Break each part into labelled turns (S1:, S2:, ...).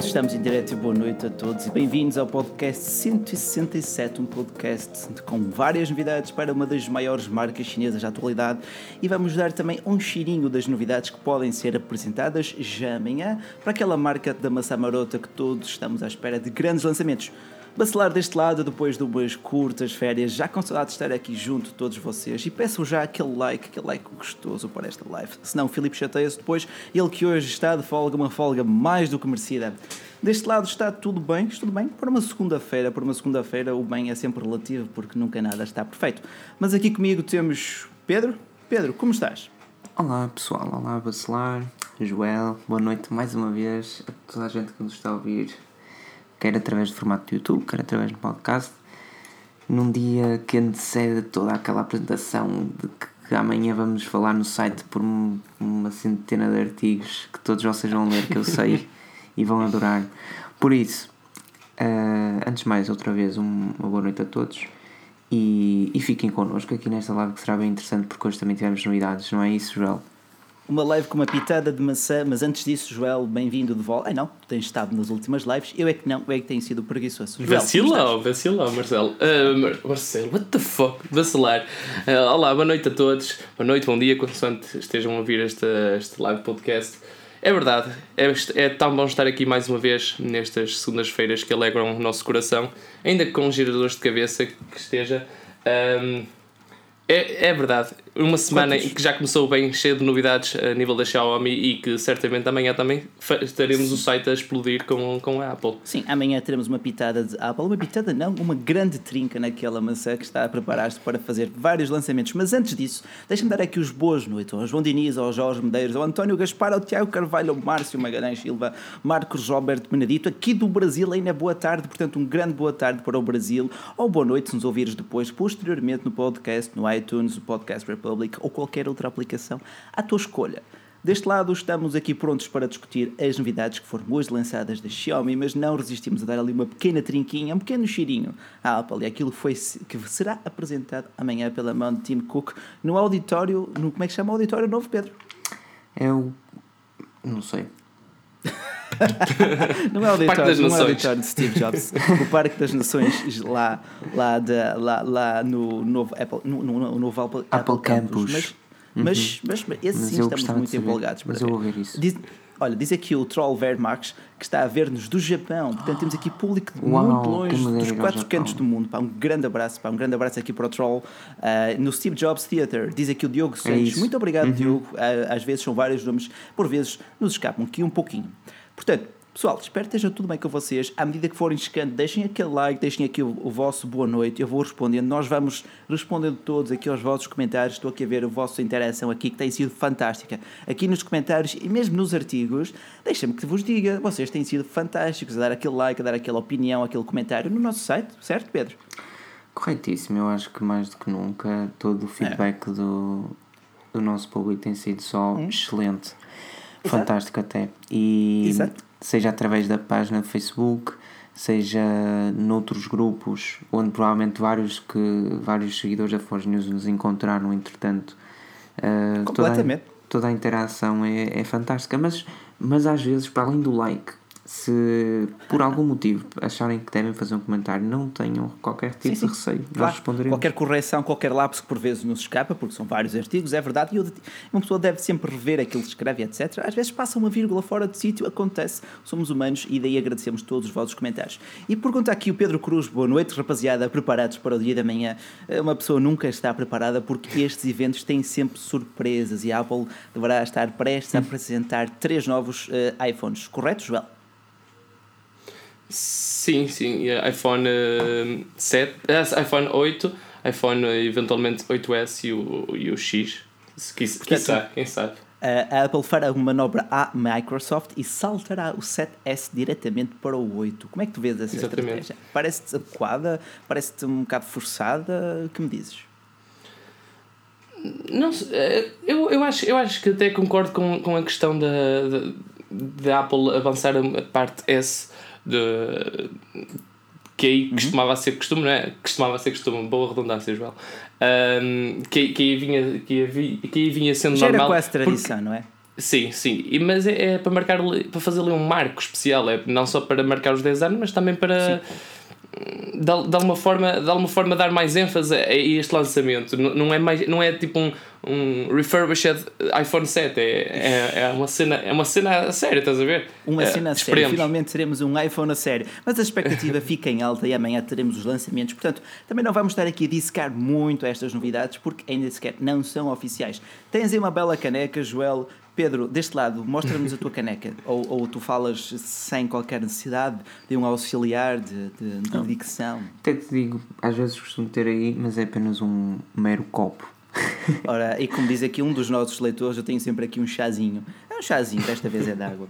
S1: direto, estamos em direto e boa noite a todos e bem-vindos ao podcast 167, um podcast com várias novidades para uma das maiores marcas chinesas da atualidade e vamos dar também um cheirinho das novidades que podem ser apresentadas já amanhã para aquela marca da maçã marota que todos estamos à espera de grandes lançamentos. Bacelar deste lado depois de umas curtas férias, já com saudade de estar aqui junto todos vocês e peço já aquele like, aquele like gostoso para esta live. Senão o Filipe chateia-se depois, ele que hoje está de folga, uma folga mais do que merecida. Deste lado está tudo bem, tudo bem para uma segunda-feira, para uma segunda-feira o bem é sempre relativo porque nunca nada está perfeito. Mas aqui comigo temos Pedro. Pedro, como estás?
S2: Olá pessoal, olá Bacelar, Joel, boa noite mais uma vez a toda a gente que nos está a ouvir quer através do formato de YouTube, quer através do podcast, num dia que antecede toda aquela apresentação de que amanhã vamos falar no site por uma centena de artigos que todos vocês vão ler, que eu sei, e vão adorar. Por isso, uh, antes de mais, outra vez, uma boa noite a todos. E, e fiquem connosco aqui nesta live que será bem interessante porque hoje também tivemos novidades, não é isso, Joel?
S1: Uma live com uma pitada de maçã, mas antes disso, Joel, bem-vindo de volta. Ai não, tens estado nas últimas lives, eu é que não, eu é que tenho sido preguiçoso.
S3: Vacila, vacila, Marcelo. Uh, Marcelo, what the fuck? Vacilar. Uh, olá, boa noite a todos, boa noite, bom dia, consoante estejam a ouvir este, este live podcast. É verdade, é, é tão bom estar aqui mais uma vez nestas segundas-feiras que alegram o nosso coração, ainda com giradores de cabeça que esteja. Um, é, é verdade. Uma semana Quantos? que já começou bem cheia de novidades a nível da Xiaomi e que certamente amanhã também teremos o site a explodir com, com a Apple.
S1: Sim, amanhã teremos uma pitada de Apple. Uma pitada não, uma grande trinca naquela maçã que está a preparar-se para fazer vários lançamentos. Mas antes disso, deixa-me dar aqui os boas noites ao João Diniz, ao Jorge Medeiros, ao António Gaspar, ao Tiago Carvalho, ao Márcio Magalhães Silva, Marcos Roberto Benedito, aqui do Brasil, ainda boa tarde, portanto um grande boa tarde para o Brasil, ou boa noite se nos ouvires depois, posteriormente no podcast, no iTunes, iTunes, o Podcast Republic ou qualquer outra aplicação à tua escolha. Deste lado, estamos aqui prontos para discutir as novidades que foram hoje lançadas da Xiaomi, mas não resistimos a dar ali uma pequena trinquinha, um pequeno cheirinho à Apple e aquilo foi, que será apresentado amanhã pela mão de Tim Cook no auditório, no, como é que chama o auditório novo, Pedro?
S2: É o. não sei.
S1: não é o auditório, não é o auditório de Steve Jobs. o Parque das Nações lá, lá, de, lá, lá no novo Apple, no, no, no novo Apple,
S2: Apple, Apple Campus.
S1: Mas, uhum. mas, mas, mas, esse sim estamos muito empolgados
S2: para mas ver. Eu ver isso.
S1: Diz, olha, diz aqui o Troll Vermax que está a ver-nos do Japão. Portanto, temos aqui público de Uau, muito longe, dos quatro cantos do mundo. Pá, um grande abraço, pá, um grande abraço aqui para o Troll uh, no Steve Jobs Theater. Diz aqui o Diogo é Santos. É muito obrigado, uhum. Diogo. Uh, às vezes são vários nomes, por vezes nos escapam aqui um pouquinho. Portanto, Pessoal, espero que esteja tudo bem com vocês. À medida que forem chegando, deixem aquele like, deixem aqui o, o, vosso boa noite. Eu vou respondendo. Nós vamos respondendo todos aqui aos vossos comentários. Estou aqui a ver a vossa interação aqui, que tem sido fantástica. Aqui nos comentários e mesmo nos artigos, deixem-me que vos diga, vocês têm sido fantásticos a dar aquele like, a dar aquela opinião, aquele comentário no nosso site, certo, Pedro?
S2: Corretíssimo. Eu acho que mais do que nunca todo o feedback é. do, do nosso público tem sido só hum. excelente. Fantástico até. E Exato seja através da página do Facebook, seja noutros grupos, onde provavelmente vários, que, vários seguidores da Forge News nos encontraram, entretanto.
S1: Uh, Completamente.
S2: Toda a, toda a interação é, é fantástica, mas, mas às vezes, para além do like, se por algum motivo acharem que devem fazer um comentário, não tenham qualquer tipo sim, sim. de receio. Claro.
S1: Qualquer correção, qualquer lapso que por vezes nos escapa, porque são vários artigos, é verdade, e uma pessoa deve sempre rever aquilo que escreve, etc. Às vezes passa uma vírgula fora de sítio, acontece, somos humanos e daí agradecemos todos os vossos comentários. E por conta aqui o Pedro Cruz, boa noite, rapaziada, preparados para o dia da manhã. Uma pessoa nunca está preparada porque estes eventos têm sempre surpresas e a Apple deverá estar prestes a apresentar três novos uh, iPhones, correto, Joel?
S3: Sim, sim. iPhone uh, 7, uh, iPhone 8, iPhone uh, eventualmente 8S e o, e o X. Se quis, Portanto, quem sabe.
S1: A Apple fará uma manobra à Microsoft e saltará o 7S diretamente para o 8. Como é que tu vês essa Exatamente. estratégia? Parece-te adequada? Parece-te um bocado forçada? O que me dizes?
S3: Não eh, eu, eu, acho, eu acho que até concordo com, com a questão da, da, da Apple avançar a parte S de, que aí uhum. costumava ser costume, não é? Costumava ser costume, boa redundância, Joel. Um, que, que, aí vinha, que, aí, que aí vinha sendo
S1: Já
S3: normal.
S1: era quase tradição, porque, não é?
S3: Sim, sim. E, mas é, é para marcar para fazer ali um marco especial, é não só para marcar os 10 anos, mas também para de, de alguma forma, de alguma forma dar mais ênfase a este lançamento. Não, é mais não é tipo um, um refurbished iPhone 7, é, é, é, uma cena, é uma cena a sério, estás a ver?
S1: Uma cena a sério. Finalmente teremos um iPhone a sério. Mas a expectativa fica em alta e amanhã teremos os lançamentos. Portanto, também não vamos estar aqui a dissecar muito estas novidades porque ainda sequer não são oficiais. Tens aí uma bela caneca, Joel, Pedro, deste lado, mostra-nos a tua caneca. Ou, ou tu falas sem qualquer necessidade de um auxiliar de, de, de dicção?
S2: Até te digo, às vezes costumo ter aí, mas é apenas um mero copo.
S1: Ora, e como diz aqui um dos nossos leitores, eu tenho sempre aqui um chazinho. É um chazinho, desta vez é de água.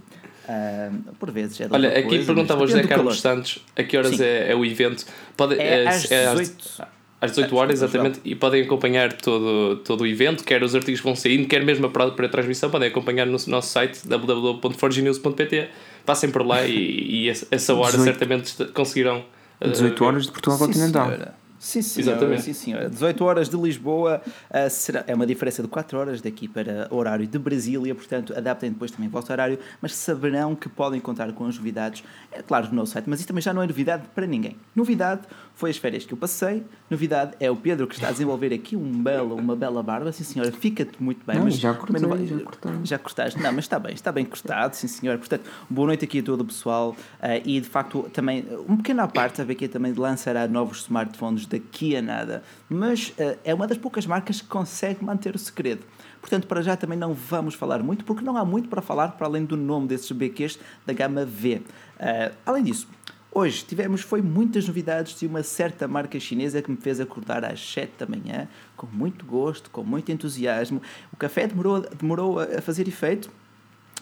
S1: Uh, por vezes é de
S3: Olha, aqui perguntava o José Carlos Santos a que horas é, é, o evento.
S1: Pode, é, é às 18.
S3: É às 18 horas, exatamente, e podem acompanhar todo, todo o evento, quer os artigos que vão saindo, quer mesmo a própria transmissão, podem acompanhar no nosso site www.forgenews.pt. Passem por lá e, e essa hora 18, certamente conseguirão.
S2: 18 horas de Portugal Continental.
S1: Sim, senhora. Exatamente. Sim, senhora. 18 horas de Lisboa uh, será, é uma diferença de 4 horas daqui para o horário de Brasília, portanto, adaptem depois também o vosso horário, mas saberão que podem contar com as novidades, é claro, no nosso site, mas isso também já não é novidade para ninguém. Novidade foi as férias que eu passei, novidade é o Pedro que está a desenvolver aqui um belo, uma bela barba, sim senhora, fica-te muito bem.
S2: Não,
S1: mas
S2: já cortei, não, já cortei.
S1: Já cortaste, não, mas está bem, está bem cortado, sim senhora. Portanto, boa noite aqui a todo o pessoal uh, e de facto também, um pequeno à parte, a BQ também lançará novos smartphones daqui a nada, mas uh, é uma das poucas marcas que consegue manter o segredo. Portanto, para já também não vamos falar muito, porque não há muito para falar para além do nome desses BQs da gama V. Uh, além disso, Hoje tivemos foi muitas novidades de uma certa marca chinesa que me fez acordar às 7 da manhã, com muito gosto, com muito entusiasmo. O café demorou, demorou a fazer efeito.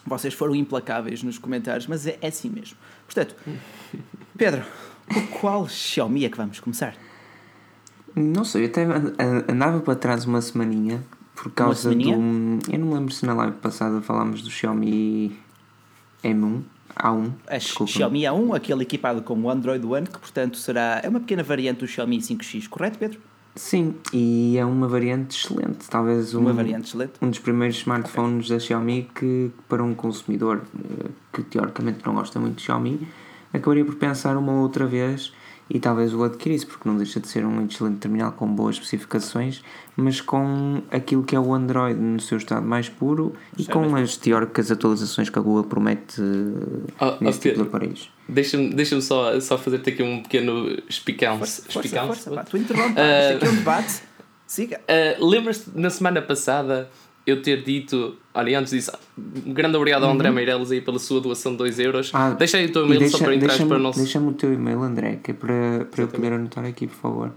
S1: Vocês foram implacáveis nos comentários, mas é, é assim mesmo. Portanto, Pedro, com qual Xiaomi é que vamos começar?
S2: Não sei, eu até andava para trás uma semaninha por causa do. Eu não lembro se na live passada falámos do Xiaomi M1 A1.
S1: A Xiaomi A1, aquele equipado com o Android One, que portanto será. É uma pequena variante do Xiaomi 5X, correto, Pedro?
S2: Sim, e é uma variante excelente. Talvez um,
S1: uma variante excelente.
S2: um dos primeiros smartphones okay. da Xiaomi que, para um consumidor eh, que teoricamente não gosta muito de Xiaomi, acabaria por pensar uma outra vez e talvez o adquirisse, porque não deixa de ser um excelente terminal com boas especificações, mas com aquilo que é o Android no seu estado mais puro e com as teóricas atualizações que a Google promete oh, nesse oh, tipo de aparelhos.
S3: Deixa-me deixa só, só fazer-te aqui um pequeno espicance.
S1: Força, força, força, tu interrompe, uh, isto aqui é um debate. Siga.
S3: Uh, Lembras-te, na semana passada, eu ter dito, olha, antes disso, um grande obrigado ao André uhum. Meireles aí pela sua doação de 2 euros. Ah, deixa aí o teu e-mail deixa, só para entrar para o nosso.
S2: Deixa-me o teu e-mail, André, que é para, para eu poder anotar aqui, por favor.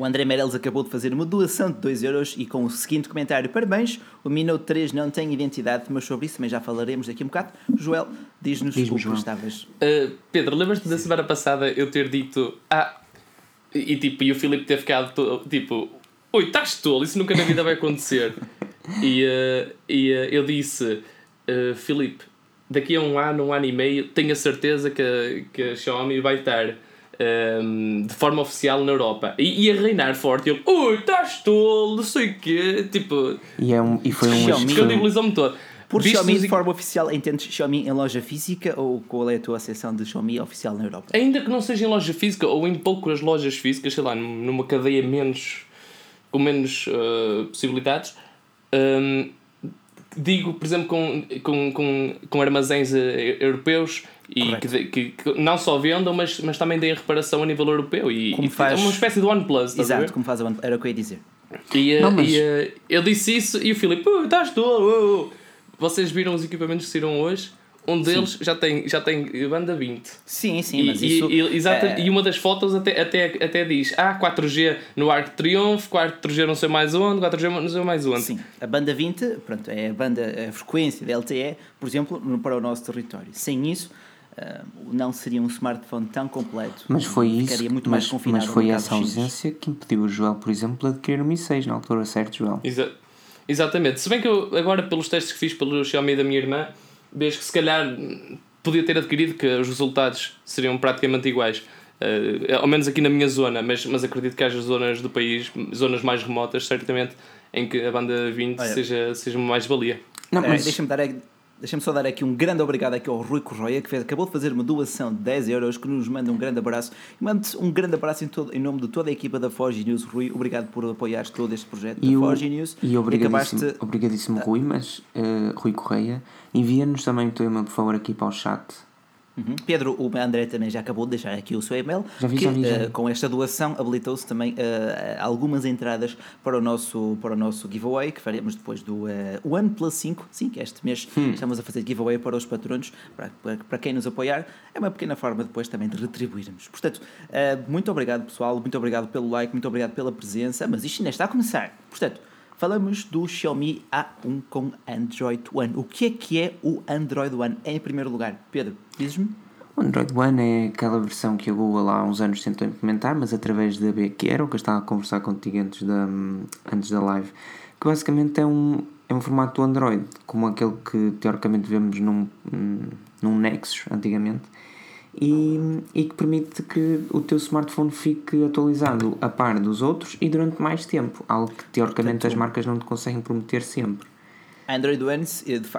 S1: O André Meireles acabou de fazer uma doação de 2 euros e com o seguinte comentário: Parabéns, o Minuto 3 não tem identidade, mas sobre isso também já falaremos daqui a um bocado. Joel, diz-nos diz o que estavas.
S3: Uh, Pedro, lembras-te da semana passada eu ter dito. Ah, e, tipo, e o Filipe ter ficado tipo. Oi, estás tolo, isso nunca na vida vai acontecer. E, uh, e uh, eu disse, uh, Filipe, daqui a um ano, um ano e meio, tenho a certeza que, que a Xiaomi vai estar um, ehm, de forma oficial na Europa. E, e a reinar forte. E eu, ui, estás tolo, não sei o quê. Tipo,
S2: e, é um, e foi um
S3: Xiaomi credibilizou-me todo.
S1: Por Visto Xiaomi de forma oficial, entendes Xiaomi em loja física ou qual é a tua acessão de Xiaomi oficial na Europa?
S3: Ainda que não seja em loja física ou em poucas lojas físicas, sei lá, numa cadeia menos com menos uh, possibilidades, um, digo, por exemplo, com, com, com, com armazéns eh, europeus e que, que, que, não só vendam, mas, mas também deem reparação a nível europeu. E, como e faz... é uma espécie de OnePlus.
S1: Exato, como faz a OnePlus, era o que eu ia dizer.
S3: E, eh, não, mas... e uh, eu disse isso e o Filipe, estás todo. Vocês viram os equipamentos que saíram hoje? Um deles já tem, já tem banda 20.
S1: Sim, sim, mas e, isso...
S3: E, exato, é... e uma das fotos até, até, até diz ah, 4G no Arco de Triunfo, 4G não sei mais onde, 4G não sei mais onde.
S1: Sim, a banda 20 pronto, é a, banda, a frequência da LTE, por exemplo, para o nosso território. Sem isso, uh, não seria um smartphone tão completo.
S2: Mas foi isso, muito mas, mais confinado mas foi essa ausência que impediu o Joel, por exemplo, de adquirir o Mi 6 na altura, certo, Joel?
S3: Exa exatamente. Se bem que eu, agora, pelos testes que fiz pelo Xiaomi da minha irmã, vês que se calhar podia ter adquirido que os resultados seriam praticamente iguais. Uh, ao menos aqui na minha zona, mas, mas acredito que haja zonas do país, zonas mais remotas, certamente, em que a banda 20 seja, seja uma mais-valia.
S2: Não,
S1: Eh,
S2: mas-
S1: Deixa-me dar Deixa-me só dar aqui um grande obrigado aqui ao Rui Correia, que fez- acabou de fazer uma doação de 10 euros, que nos manda um grande abraço. E mando um grande abraço em, todo- em nome de toda a equipa da Forge News. Rui, obrigado por apoiares todo este projeto
S2: E,
S1: da
S2: o,
S1: Forge News.
S2: e obrigadíssimo,
S1: acabaste-
S2: obrigadíssimo Rui, mas eh, Rui Correia, envia-nos também o teu e-mail, por favor, aqui para o chat.
S1: Uhum. Pedro, o André também já acabou de deixar aqui o seu e-mail.
S2: Já vi,
S1: que,
S2: já vi, já vi.
S1: com esta doação habilitou-se também eh, algumas entradas para o nosso, para o nosso giveaway que faremos depois do eh, OnePlus 5. Sim, que este mês
S2: Hum.
S1: estamos a fazer giveaway para os patronos, para, para, para quem nos apoiar. É uma pequena forma depois também de retribuirmos. Portanto, eh, muito obrigado pessoal, muito obrigado pelo like, muito obrigado pela presença. Mas isto ainda está a começar. Portanto, falamos do Xiaomi A1 com Android One. O que é que é o Android One em primeiro lugar? Pedro, dizes-me?
S2: O Android One é aquela versão que a Google há uns anos tentou implementar, mas através da B, que era o que eu estava a conversar contigo antes da, antes da live, que basicamente é um, é um formato do Android, como aquele que teoricamente vemos num, num Nexus antigamente, e, e que permite que o teu smartphone fique atualizado a par dos outros e durante mais tempo, algo que teoricamente as marcas não te conseguem prometer sempre.
S1: Android One,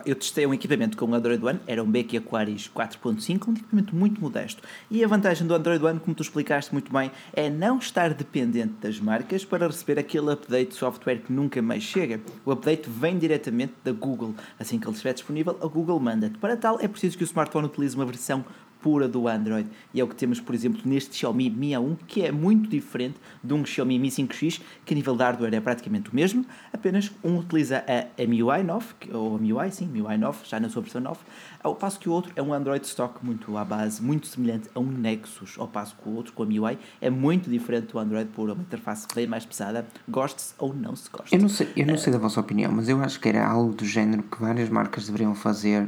S1: eu testei um equipamento com o Android One, era um Becky Aquaris 4.5, um equipamento muito modesto. E a vantagem do Android One, como tu explicaste muito bem, é não estar dependente das marcas para receber aquele update de software que nunca mais chega. O update vem diretamente da Google. Assim que ele estiver disponível, a Google manda-te. Para tal, é preciso que o smartphone utilize uma versão pura do Android. E é o que temos, por exemplo, neste Xiaomi Mi A1, que é muito diferente de um Xiaomi Mi 5X, que a nível de hardware é praticamente o mesmo, apenas um utiliza a, MIUI 9, que- ou a MIUI, sim, MIUI 9, já na sua versão 9, ao passo que o outro é um Android stock muito à base, muito semelhante a um Nexus, ao passo que o outro, com a MIUI, é muito diferente do Android é uma interface bem mais pesada, goste-se ou não se goste.
S2: Eu não, sei, eu não sei da vossa opinião, mas eu acho que era algo do género que várias marcas deveriam fazer, eh,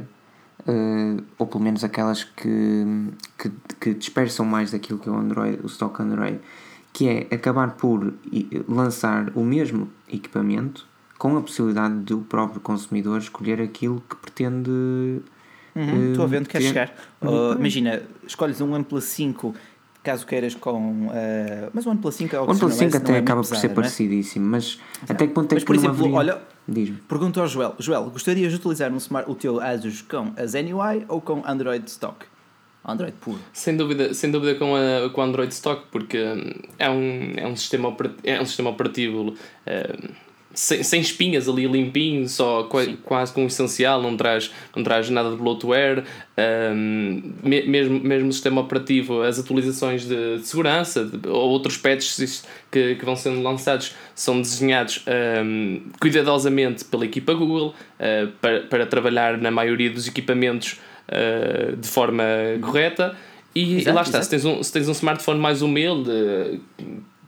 S2: ou pelo menos aquelas que, que, que dispersam mais daquilo que é o Android, o stock Android, que é acabar por lançar o mesmo equipamento com a possibilidade do próprio consumidor escolher aquilo que pretende.
S1: Uhum, Estou a ver onde queres
S2: ter.
S1: chegar.
S2: Uhum.
S1: Uh, imagina, escolhes um OnePlus 5, caso queiras com. uh, mas o OnePlus 5 é o
S2: O OnePlus 5 até acaba por ser
S1: parecido.
S2: parecidíssimo, mas até que ponto é
S1: Mas,
S2: que
S1: por exemplo,
S2: haveria-
S1: olha, pergunto ao Joel: Joel, gostarias de utilizar um smart, o teu Asus com a Zen UI ou com Android stock? Android puro.
S3: Sem dúvida, sem dúvida com, a, com o Android Stock, porque hum, é um, é um, sistema, operativo, é um sistema operativo hum, sem, sem espinhas ali, limpinho, só qua- quase com o essencial, não traz, não traz nada de bloatware. me- mesmo, mesmo o sistema operativo, as atualizações de, de segurança de- ou outros patches que, que vão sendo lançados são desenhados hum, cuidadosamente pela equipa Google uh, para, para trabalhar na maioria dos equipamentos uh, de forma correta. E,
S1: Exato,
S3: e lá está,
S1: exato.
S3: se tens, um, se tens um smartphone mais humilde,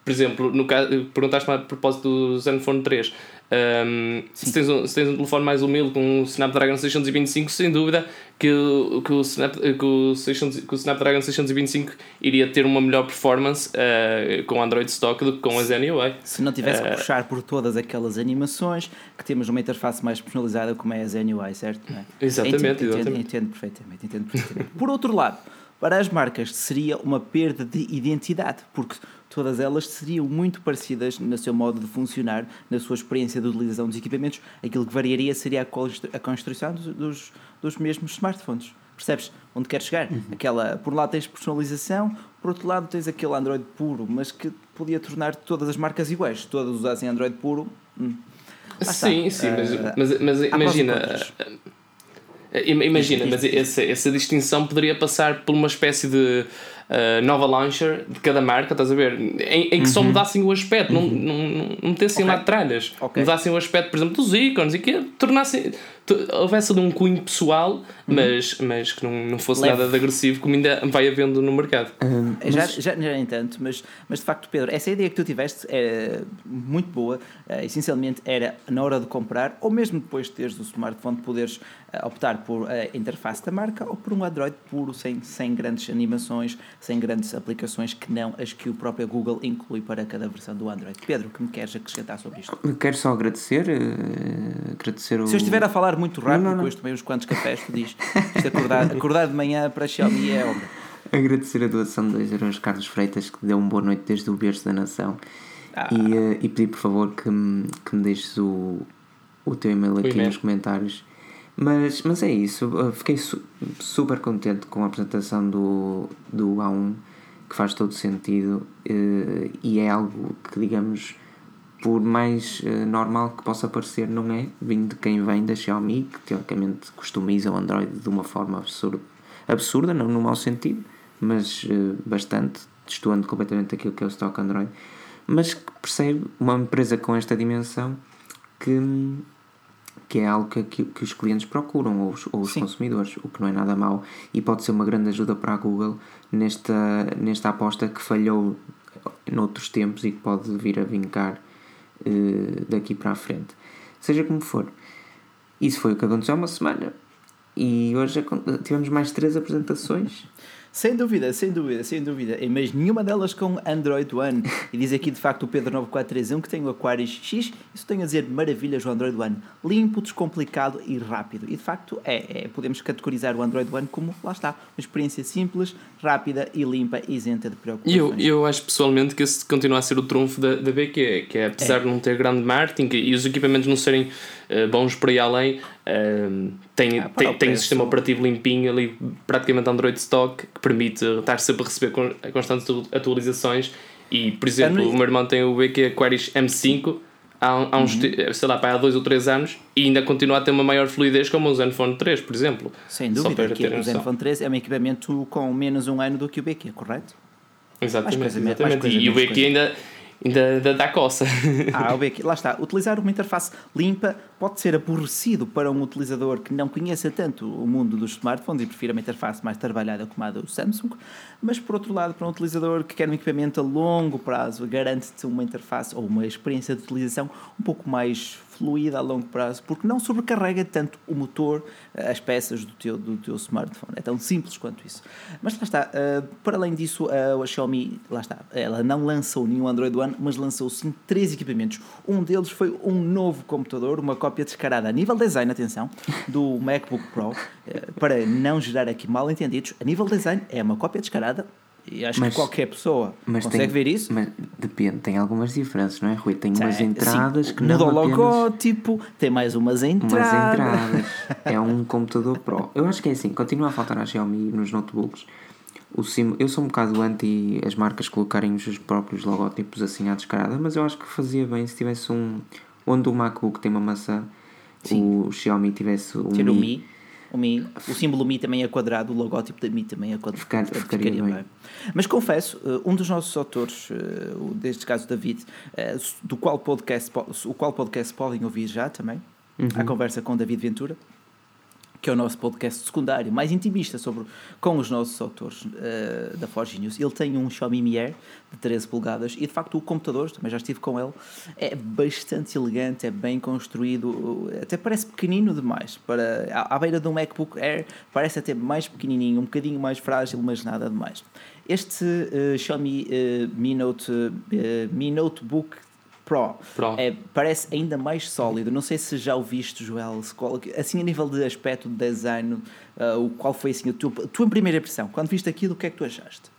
S3: por exemplo, no caso, perguntaste-me a propósito do Zenfone 3. Um, se, tens um, se tens um telefone mais humilde com um Snapdragon 625, sem dúvida que, o- que, o, Snap, que, o 600, que o Snapdragon 625 iria ter uma melhor performance uh, com Android Stock do que com a Zen UI.
S1: Se não tivesse
S2: Eh,
S1: que puxar por todas aquelas animações que temos uma interface mais personalizada como é a Zen UI, certo? É?
S3: Exatamente,
S1: entendo, entendo,
S3: exatamente.
S1: entendo perfeitamente, entendo perfeitamente. Por outro lado, para as marcas seria uma perda de identidade, porque todas elas seriam muito parecidas no seu modo de funcionar, na sua experiência de utilização dos equipamentos. Aquilo que variaria seria a constru- a construção dos, dos, mesmos smartphones. Percebes onde queres chegar?
S2: Uhum.
S1: Aquela, por um lado tens personalização, por outro lado tens aquele Android puro, mas que podia tornar todas as marcas iguais. Se todas usassem Android puro. hum.
S3: Sim, sim, mas,
S1: Ah,
S3: mas, mas imagina. eh, im- Imagina, mas essa, essa distinção poderia passar por uma espécie de eh, nova launcher de cada marca, estás a ver? Em, em que só mudassem o aspecto, não, não, não, não metessem
S1: Uhum. Ok.
S3: lá tralhas.
S1: Ok.
S3: Mudassem o aspecto, por exemplo, dos ícones e que tornassem. Houvesse ali um cunho pessoal, mas, mas que não, não fosse
S1: Uhum. Leve.
S3: nada de agressivo, como ainda vai havendo no mercado.
S2: Hum,
S1: Já, já, já nem tanto, mas, mas de facto, Pedro, essa ideia que tu tiveste é muito boa. Eh, essencialmente era na hora de comprar, ou mesmo depois de teres o smartphone, poderes eh, optar por a interface da marca ou por um Android puro, sem, sem grandes animações, sem grandes aplicações que não as que o próprio Google inclui para cada versão do Android. Pedro, que me queres acrescentar sobre isto?
S2: Quero só agradecer, eh, agradecer o...
S1: Se eu estiver a falar muito rápido,
S2: Não, não, não.
S1: depois tomei uns quantos cafés, tu diz. Isto acordar, acordar de manhã para Xiaomi é obra.
S2: Agradecer a doação de 2 euros Carlos Freitas, que deu uma boa noite desde o berço da nação.
S1: Ah.
S2: E, eh, e pedir, por favor, que me, que me deixes o, o teu e-mail aqui nos comentários. Mas, mas é isso, fiquei su super contente com a apresentação do, do A1, que faz todo sentido uh, e é algo que, digamos, por mais uh, normal que possa parecer, não é, vindo de quem vem da Xiaomi, que teoricamente customiza o Android de uma forma absurda, absurda não no mau sentido, mas uh, bastante, destoando completamente aquilo que é o stock Android, mas que percebe uma empresa com esta dimensão que que é algo que, que, que os clientes procuram, ou os, ou os consumidores, o que não é nada mau e pode ser uma grande ajuda para a Google nesta, nesta aposta que falhou noutros tempos e que pode vir a vincar uh, daqui para a frente. Seja como for, isso foi o que aconteceu há uma semana e hoje tivemos mais três apresentações
S1: sem dúvida, sem dúvida, sem dúvida. Mas nenhuma delas com Android One. E diz aqui de facto o Pedro 9431 que tem o Aquarius X. Isso tem a dizer maravilhas o Android One. Limpo, descomplicado e rápido. E de facto é, é, podemos categorizar o Android One como, lá está, uma experiência simples, rápida e limpa, isenta de preocupações.
S3: E eu, eu acho pessoalmente que esse continua a ser o trunfo da, da BQ, que é apesar é. de não ter grande marketing e os equipamentos não serem bons por aí além, uh, tem, ah, tem, tem um sistema operativo limpinho ali, praticamente Android stock, que permite estar sempre a receber constantes atualizações. E, por exemplo, o meu irmão tem o BQ Aquarius M5 há, há uns, uhum. sei lá, há dois ou três anos e ainda continua a ter uma maior fluidez como o Zenfone 3, por exemplo.
S1: Sem dúvida, que o Zenfone 3 é um equipamento com menos um ano do que o BQ, correto?
S3: Exatamente, coisa, exatamente. e o BQ ainda ainda, ainda dá coça.
S1: Ah, o BQ, lá está. Utilizar uma interface limpa pode ser aborrecido para um utilizador que não conheça tanto o mundo dos smartphones e prefira uma interface mais trabalhada como a do Samsung, mas por outro lado, para um utilizador que quer um equipamento a longo prazo, garante-te uma interface ou uma experiência de utilização um pouco mais fluida a longo prazo, porque não sobrecarrega tanto o motor, eh, as peças do teu, do teu smartphone. É tão simples quanto isso. Mas lá está, uh, para além disso, uh, a Xiaomi, lá está, ela não lançou nenhum Android One, mas lançou sim três equipamentos. Um deles foi um novo computador, uma cópia descarada a nível design, atenção, do MacBook Pro, uh, para não gerar aqui mal entendidos. A nível design é uma cópia descarada e acho mas, que qualquer pessoa consegue tem, ver isso.
S2: Mas depende, tem algumas diferenças, não é, Rui? Tem umas entradas sim, que
S1: não. Muda o logótipo, tem mais umas entradas. Umas entradas.
S2: é um computador Pro. Eu acho que é assim, continua a faltar a Xiaomi nos notebooks. O sim, eu sou um bocado anti as marcas colocarem os seus próprios logótipos assim à descarada, mas eu acho que fazia bem se tivesse um. Onde o MacBook tem uma maçã, sim. o Xiaomi tivesse um.
S1: Ter o Mi o Mi, o símbolo Mi também é quadrado, o logótipo da Mi também é quadrado. Ficar, ficaria, ficaria bem. Mas confesso, eh, um dos nossos autores, eh, deste caso David, eh, do qual podcast, o qual podcast podem ouvir já também, uhum. a conversa com David Ventura, que é o nosso podcast secundário, mais intimista sobre, com os nossos autores uh, da Forge News. Ele tem um Xiaomi Mi Air de 13 polegadas e de facto o computador, também já estive com ele, é bastante elegante, é bem construído, até parece pequenino demais. Para, à, à beira de um MacBook Air parece até mais pequenininho, um bocadinho mais frágil, mas nada demais. Este uh, Xiaomi uh, Mi, Note, Mi Notebook Pro, Pro. É, parece ainda mais sólido. Não sei se já o viste, Joel. Assim, a nível de aspecto, de design, uh, o qual foi assim, a, tua, a tua primeira impressão? Quando viste aquilo, o que é que tu achaste?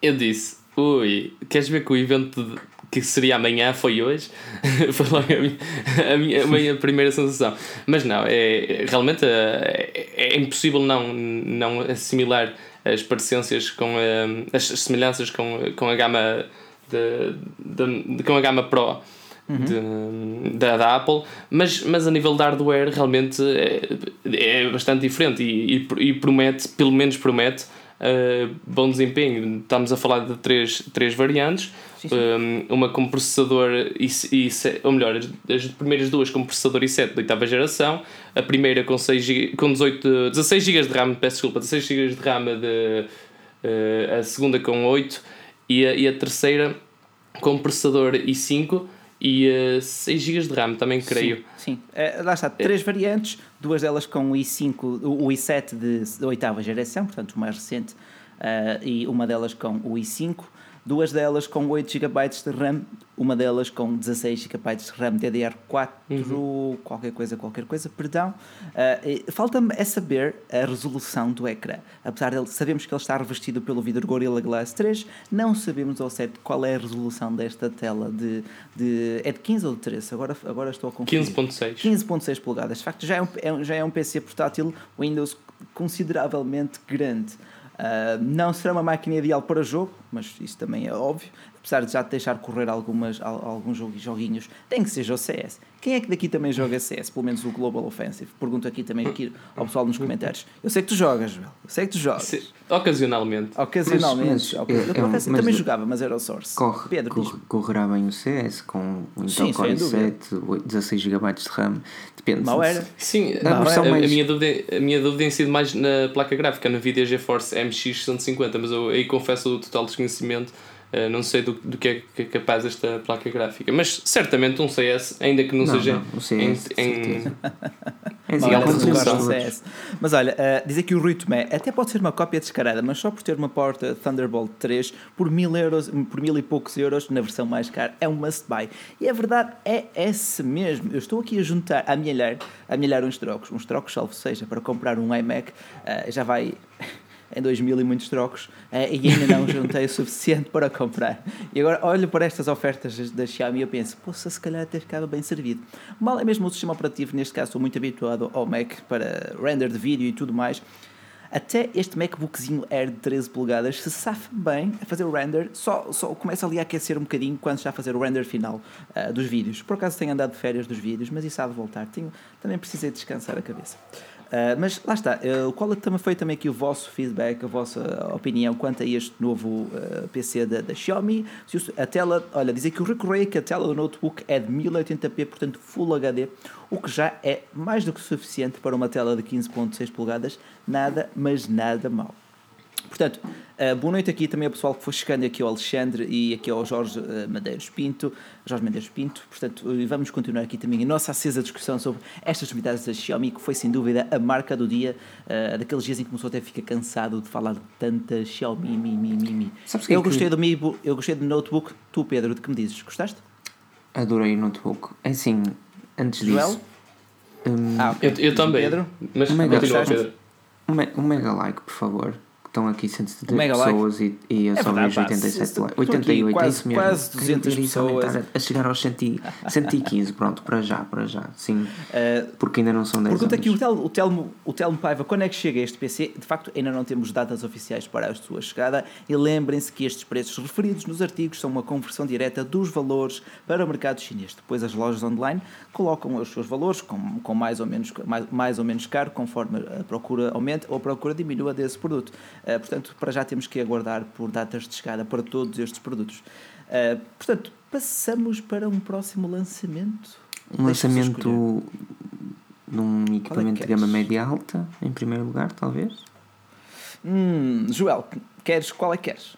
S3: Eu disse, ui, queres ver que o evento de, que seria amanhã foi hoje? foi logo a minha, a, minha, a minha, primeira sensação. Mas não, é, realmente é, é impossível não, não assimilar as parecências com a, as semelhanças com, com a gama de, de, de, com a gama Pro uhum. da, da Apple, mas, mas a nível de hardware realmente é, é bastante diferente e, e, e promete, pelo menos promete, uh, bom desempenho. Estamos a falar de três, três variantes. Sim, sim. Um, uma com processador e, e ou melhor, as, as primeiras duas com processador i7 da oitava geração, a primeira com, 6 GB, com 18, 16 GB de RAM, peço desculpa, 16 GB de RAM, de, uh, a segunda com 8 e a, e a terceira com processador i5 e uh, 6 GB de RAM também creio.
S1: Sim, sim. Uh, lá está, três variantes, duas delas com o i5, o i7 de, de oitava geração, portanto o mais recente, uh, e uma delas com o i5. Duas delas com 8 GB de RAM, uma delas com 16 GB de RAM DDR4,
S3: Uhum.
S1: qualquer coisa, qualquer coisa, perdão. Uh, Falta-me é saber a resolução do ecrã. Apesar de sabemos que ele está revestido pelo vidro Gorilla Glass 3, não sabemos ao certo qual é a resolução desta tela de, de é de 15 ou de 13? Agora, agora estou a confundir.
S3: 15.6.
S1: 15.6 polegadas. De facto, já é, um, é um- já é um PC portátil Windows consideravelmente grande. Ah, não será uma máquina ideal para jogo, mas isso também é óbvio. Apesar de já te deixar correr algumas, al- alguns jogu- joguinhos, tem que seja o CS. Quem é que daqui também joga CS? Pelo menos o Global Offensive. Pergunto aqui também aqui ao pessoal nos comentários. Eu sei que tu jogas, Joel. Eu sei que tu jogas.
S3: Se- Ocasionalmente.
S1: Ocasionalmente.
S2: Mas- mas
S1: Ok.
S2: é-
S1: eu
S2: é um-
S1: confesso que
S2: mas
S1: também
S2: do-
S1: jogava, mas era o Source.
S2: Corre,
S1: Pedro,
S2: corre- correrá bem o CS com o Intel Core
S1: sem dúvida.
S2: i7, oito- 16 GB de RAM. Depende.
S1: Mal era.
S3: Sim,
S2: A
S3: a,
S2: versão
S3: a- a
S2: mais-
S3: minha dúvida, a minha dúvida tem sido mais na placa gráfica, na Nvidia GeForce MX 150, mas eu aí confesso o total desconhecimento, eh, não sei do, do que é que é capaz esta placa gráfica. Mas certamente um CS, ainda que não,
S2: Não,
S3: seja
S2: não, CS,
S3: em, em-.
S2: É
S1: se
S2: conteúdos
S1: gosta
S3: resolução.
S1: CS. Mas olha, uh, dizer que o Rui Tomé até pode ser uma cópia descarada, mas só por ter uma porta Thunderbolt 3 por mil euros, por mil e poucos euros na versão mais cara, é um must buy. E a verdade é esse mesmo. Eu estou aqui a juntar, a amelhar, a amelhar uns trocos, uns trocos, salvo seja, para comprar um iMac, uh, já vai em 2000 e muitos trocos eh, e ainda não juntei o suficiente para comprar. E agora olho para estas ofertas da- Xiaomi e eu penso, poxa, se calhar até ficava bem servido. Mal é mesmo o sistema operativo, neste caso estou muito habituado ao Mac para render de vídeo e tudo mais. Até este MacBookzinho Air de 13 polegadas se safa bem a fazer o render, só, só começa ali a aquecer um bocadinho quando está a fazer o render final ah, dos vídeos. Por acaso tenho andado de férias dos vídeos, mas isso há de voltar. Tenho, também precisei descansar a cabeça. Ah, mas lá está, uh, qual é também foi também aqui o vosso feedback, a vossa opinião quanto a este novo ah, PC da, da Xiaomi? Se a tela, olha, dizer que o recorrei que a tela do notebook é de 1080p, portanto Full HD, o que já é mais do que suficiente para uma tela de 15.6 polegadas, nada, mas nada mal. Portanto, uh, boa noite aqui também ao pessoal que foi chegando aqui ao Alexandre e aqui ao Jorge uh, Medeiros Pinto, Jorge Medeiros Pinto. Portanto, uh, vamos continuar aqui também a nossa acesa discussão sobre estas novidades da Xiaomi, que foi sem dúvida a marca do dia, uh, daqueles dias em que começou até a ficar cansado de falar de tanta Xiaomi, mi, mi, mi, mi.
S2: Sabes o que é
S1: Eu
S2: que-
S1: gostei do Mi, eu gostei do notebook. Tu, Pedro, de que me dizes? Gostaste?
S2: Adorei o notebook. É assim, antes
S1: Joel?
S2: disso, hum,
S1: Ah, ok.
S3: Eu, eu também.
S1: Pedro?
S3: Mas
S2: é que
S3: continua? Pedro.
S2: um, me- um mega like, por favor. Estão aqui 170
S1: Um mega like.
S2: pessoas e, e eu
S1: É
S2: só
S1: verdade,
S2: vejo
S1: pá,
S2: 87
S1: se-
S2: likes.
S1: estou aqui
S2: 88, é
S1: quase-
S2: isso mesmo.
S1: quase
S2: Quero
S1: 200
S2: ver isso aumentar
S1: pessoas.
S2: A, chegar aos 100, e- 115, pronto, para já, para já. Sim,
S1: Uh,
S2: porque ainda não são 10
S1: Pergunta
S2: anos.
S1: aqui o Telmo, o, Telmo, o Telmo Paiva, quando é que chega este PC? De facto, ainda não temos datas oficiais para a sua chegada e lembrem-se que estes preços referidos nos artigos são uma conversão direta dos valores para o mercado chinês. Depois as lojas online colocam os seus valores com, com mais, ou menos, mais, mais ou menos caro, conforme a procura aumenta ou a procura diminua desse produto. Uh, portanto, para já temos que aguardar por datas de chegada para todos estes produtos. Uh, portanto, passamos para um próximo lançamento.
S2: Um lançamento num equipamento de
S1: queres?
S2: gama média alta, em primeiro lugar, talvez.
S1: Hum, Joel, queres, qual é que queres?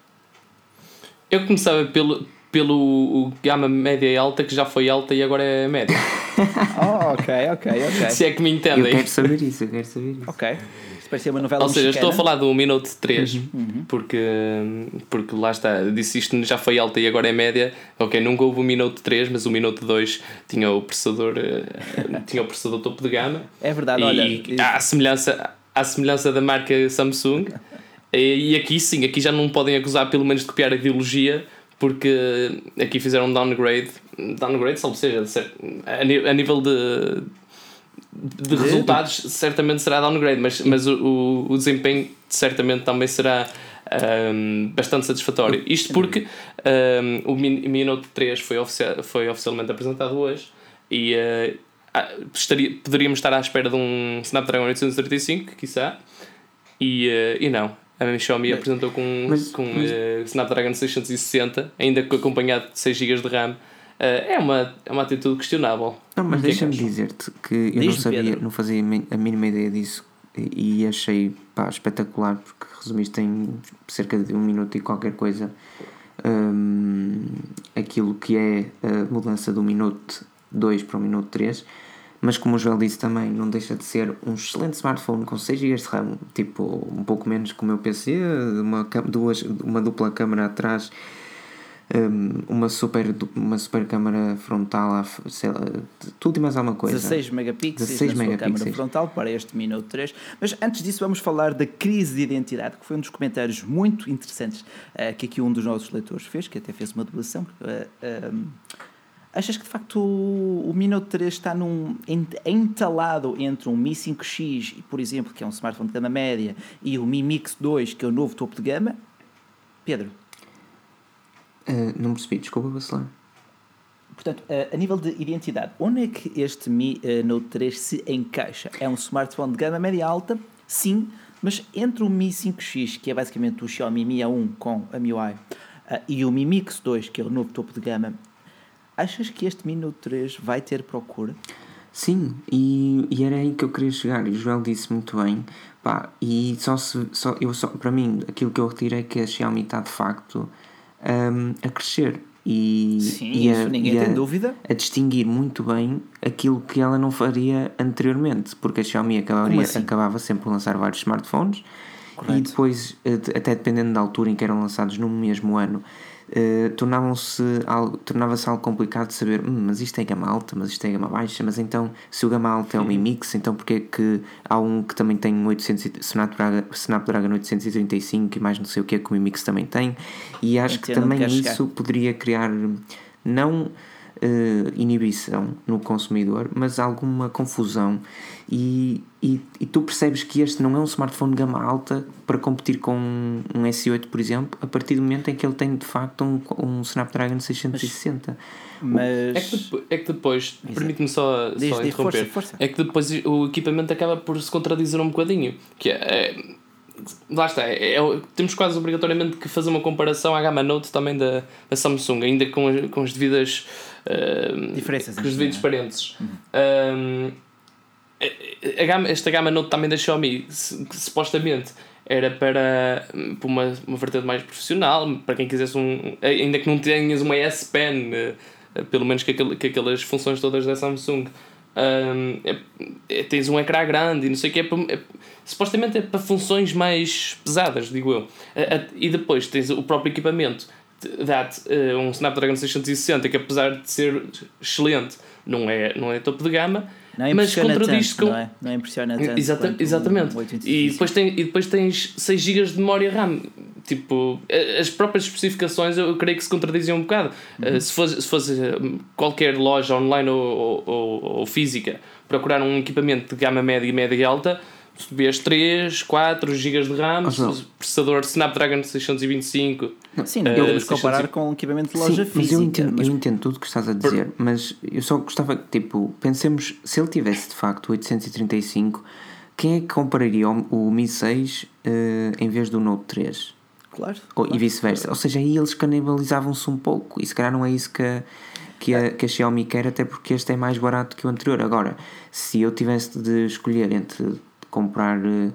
S3: Eu começava pelo, pelo o gama média e alta, que já foi alta e agora é média.
S1: Oh, ok, ok, ok.
S3: Se é que me
S2: Eu
S3: entendem.
S2: quero saber isso, eu quero saber isso.
S1: Ok. Isto parecia uma novela
S3: Ou seja, estou a falar do Minute 3, porque, porque lá está, disse isto já foi alta e agora é média. Ok, nunca houve o Minute 3, mas o Minute 2 tinha o processador, eh, tinha o processador topo de gama.
S1: É verdade,
S3: e
S1: olha.
S3: à semelhança, à semelhança da marca Samsung. E, e aqui sim, aqui já não podem acusar pelo menos de copiar a ideologia, porque aqui fizeram um downgrade, downgrade, salvo seja, a nível de, de resultados, certamente será downgrade, mas, mas o, o, desempenho certamente também será ahm, bastante satisfatório. Isto porque ahm, o Min- Mi Note 3 foi, oficia- foi oficialmente apresentado hoje e ah, estaria, poderíamos estar à espera de um Snapdragon 835, quiçá, e, eh, e não. A Xiaomi apresentou com,
S2: mas-
S3: com
S2: mas-
S3: eh, Snapdragon 660, ainda acompanhado de 6 GB de RAM. Eh, é, uma, é uma atitude questionável.
S2: Não, mas
S3: é
S2: deixa-me dizer-te que eu não
S1: Diz-me,
S2: sabia,
S1: Pedro.
S2: não fazia a mínima ideia disso e, e achei pá, espetacular porque resumiste em cerca de um minuto e qualquer coisa hum, aquilo que é a mudança do minuto 2 para o minuto 3. Mas como o Joel disse também, não deixa de ser um excelente smartphone com 6 GB de RAM, tipo um pouco menos que o meu PC, uma, duas, uma dupla câmera atrás um, uma, super, uma super câmara frontal, sei lá, tudo e mais alguma coisa.
S1: 16 megapixels 16 na megapixels. câmara frontal para este Mi Note 3. Mas antes disso, vamos falar da crise de identidade, que foi um dos comentários muito interessantes uh, que aqui um dos nossos leitores fez, que até fez uma doação. Uh, uh, achas que de facto o, o Mi Note 3 está num, entalado entre um Mi 5X, por exemplo, que é um smartphone de gama média, e o Mi Mix 2, que é o novo topo de gama? Pedro?
S2: Uh, não percebi, desculpa, vacilar.
S1: Portanto, uh, a nível de identidade, onde é que este Mi uh, Note 3 se encaixa? É um smartphone de gama média alta? Sim, mas entre o Mi 5X, que é basicamente o Xiaomi Mi A1 com a MIUI, e o Mi Mix 2, que é o novo topo de gama, achas que este Mi Note 3 vai ter procura?
S2: Sim, e, e era aí que eu queria chegar, e o Joel disse muito bem, pá, e só se, só, eu só, para mim, aquilo que eu retiro é que a Xiaomi está de facto um, a crescer e,
S1: Sim, e a, ninguém
S2: e
S1: tem dúvida.
S2: A distinguir muito bem aquilo que ela não faria anteriormente, porque a Xiaomi acabaria, assim? acabava sempre por lançar vários smartphones Correto. e depois, até dependendo da altura em que eram lançados no mesmo ano, eh, tornavam-se tornava-se algo complicado de saber, hum, mas isto é gama alta, mas isto é gama baixa, mas então se o gama alta é um Mi Mix, então porque é que há um que também tem 800, Snapdragon, Snapdragon 835 e mais não sei o que é que o Mi Mix também tem, e acho Entendo que também que isso chegar. poderia criar não uh, inibição no consumidor, mas alguma confusão. E, e, e, tu percebes que este não é um smartphone de gama alta para competir com um S8, por exemplo, a partir do momento em que ele tem de facto um, um Snapdragon 660.
S1: Mas...
S3: É, que, é que depois, permite-me só, diz, só diz, interromper, força, força. é que depois o equipamento acaba por se contradizer um bocadinho. Que é, é lá está, é, é, temos quase obrigatoriamente que fazer uma comparação à gama Note também da, da Samsung, ainda com, as, com as devidas uh,
S1: diferenças,
S3: com os devidos parentes. Uhum. Gama, esta gama Note também da Xiaomi, supostamente era para, para uma, uma vertente mais profissional, para quem quisesse um. ainda que não tenhas uma S Pen, uh, pelo menos que, que aquelas funções todas da Samsung. Um, é, é, tens um ecrã grande e não sei o que é, é supostamente é para funções mais pesadas, digo eu. E depois tens o próprio equipamento, dá-te eh, um Snapdragon 660 que apesar de ser excelente, não é, não é topo de gama.
S1: Não mas contradiz com. Não, é? não impressiona tanto.
S3: Exata, exatamente. e, depois tem, e depois tens 6 GB de memória RAM. Tipo, as próprias especificações eu creio que se contradizem um bocado. Uhum. Uh, se, fosse, se fosse qualquer loja online ou, ou, ou, física procurar um equipamento de gama média e média alta, vês 3, 4 GB de RAM, oh, processador Snapdragon 625.
S1: Sim, não podemos uh, comparar 600... com equipamento de loja Sim, física.
S2: Mas eu entendo, mas... eu entendo tudo o que estás a dizer, Por... mas eu só gostava que, tipo, pensemos, se ele tivesse de facto 835, quem é que compraria o, o Mi 6 uh, em vez do Note 3?
S1: Claro.
S2: Ou,
S1: claro.
S2: E vice-versa. Ou seja, aí eles canibalizavam-se um pouco, e se calhar não é isso que a, que a, que a Xiaomi quer, até porque este é mais barato que o anterior. Agora, se eu tivesse de escolher entre comprar uh,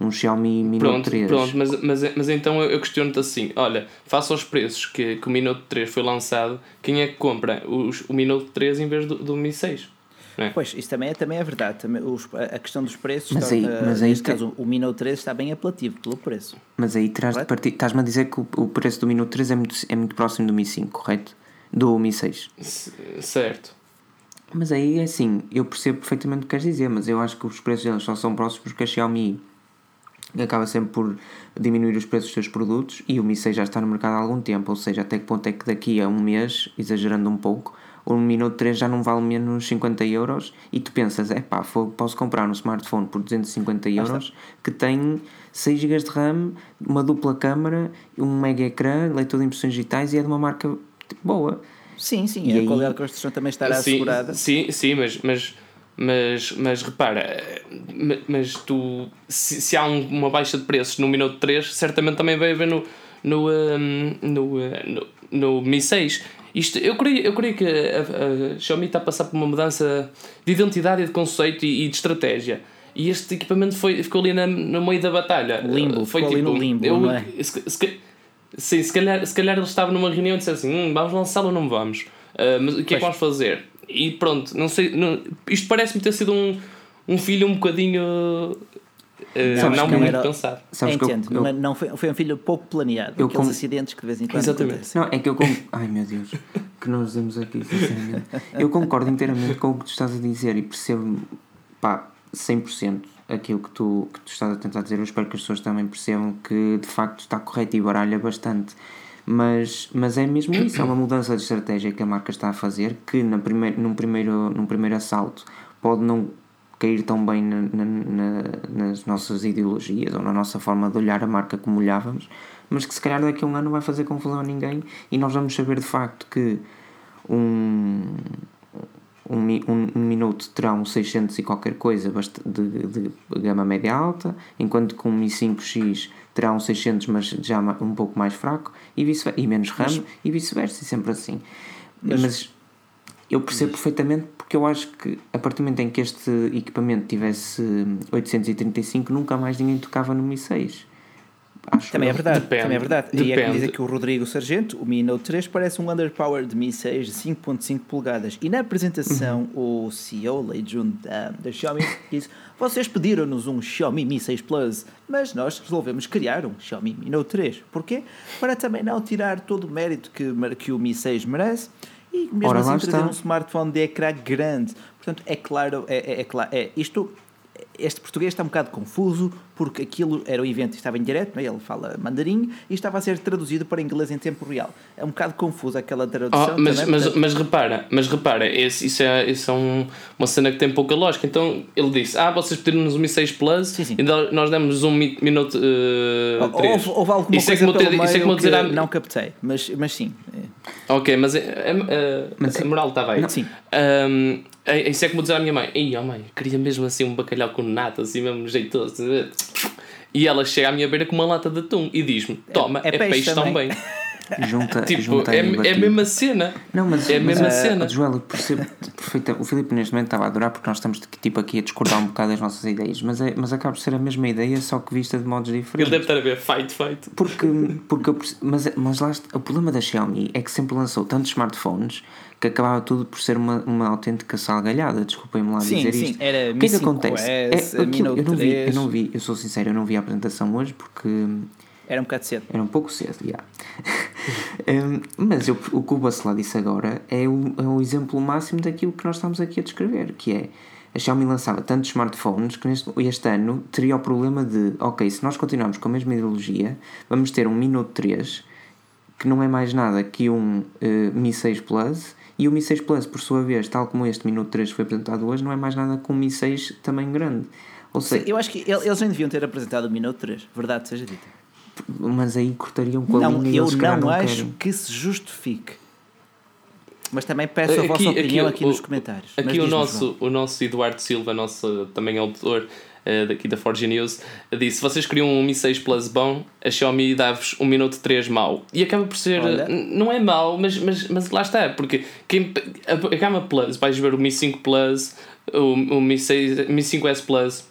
S2: um Xiaomi Mi
S3: pronto,
S2: Note 3.
S3: Pronto, mas, mas, mas então eu, questiono-te assim: olha, face aos preços que, que o Mi Note 3 foi lançado, quem é que compra os, o Mi Note 3 em vez do, do Mi 6? É?
S1: Pois, isso também é, também é verdade. Também, os, a questão dos preços,
S2: mas aí,
S1: está,
S2: mas aí
S1: neste caso, o Mi Note 3 está bem apelativo pelo preço.
S2: Mas aí terás de partir. Estás-me a dizer que o, o preço do Mi Note 3 é muito, é muito próximo do Mi 5, correto? Do Mi 6.
S3: C certo.
S2: Mas aí é assim, eu percebo perfeitamente o que queres dizer, mas eu acho que os preços deles só são próximos porque a Xiaomi acaba sempre por diminuir os preços dos seus produtos e o Mi 6 já está no mercado há algum tempo, ou seja, até que ponto é que daqui a um mês, exagerando um pouco, o Mi Note 3 já não vale menos 50 euros e tu pensas, é pá, posso comprar um smartphone por 250 euros que tem 6 GB de RAM, uma dupla câmera, um mega ecrã, leitor de impressões digitais e é de uma marca tipo, boa.
S1: Sim, sim, e, a aí... qualidade de construção também estará
S3: sim,
S1: assegurada.
S3: Sim, sim, mas, mas, mas, mas repara, mas tu, se, se há um, uma baixa de preços no minuto 3, certamente também vai haver no, no, um, no, no, no Mi 6. Isto, eu, creio, eu creio que a, a, Xiaomi está a passar por uma mudança de identidade, de conceito e, e de estratégia. E este equipamento foi, ficou ali na, no meio da batalha.
S1: Limbo, foi tipo, ali no limbo, eu, não é?
S3: Se, se, Sim, se calhar, se calhar ele estava numa reunião e disse assim: hum, vamos lançá-lo ou não vamos? Uh, mas o que é que vamos fazer? E pronto, não sei. Não, isto parece-me ter sido um, um filho um bocadinho. uh,
S1: Não,
S3: muito
S1: era-
S3: pensado.
S2: Sabes que eu-
S1: Entendo,
S2: eu-
S1: não, não foi, foi um filho pouco planeado.
S2: Eu
S1: aqueles
S2: com-
S1: acidentes que de vez em quando
S3: Exatamente.
S1: acontecem.
S2: Não, é que eu. con- Ai meu Deus, que nós dizemos aqui, sinceramente. Eu concordo inteiramente com o que tu estás a dizer e percebo, pá, 100% aquilo que tu, que tu estás a tentar dizer. Eu espero que as pessoas também percebam que de facto está correto e baralha bastante. Mas, mas é mesmo isso, é uma mudança de estratégia que a marca está a fazer que na primeir, num, primeiro, num primeiro assalto pode não cair tão bem na- na- na- nas nossas ideologias ou na nossa forma de olhar a marca como olhávamos, mas que se calhar daqui a um ano vai fazer confusão a ninguém e nós vamos saber de facto que um, um, um, um Minuto terá um 600 e qualquer coisa de, de gama média alta, enquanto que um Mi 5X terá um 600 mas já um pouco mais fraco e, vice e menos RAM e vice-versa, e sempre assim. Mas, eu percebo perfeitamente porque eu acho que a partir do momento em que este equipamento tivesse 835 nunca mais ninguém tocava no Mi 6. Acho
S1: Também é verdade,
S3: Depende,
S1: também é verdade. E é que
S3: depende.
S1: diz aqui o Rodrigo Sargento, o Mi Note 3 parece um underpowered Mi 6 de 5.5 polegadas. E na apresentação, o CEO, Lei Jun da, da Xiaomi, disse: Vocês pediram-nos um Xiaomi Mi 6 Plus, mas nós resolvemos criar um Xiaomi Mi Note 3. Porquê? Para também não tirar todo o mérito que, que o Mi 6 merece e mesmo
S2: Ora,
S1: assim trazer
S2: está.
S1: um smartphone de ecrã grande. Portanto, é claro, é, é, é claro, é, isto, este português está um bocado confuso porque aquilo era o evento estava em direto, não é? ele fala mandarim e estava a ser traduzido para inglês em tempo real. É um bocado confuso aquela tradução.
S3: Oh, mas,
S1: também,
S3: mas,
S1: portanto-
S3: mas repara, mas repara, esse, isso é, isso é um- uma cena que tem pouca lógica. Então ele disse: Ah, vocês pediram-nos um Mi 6 Plus
S1: Sim, sim.
S3: e nós demos um Mi, Mi Note uh, 3.
S1: houve, houve alguma
S3: Isso é
S1: coisa pelo
S3: ter- isso é dizer
S1: que
S3: à-
S1: não captei, mas, mas sim. é.
S3: Ok, mas, é- é-
S2: Mas
S3: a
S2: é-
S3: moral estava aí.
S1: Não, sim.
S3: Um, é- isso é como dizer à minha mãe: Ei, ó mãe, queria mesmo assim um bacalhau com nata, assim mesmo jeitoso. a ver?" E ela chega à minha beira com uma lata de atum e diz-me: Toma,
S1: é
S3: é,
S1: peixe
S3: peixe
S1: também."
S3: também.
S2: Junta,
S3: tipo,
S2: junta
S3: é, é a mesma cena.
S2: Não, mas,
S3: É a mesma cena.
S2: Joel, eu percebo perfeitamente. O Filipe neste momento estava a adorar porque nós estamos tipo, aqui a discordar um bocado das nossas ideias, mas, é, mas acaba por ser a mesma ideia, só que vista de modos
S3: Ele
S2: diferentes.
S3: deve estar a ver fight, fight.
S2: Porque, porque mas, mas lá o problema da Xiaomi é que sempre lançou tantos smartphones que acabava tudo por ser uma, uma autêntica salgalhada. Desculpem-me lá
S1: Sim,
S2: dizer
S1: sim,
S2: isto.
S1: era
S2: o que é que
S1: 5S,
S2: acontece? É,
S1: Mi
S2: aquilo, eu, não vi, eu
S1: 3.
S2: não vi, eu sou sincero, eu não vi a apresentação hoje porque
S1: Era um bocado cedo.
S2: era um pouco cedo, já. Hum, mas eu, o que o Bacelar disse agora é o, é o exemplo máximo daquilo que nós estamos aqui a descrever, que é a Xiaomi lançava tantos smartphones que neste, este ano teria o problema de, ok, se nós continuarmos com a mesma ideologia, vamos ter um Mi Note 3 que não é mais nada que um eh, Mi 6 Plus e o Mi 6 Plus, por sua vez, tal como este Mi Note 3 foi apresentado hoje, não é mais nada que um Mi 6 também grande. Ou
S1: Sim,
S2: seja,
S1: eu acho que el- eles nem deviam ter apresentado o Mi Note 3, verdade seja dita.
S2: mas aí cortariam com a
S1: Não,
S2: linha
S1: eu
S2: eles
S1: não,
S2: não
S1: acho
S2: querem.
S1: que se justifique. Mas também peço a
S3: Aqui-
S1: vossa opinião
S3: aqui
S1: aqui,
S3: o-
S1: nos comentários.
S3: Aqui o
S1: João.
S3: nosso, o nosso Eduardo Silva, nosso também autor eh, daqui da Forge News, disse: se vocês queriam um Mi 6 Plus bom, a Xiaomi dá-vos um Minuto 3 mau. E acaba por ser.
S1: Olha.
S3: n- Não é mau, mas, mas, mas lá está, porque quem, a, a gama Plus, vais ver o Mi 5 Plus, o, o Mi, 6, Mi 5S Plus.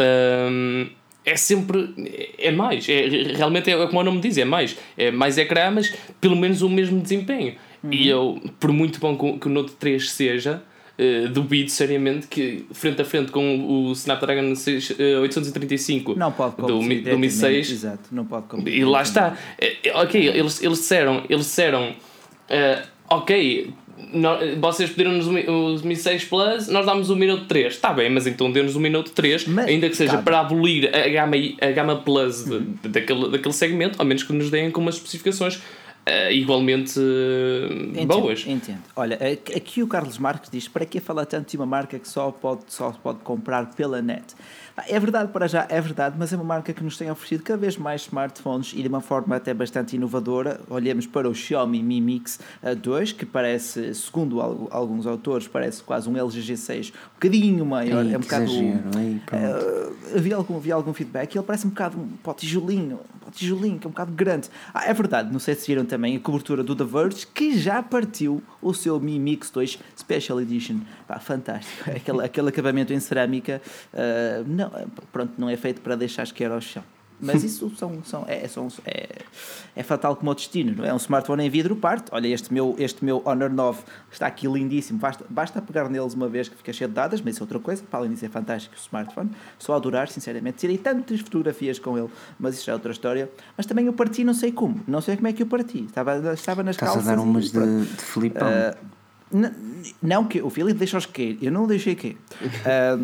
S3: hum, é sempre é mais é, realmente é como o nome diz é mais é mais ecrã mas pelo menos o mesmo desempenho e eu por muito bom que, o- que o Note 3 seja eh, duvido seriamente que frente a frente com o Snapdragon 6, eh, 835
S1: Não pode
S3: do. Mi- do Mi
S1: diretamente,
S3: 6
S1: Exato, não pode competir.
S3: e lá está. É, Ok, eles, eles disseram, eles disseram eh, ok, vocês pediram-nos o Mi- o Mi 6 Plus, nós damos o Minuto 3. Está bem, mas então dê-nos o Minuto 3,
S1: Mas-
S3: ainda que seja.
S1: Uhum.
S3: para abolir a gama, a gama Plus de- de- daquele, daquele segmento, ao menos que nos deem com umas especificações eh, igualmente eh,
S1: Entendo,
S3: boas.
S1: Entendo. Olha, aqui o Carlos Marques diz: para que falar tanto de uma marca que só pode, só pode comprar pela net? É verdade, para já é verdade, mas é uma marca que nos tem oferecido cada vez mais smartphones e de uma forma até bastante inovadora. Olhemos para o Xiaomi Mi Mix ah, 2, que parece, segundo al- alguns autores, parece quase um LG G6 um bocadinho maior.
S2: Ei,
S1: é um bocado.
S2: exagero, pronto.
S1: Uh, havia, algum, havia algum feedback e ele parece um bocado um, para o tijolinho, para o tijolinho, que é um bocado grande. Ah, é verdade, não sei se viram também a cobertura do The Verge, que já partiu o seu Mi Mix 2 Special Edition. Pá, fantástico. Aquele, aquele acabamento em cerâmica, uh, não, pronto, não é feito para deixar esquecer ao chão. Mas isso são, são, é, são, é, é fatal como o destino, não é? Um smartphone em vidro parte. Olha, este meu, este meu Honor 9 está aqui lindíssimo. Basta, basta pegar neles uma vez que fica cheio de dados, mas isso é outra coisa. Para além disso, é fantástico o smartphone. Só a adorar, sinceramente. Tirei tantas fotografias com ele, mas isso já é outra história. Mas também eu parti, não sei como. Não sei como é que eu parti. Estava, estava nas
S2: Estás
S1: calças.
S2: a dar
S1: e
S2: umas de, de Filipão.
S1: Ah, n- não que o Filipe deixa-os cair, eu não o deixei cair. Ah,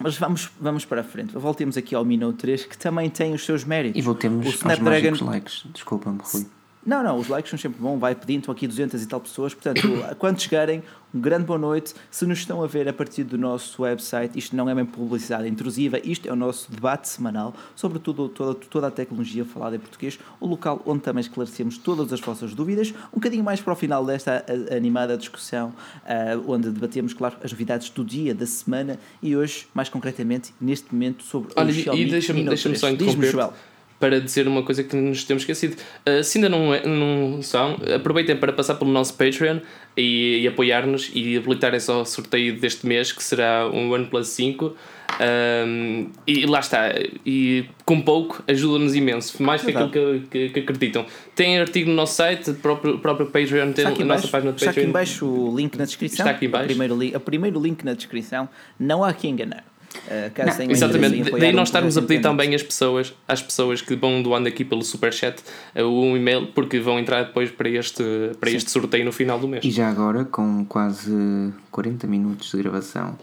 S1: mas vamos, vamos para a frente. Voltemos aqui ao Minute 3, que também tem os seus méritos.
S2: e voltemos
S1: o
S2: aos
S1: Snapdragon.
S2: mágicos likes. Desculpa-me, Rui.
S1: Não, não, os likes são sempre bom, vai pedindo, estão aqui 200 e tal pessoas, portanto, quando chegarem, um grande boa noite. Se nos estão a ver a partir do nosso website, isto não é bem publicidade intrusiva, isto é o nosso debate semanal sobre tudo, toda, toda a tecnologia falada em português, o local onde também esclarecemos todas as vossas dúvidas, um bocadinho mais para o final desta a- animada discussão, ah, onde debatemos, claro, as novidades do dia, da semana e hoje, mais concretamente, neste momento, sobre
S3: Olha,
S1: o Xiaomi
S3: e deixa-me deixa
S1: 3.
S3: só interromper. Para dizer uma coisa que nos temos esquecido. Uh, se ainda não, é- não são, aproveitem para passar pelo nosso Patreon e, e apoiar-nos e habilitarem-se ao sorteio deste mês, que será um OnePlus 5. Um, e lá está, e com pouco ajuda-nos imenso, mais que aquilo que, que, acreditam. Tem artigo no nosso site, o próprio, próprio Patreon tem a nossa
S1: baixo,
S3: página de
S1: está aqui
S3: Patreon.
S1: em baixo o link na descrição.
S3: Está aqui em baixo.
S1: O primeiro, o primeiro link na descrição. Não há que enganar. Uh,
S2: Não,
S3: Exatamente, daí
S1: um
S3: nós estarmos a pedir também às pessoas, às pessoas que vão doando aqui pelo Superchat uh, um e-mail, porque vão entrar depois para este, para este sorteio no final do mês.
S2: E já agora, com quase 40 minutos de gravação,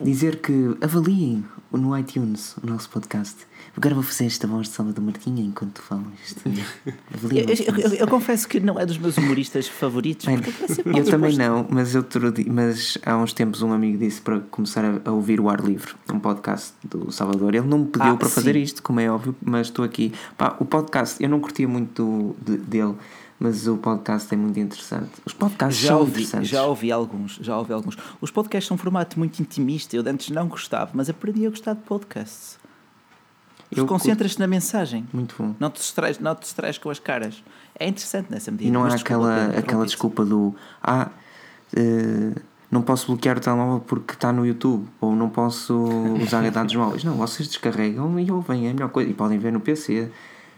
S2: dizer que avaliem no iTunes o nosso podcast. Agora vou fazer esta voz de Salvador Martinha enquanto tu falas. Avaliem
S1: Eu, eu- eu- eu confesso que não é dos meus humoristas favoritos.
S2: Bem, eu também
S1: disposto.
S2: não, mas, eu mas há uns tempos um amigo disse para começar a, a ouvir o Ar Livre, um podcast do Salvador. Ele não me pediu
S1: Ah,
S2: para fazer
S1: sim.
S2: isto, como é óbvio, mas estou aqui. Pá, o podcast, eu não curtia muito do- de- dele, mas o podcast é muito interessante. Os podcasts
S1: Já
S2: são
S1: ouvi,
S2: interessantes.
S1: já ouvi alguns, já ouvi alguns. Os podcasts são um formato muito intimista. Eu antes não gostava, mas aprendi a gostar de podcasts.
S2: Eu
S1: Concentras-te na mensagem.
S2: Muito bom.
S1: Não te, distrais, não te distrais com as caras. É interessante nessa medida.
S2: E não há aquela, aquela desculpa do ah, eh, não posso bloquear o telemóvel porque está no YouTube ou não posso usar dados móveis. Não, vocês descarregam e ouvem, é a melhor coisa. E podem ver no PC,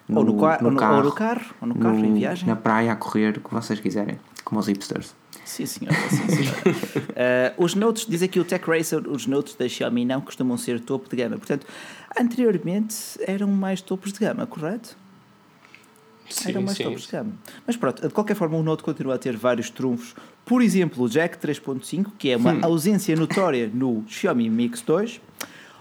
S2: no,
S1: Ou no, ou no- ou
S2: carro,
S1: no carro, ou no carro, em viagem.
S2: na praia, a correr, o que vocês quiserem, como os hipsters.
S1: Sim, senhora. Sim, senhora. Eh, os notes, diz aqui o Tech Racer, os notes da Xiaomi não costumam ser topo de gama. Portanto, anteriormente eram mais topos de gama, correto? eram
S3: Sim,
S1: mais
S3: sim.
S1: topos de gama. Mas pronto, de qualquer forma, o Note continua a ter vários trunfos. Por exemplo, o Jack 3.5, que é
S3: Hum.
S1: uma ausência notória no Xiaomi Mix 2.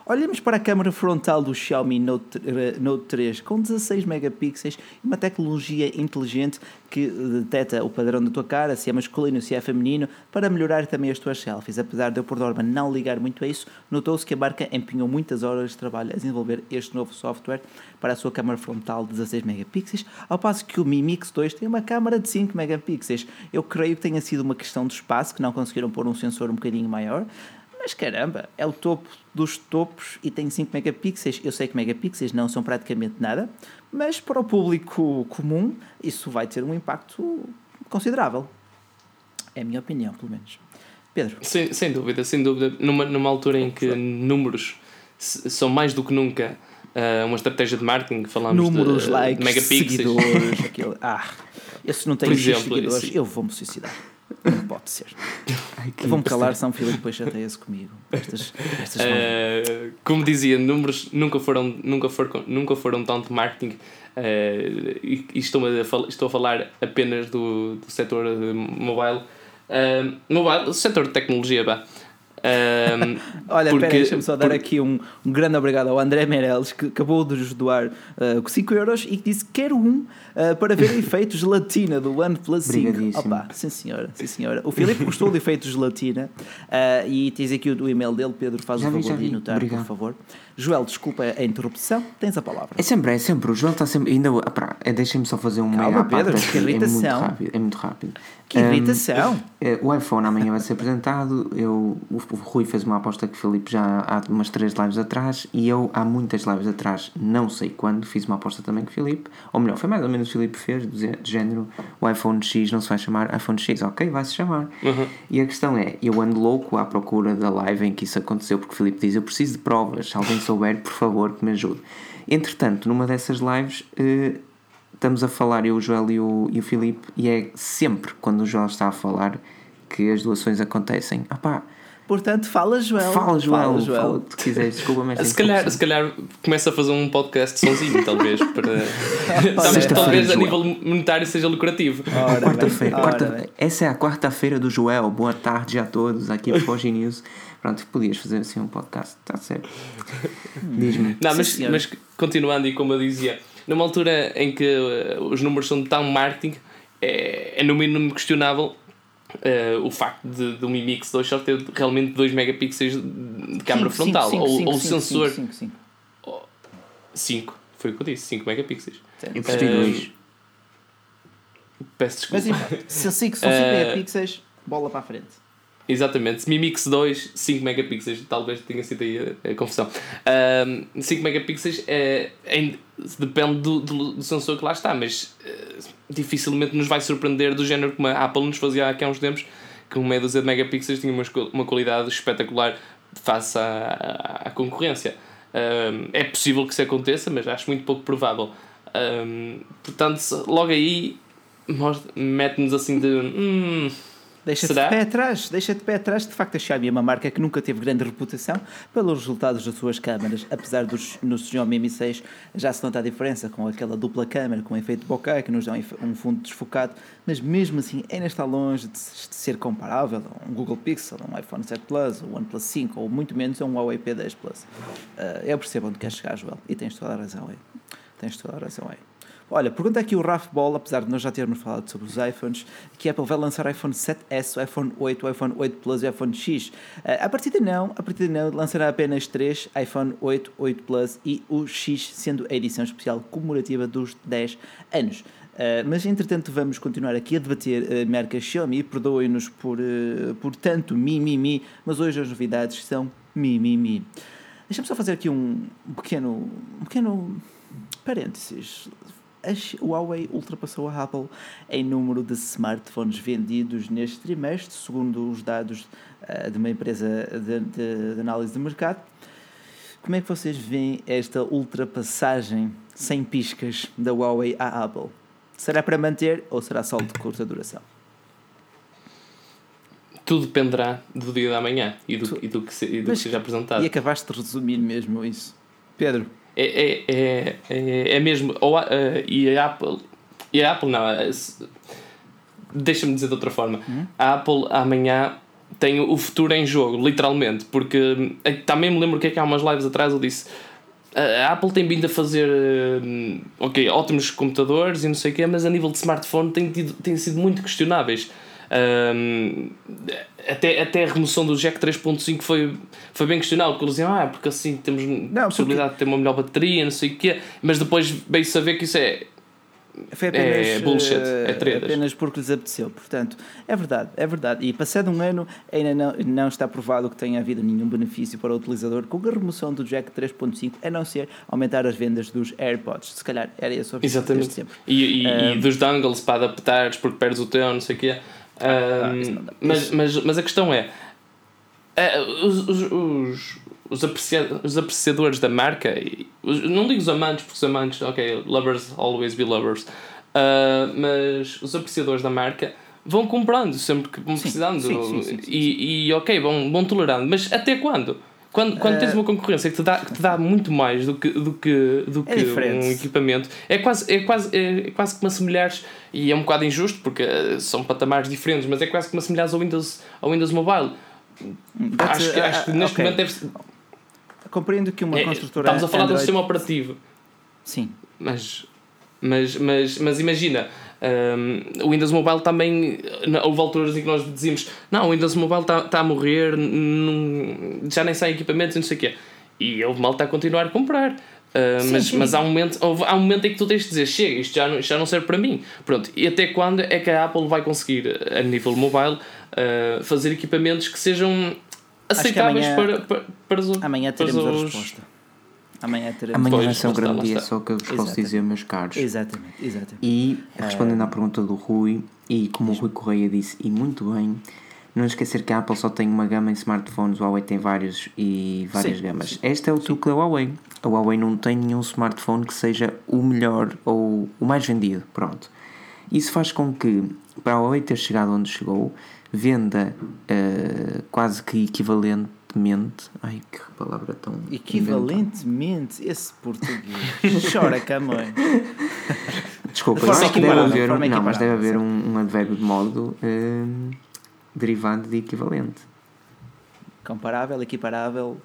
S1: Olhamos para a câmara frontal do Xiaomi Note, eh, Note 3 com 16 megapixels e uma tecnologia inteligente que eh, detecta o padrão da tua cara, se é masculino, se é feminino, para melhorar também as tuas selfies. Apesar de eu, por norma, não ligar muito a isso, notou-se que a marca empenhou muitas horas de trabalho a desenvolver este novo software para a sua câmara frontal de 16 megapixels, ao passo que o Mi Mix 2 tem uma câmara de 5 megapixels. Eu creio que tenha sido uma questão de espaço, que não conseguiram pôr um sensor um bocadinho maior, mas caramba, é o topo dos topos e tem 5 megapixels. Eu sei que megapixels não são praticamente nada, mas para o público comum isso vai ter um impacto considerável. É a minha opinião, pelo menos. Pedro,
S3: Sem, sem dúvida, sem dúvida. Numa, numa altura em que números são mais do que nunca ah, uma estratégia de marketing, falamos
S1: números,
S3: de,
S1: likes,
S3: de megapixels.
S1: seguidores, aquilo. Ah, eu se não tenho seguidores,
S3: sim.
S1: eu vou-me suicidar. Não pode ser. Vou-me calar, São Filipe depois chateia-se comigo. Estas, estas
S3: Uh, como dizia, números nunca foram, nunca foram, nunca foram tão de marketing. uh, e, e estou, a, fal- estou a falar apenas do, do setor de mobile. Uh, mobile, setor de tecnologia, vá. Um,
S1: Olha,
S3: porque-
S1: pera, deixa-me só dar
S3: por-
S1: aqui um, um grande obrigado ao André Meirelles, que acabou de nos doar uh, 5 euros e que disse que quero um uh, para ver efeitos gelatina do OnePlus 5.
S2: Obrigadíssimo.
S1: Opa, sim senhora, sim senhora. O Filipe gostou de efeitos gelatina uh, e tens aqui o, o e-mail dele, Pedro, faz
S2: Já
S1: o
S2: vi,
S1: favor
S2: já
S1: de
S2: vi.
S1: anotar,
S2: Obrigado.
S1: por favor. Joel, desculpa a interrupção, tens a palavra.
S2: É sempre, é sempre. O João está sempre. Ainda, ah, é, Deixem-me só fazer um
S1: Calma, Pedro, que
S2: É muito
S1: irritação.
S2: rápido. É muito rápido.
S1: Que
S2: Um,
S1: irritação!
S2: É, O iPhone amanhã vai ser apresentado. Eu, o o Rui fez uma aposta que o Filipe já há umas três lives atrás e eu há muitas lives atrás, não sei quando, fiz uma aposta também com o Filipe. Ou melhor, foi mais ou menos o Filipe fez, de género: o iPhone X não se vai chamar iPhone X, ok, vai se chamar.
S3: Uhum.
S2: E a questão é: eu ando louco à procura da live em que isso aconteceu, porque o Filipe diz: eu preciso de provas, se alguém souber, por favor, que me ajude. Entretanto, numa dessas lives, eh, estamos a falar, eu, o Joel e o, e o Filipe, e é sempre quando o Joel está a falar que as doações acontecem. Ah pá,
S1: Portanto, fala Joel.
S2: fala Joel,
S1: Fala,
S2: fala que tu quiseres, desculpa-me esta
S3: Se calhar, se calhar começa a fazer um podcast sozinho, talvez. Para... talvez, talvez a
S2: Joel.
S3: nível monetário seja lucrativo.
S2: Quarta-feira, quarta essa é a quarta-feira do Joel. Boa tarde a todos, aqui do Foge News. Pronto, podias fazer assim um podcast, está certo. Diz-me.
S3: Não, mas, mas continuando, e como eu dizia, numa altura em que eh, os números são de tão marketing, é, é no mínimo questionável eh, o facto de, de um Mi Mix 2 só ter realmente 2 megapixels de,
S1: Cinco,
S3: frontal
S1: cinco,
S3: ou,
S1: cinco,
S3: ou
S1: cinco,
S3: sensor
S1: cinco, cinco,
S3: 5, foi o que eu disse, 5 megapixels.
S1: cinco.
S2: Eu prefiro
S3: Eh,
S2: dois.
S3: Peço
S1: Mas
S3: desculpa.
S1: enfim, se assim que são 5
S3: Eh,
S1: megapixels, bola para a frente.
S3: Exatamente, Mi Mix 2, 5 megapixels, talvez tenha sido aí a, a confusão. Ahm, 5 megapixels é, é- depende do, do, sensor que lá está, mas eh, dificilmente nos vai surpreender do género como a Apple nos fazia aqui há uns tempos, que uma meia dúzia de megapixels tinha uma, uma qualidade espetacular face à, à, à concorrência. Ahm, é possível que isso aconteça, mas acho muito pouco provável. Ahm, portanto, logo aí mete-nos assim de. Hum,
S1: Deixa-te de pé atrás, deixa-te de pé atrás. De facto, a Xiaomi é uma marca que nunca teve grande reputação pelos resultados das suas câmaras, apesar dos no Xiaomi Mi 6 já se nota a diferença com aquela dupla câmara com efeito bokeh que nos dá um fundo desfocado, mas mesmo assim ainda está longe de, se- de ser comparável a um Google Pixel, a um iPhone 7 Plus, um OnePlus 5 ou muito menos a um Huawei P10 Plus. Ah, eu percebo onde queres chegar, Joel, e tens toda a razão aí. Tens toda a razão aí. Olha, pergunta aqui o Raf Ball, apesar de nós já termos falado sobre os iPhones, que Apple vai lançar o iPhone 7S, o iPhone 8, o iPhone 8 Plus e o iPhone X. Ah, a partida não, a partida não, lançará apenas 3, iPhone 8, 8 Plus e o X, sendo a edição especial comemorativa dos 10 anos. Uh, mas entretanto vamos continuar aqui a debater a marca Xiaomi, perdoem-nos por, uh, por tanto mi, mi, mi, mas hoje as novidades são mi, mi, mi. Deixa-me só fazer aqui um pequeno, um pequeno parênteses. A Huawei ultrapassou a Apple em número de smartphones vendidos neste trimestre, segundo os dados uh, de uma empresa de, de- de análise de mercado. Como é que vocês veem esta ultrapassagem sem piscas da Huawei à Apple? Será para manter ou será só de curta duração?
S3: tudo dependerá do dia da manhã e do,
S1: Tu-
S3: e do que, se, e do
S1: Mas-
S3: que seja apresentado.
S1: E acabaste de resumir mesmo isso. Pedro,
S3: É, é, é, é, é mesmo. Ou eh, e a Apple. E a Apple não. eh, Deixa-me dizer de outra forma.
S1: Uhum.
S3: A Apple amanhã tem o futuro em jogo, literalmente. Porque eh, também me lembro que é que há umas lives atrás eu disse. A a Apple tem vindo a fazer ok, ótimos computadores e não sei o quê, mas a nível de smartphone tem, tido, tem sido muito questionáveis. Ahm, até, até a remoção do Jack 3.5 foi, foi bem questionável, porque eles diziam, ah, porque assim temos
S1: Não,
S3: possibilidade de ter uma melhor bateria, não sei o quê, mas depois veio-se a ver que isso é.
S1: foi apenas,
S3: É bullshit,
S1: eh,
S3: é tretas.
S1: apenas porque lhes apeteceu. Portanto, é verdade, é verdade. E passado um ano, ainda não, não está provado que tenha havido nenhum benefício para o utilizador com a remoção do Jack 3.5, a não ser aumentar as vendas dos AirPods. Se calhar era esse o objetivo
S3: Exatamente.
S1: sempre.
S3: E, e, e
S1: Ahm.
S3: dos dongles para adaptares porque perdes o teu, não sei o quê.
S1: Ah, Dá.
S3: mas, mas, mas a questão é: ah, os, os, os, os, aprecia- os apreciadores da marca, os- não digo os amantes, porque os amantes, ok, lovers always be lovers, ah, mas os apreciadores da marca vão comprando sempre que vão
S1: Sim,
S3: precisando
S1: sim, sim,
S3: e, e ok, vão, vão tolerando, mas até quando? Quando, quando
S1: Ah.
S3: tens uma concorrência que te, dá, que te dá muito mais do que, do que, do
S1: É
S3: que
S1: diferente.
S3: um equipamento, é quase, é, quase, é quase que me assemelhares, e é um bocado injusto porque eh, são patamares diferentes, mas é quase que me assemelhares ao Windows, ao Windows Mobile.
S1: That's,
S3: acho que,
S1: uh,
S3: acho que
S1: uh,
S3: neste
S1: ok.
S3: momento deve.
S1: Compreendo que uma
S3: é,
S1: construtora.
S3: estamos a falar de um
S1: Android-
S3: sistema operativo,
S1: Sim,
S3: mas, mas, mas, mas imagina. Hum, o Windows Mobile também houve alturas em que nós dizíamos não, o Windows Mobile está tá a morrer não- já nem sai equipamentos e não sei o quê e houve malta a continuar a comprar Uh,
S1: Sim,
S3: mas,
S1: sim.
S3: mas há, um momento, há um momento em que tu tens de dizer chega, isto já não, isto já não serve para mim pronto, e até quando é que a Apple vai conseguir a nível mobile uh, fazer equipamentos que sejam aceitáveis
S1: amanhã-
S3: para, para, para os
S1: amanhã
S3: para
S1: teremos a
S3: os-
S1: resposta. Amanhã teremos.
S2: Amanhã vai ser um
S3: está,
S2: grande dia, só que eu vos posso dizer, meus caros.
S1: Exatamente, exatamente.
S2: E respondendo à pergunta do Rui, e como o Rui Correia disse, e muito bem, Não esquecer que a Apple só tem uma gama em smartphones, o Huawei tem vários e várias
S1: Sim,
S2: gamas.
S1: sim.
S2: Este é o truque da Huawei. A Huawei não tem nenhum smartphone que seja o melhor ou o mais vendido. Pronto. Isso faz com que, para a Huawei ter chegado onde chegou, venda eh, quase que equivalentemente. Ai, que palavra tão. inventada.
S1: Equivalentemente, esse português. Chora, Camões.
S2: Desculpa,
S1: De
S2: eu
S1: forma
S2: acho que deve haver, um, não, mas deve haver um, um advérbio de modo hum, derivado de equivalente.
S1: Comparável, equiparável,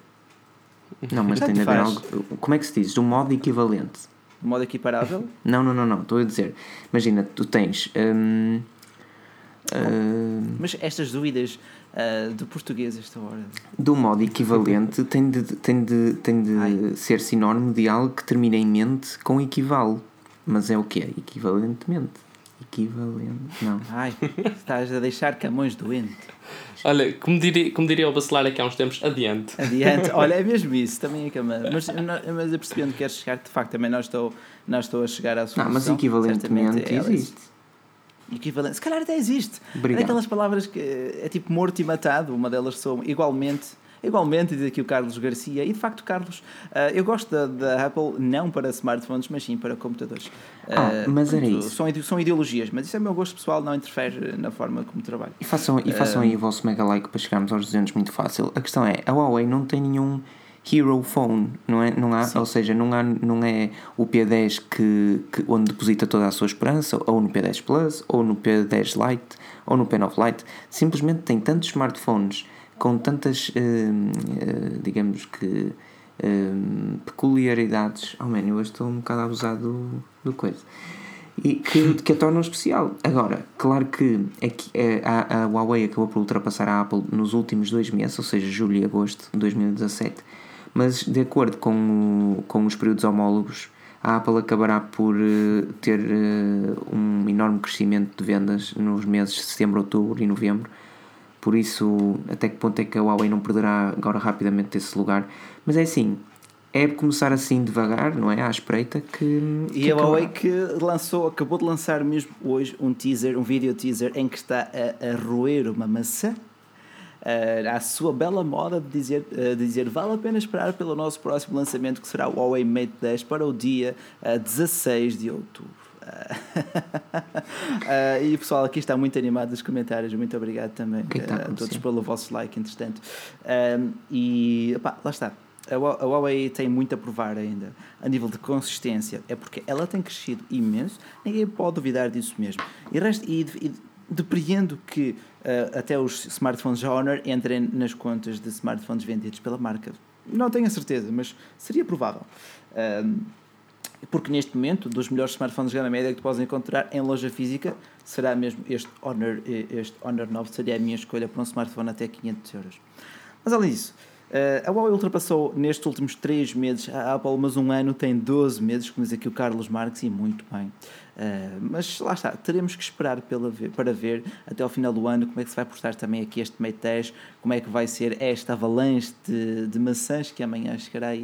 S2: Não, mas tem de haver algo. Como é que se diz? Um modo equivalente.
S1: de modo equiparável.
S2: Não, não, não, não. Estou a dizer. Imagina, tu tens. hum, hum,
S1: Mas estas dúvidas do português, esta hora.
S2: do modo equivalente tem de, tem de, tem de
S1: Ai.
S2: ser sinónimo de algo que termina em mente com equivale. Mas é o quê? Equivalentemente. Equivalente. Não.
S1: Ai, estás a deixar Camões doente.
S3: Olha, como diria, como diria o Bacelar aqui há uns tempos, adiante.
S1: Adiante, olha, é mesmo isso, também é Camões. Mas, mas eu percebi onde queres chegar, de facto, também não estou, não estou a chegar à solução.
S2: Não, mas equivalentemente
S1: é-
S2: existe.
S1: Equivalente, se calhar até existe.
S2: Obrigado.
S1: É aquelas palavras que é tipo morto e matado, uma delas são igualmente. Igualmente, diz aqui o Carlos Garcia, e de facto, Carlos, ah, eu gosto da, da Apple não para smartphones, mas sim para computadores.
S2: Ah, mas era isso.
S1: São, são ideologias, mas isso é o meu gosto pessoal, não interfere na forma como trabalho.
S2: E façam, e façam aí o vosso mega like para chegarmos aos 200 muito fácil. A questão é, a Huawei não tem nenhum hero phone, não é? Não há,
S1: Sim.
S2: ou seja, não, há, não é o P10 que, que, onde deposita toda a sua esperança, ou no P10 Plus, ou no P10 Lite, ou no P9 Lite. Simplesmente tem tantos smartphones com tantas, hum, eh, digamos que, hum, peculiaridades. Oh man, eu hoje estou um bocado abusado do, do coisa e que, que a tornam especial. Agora, claro que aqui, eh, a, a Huawei acabou por ultrapassar a Apple nos últimos dois meses, ou seja, julho e agosto de 2017, mas de acordo com, com os períodos homólogos, a Apple acabará por eh, ter eh, um enorme crescimento de vendas nos meses de setembro, outubro e novembro. Por isso, até que ponto é que a Huawei não perderá agora rapidamente esse lugar? Mas é assim, é começar assim devagar, não é? À espreita que.
S1: E
S2: que
S1: a Huawei
S2: acabará.
S1: que lançou, acabou de lançar mesmo hoje um teaser, um vídeo teaser em que está a, a roer uma maçã. Uh, à sua bela moda de dizer, uh, de dizer vale a pena esperar pelo nosso próximo lançamento que será o Huawei Mate 10 para o dia uh, 16 de outubro. Uh, e o pessoal aqui está muito animado nos comentários, muito obrigado também uh, a todos pelo vosso like, entretanto. Um, e lá está. A a Huawei tem muito a provar ainda a nível de consistência, é porque ela tem crescido imenso, ninguém pode duvidar disso mesmo. E, resta, e, e depreendo que uh, até os smartphones Honor entrem nas contas de smartphones vendidos pela marca. Não tenho a certeza, mas seria provável. Um, porque neste momento, dos melhores smartphones de gama média que tu podes encontrar em loja física, será mesmo este Honor, eh, este Honor 9, seria a minha escolha para um smartphone até 500 euros. Mas além disso, eh, a Huawei ultrapassou nestes últimos 3 meses a Apple, mas um ano tem 12 meses, como diz aqui o Carlos Marques, e muito bem. Eh, mas lá está, teremos que esperar pela para ver até ao final do ano como é que se vai postar também aqui este 10, como é que vai ser esta avalanche de, de maçãs que amanhã chegará aí.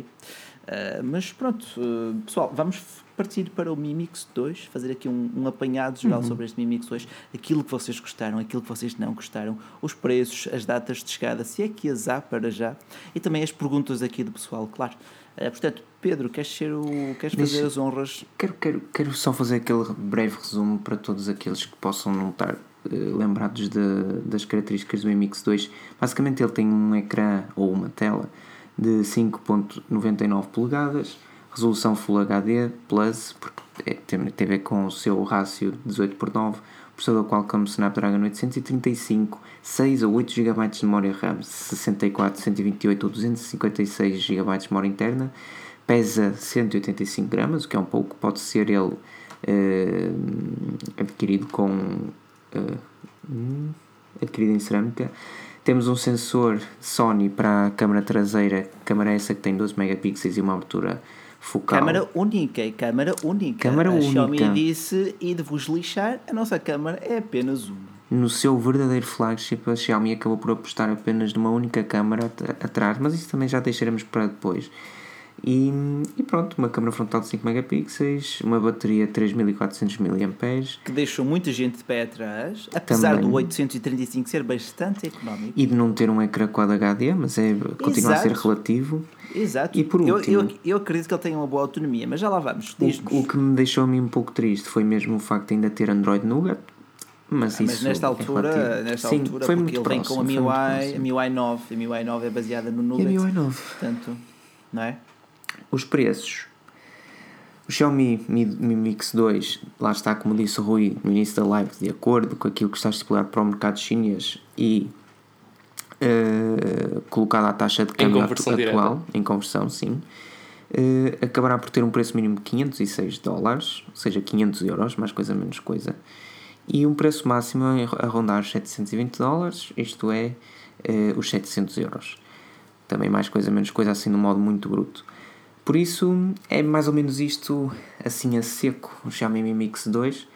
S1: Uh, mas pronto, uh, pessoal, vamos partir para o Mi Mix 2, fazer aqui um, um apanhado geral sobre este Mi Mix 2, aquilo que vocês gostaram, aquilo que vocês não gostaram, os preços, as datas de chegada, se é que as há para já, e também as perguntas aqui do pessoal, claro. Uh, portanto, Pedro, queres, ser o, queres fazer
S2: Deixa-
S1: as honras?
S2: Quero, quero, quero só fazer aquele breve resumo para todos aqueles que possam não estar eh, lembrados de- das características do MX2. Basicamente, ele tem um ecrã ou uma tela de 5.99 polegadas, resolução Full HD Plus, porque é, tem, tem a ver com o seu rácio 18 por 9, processador Qualcomm Snapdragon 835, 6 ou 8 GB de memória RAM, 64, 128 ou 256 GB de memória interna, pesa 185 gramas, o que é um pouco, pode ser ele eh, adquirido com hum, adquirido em cerâmica. Temos um sensor Sony para a câmara traseira, câmara essa que tem 12 megapixels e uma abertura focal.
S1: Câmara única, câmara única.
S2: Câmara
S1: a Xiaomi
S2: única.
S1: disse, e de vos lixar, a nossa câmara é apenas uma.
S2: No seu verdadeiro flagship, a Xiaomi acabou por apostar apenas numa única câmara at- atrás, mas isso também já deixaremos para depois. E, e pronto, uma câmera frontal de 5 megapixels, uma bateria 3400 mAh
S1: Que deixou muita gente de pé atrás, apesar
S2: Também.
S1: do 835 ser bastante económico.
S2: e de não ter um ecrã Quad HD, mas é, continua a ser
S1: Exato.
S2: relativo.
S1: Exato.
S2: E por
S1: eu,
S2: último-
S1: eu, eu acredito que ele tenha uma boa autonomia, mas já lá vamos.
S2: O, o que me deixou a mim um pouco triste foi mesmo o facto de ainda ter Android Nougat. Mas,
S1: Ah, Mas
S2: isso
S1: nesta
S2: é
S1: altura,
S2: relativo.
S1: nesta
S2: Sim,
S1: altura
S2: foi
S1: porque ele vem com a
S2: próximo,
S1: MIUI, a
S2: próximo.
S1: MIUI 9. A MIUI 9 é baseada no
S2: E a
S1: Nougat.
S2: MIUI 9?
S1: Portanto, não é?
S2: Os preços. O Xiaomi Mi, Mi Mix 2, lá está, como disse o Rui no início da live, de acordo com aquilo que está estipulado para o mercado chinês e eh, colocado à taxa de câmbio atual, em conversão, sim, eh, acabará por ter um preço mínimo de 506 dólares, ou seja, 500 euros, mais coisa menos coisa, e um preço máximo a rondar os 720 dólares, isto é, eh, os 700 euros. Também mais coisa menos coisa, assim, no modo muito bruto. Por isso, é mais ou menos isto, assim, a seco, o Xiaomi Mi Mix 2.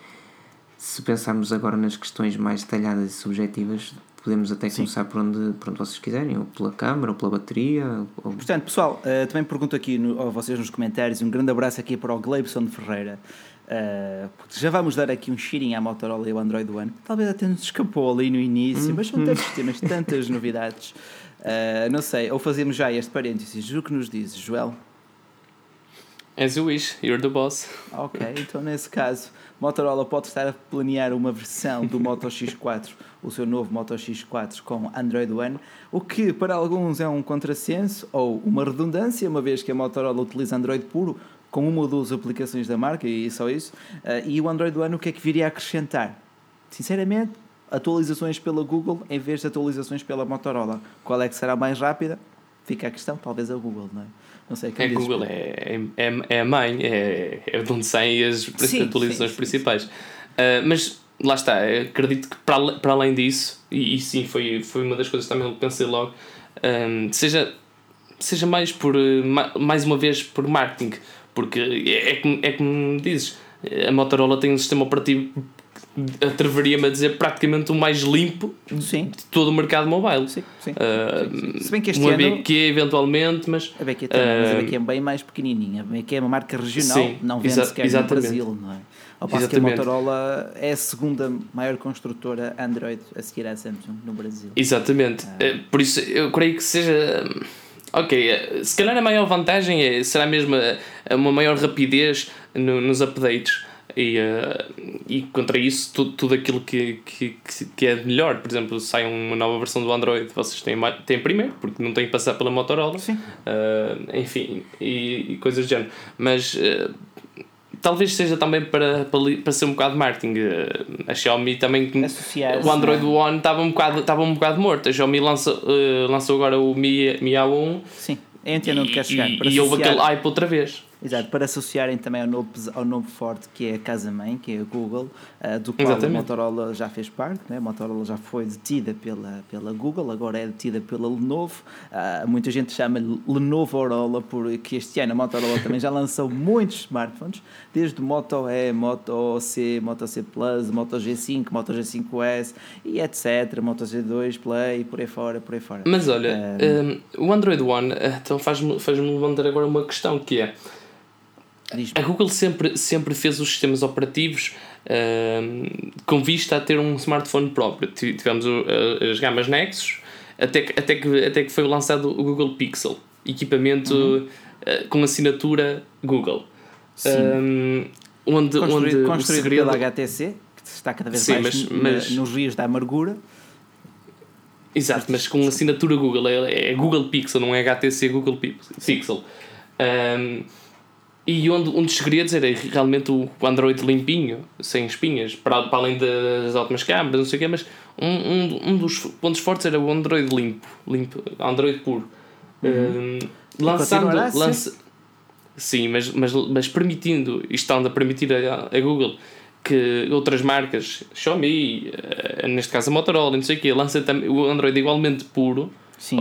S2: Se pensarmos agora nas questões mais detalhadas e subjetivas, podemos até começar por onde, por onde vocês quiserem, ou pela câmara, ou pela bateria, ou...
S1: Portanto, pessoal, eh, também pergunto aqui no, a vocês nos comentários, um grande abraço aqui para o Gleibson Ferreira, porque já vamos dar aqui um cheirinho à Motorola e ao Android One, talvez até nos escapou ali no início, mas são tantos temas, tantas novidades, Eh, não sei, ou fazemos já este parênteses, o que nos dizes, Joel?
S3: As you wish, you're the boss.
S1: Ok, então nesse caso, Motorola pode estar a planear uma versão do Moto X4, o seu novo Moto X4 com Android One, o que para alguns é um contrassenso ou uma redundância, uma vez que a Motorola utiliza Android puro com uma ou duas aplicações da marca e só isso. Ah, e o Android One o que é que viria a acrescentar? Sinceramente, atualizações pela Google em vez de atualizações pela Motorola. Qual é que será mais rápida? Fica a questão, talvez a Google, não é? Não sei, dizes?
S3: Google é, é, é a mãe, é, é de onde saem as
S1: Sim,
S3: atualizações
S1: sim, sim,
S3: principais. Ah, mas lá está, acredito que para, para além disso, e, e sim, foi, foi uma das coisas que também pensei logo, ah, seja, seja mais por, ma- mais uma vez, por marketing, porque é, é, como, é como dizes, a Motorola tem um sistema operativo, atreveria-me a dizer, praticamente o mais limpo
S1: Sim,
S3: de todo o mercado mobile.
S1: sim, sim.
S3: Ah,
S1: Se bem que este
S3: uma
S1: ano-
S3: BQ eventualmente, mas
S1: A BQ também, mas a
S3: Ah,
S1: BQ é bem mais pequenininha. A BQ é uma marca regional,
S3: Sim,
S1: não vende sequer no
S3: exatamente.
S1: Brasil, não é? Ao passo que a
S3: Exatamente.
S1: Motorola é a segunda maior construtora Android a seguir à Samsung no Brasil.
S3: Exatamente. Eh, Por isso, eu creio que seja. hum, Ok, eh, se calhar a maior vantagem é, será mesmo uma maior rapidez no- nos updates. E, eh, e contra isso, tudo, tudo aquilo que, que, que- é melhor. Por exemplo, sai uma nova versão do Android, vocês têm, têm primeiro, porque não têm que passar pela Motorola.
S1: Sim.
S3: Eh, enfim, e, e coisas do género. Mas eh, talvez seja também para, para, para ser um bocado de marketing. A Xiaomi também. O Android
S1: não
S3: One estava um bocado, estava um bocado morto. A Xiaomi lança, eh, lançou agora o Mi, Mi A1
S1: Sim, entendo onde
S3: e,
S1: quer chegar.
S3: e, e houve aquele hype outra vez.
S1: Exato, para associarem também ao novo, ao novo forte que é a casa-mãe, que é a Google, ah, do qual
S3: Exatamente.
S1: a Motorola já fez parte, né? a Motorola já foi detida pela, pela Google, agora é detida pela Lenovo. Ah, muita gente chama Lenovo Orola, porque este ano a Motorola também já lançou muitos smartphones, desde o Moto E, Moto C, Moto C Plus, Moto G5, Moto G5S e etc, Moto G2 Play, por aí fora, por aí fora.
S3: Mas olha,
S1: Ah,
S3: um, o Android One eh, então faz-me faz levantar agora uma questão que é. A Google sempre, sempre fez os sistemas operativos ehm, com vista a ter um smartphone próprio. Ti- Tivemos o- as gamas Nexus, até que, até, que, até que foi lançado o Google Pixel, equipamento eh, com assinatura Google.
S1: Sim.
S3: Ehm, onde, onde
S1: construído,
S3: o
S1: construído
S3: segredo
S1: pela HTC, que está cada vez
S3: Sim,
S1: mais
S3: mas- mas-
S1: nos rios da amargura.
S3: Exato, mas com assinatura Google, é, é Google Pixel, não é HTC Google Pix- Pixel. Um, e onde um dos segredos era realmente o Android limpinho, sem espinhas, para, para além das ótimas câmaras, não sei o quê, mas um, um, um dos pontos fortes era o Android limpo, limpo Android puro. Um, lançando, lança, sim, mas, mas, mas permitindo, e estando a permitir a, a Google que outras marcas, Xiaomi, eh, neste caso a Motorola, não sei o quê, lança também o Android igualmente puro.
S1: Sim.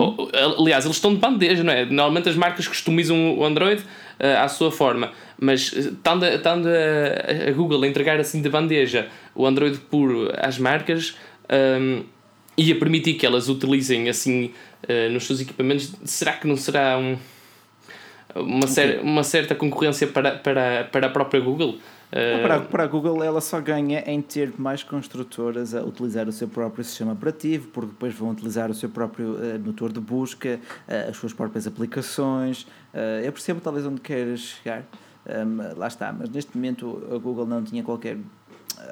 S3: Aliás, eles estão de bandeja, não é? Normalmente as marcas customizam o Android eh, à sua forma, mas eh, estando, a- a, Google a entregar assim de bandeja o Android puro às marcas ehm, e a permitir que elas utilizem assim eh, nos seus equipamentos, será que não será um, uma, cer uma certa concorrência para, para, para a própria Google.
S1: Uh... Para, para a Google, ela só ganha em ter mais construtoras a utilizar o seu próprio sistema operativo, porque depois vão utilizar o seu próprio uh, motor de busca, uh, as suas próprias aplicações. eu percebo talvez onde queres chegar, um, lá está, mas neste momento a Google não tinha qualquer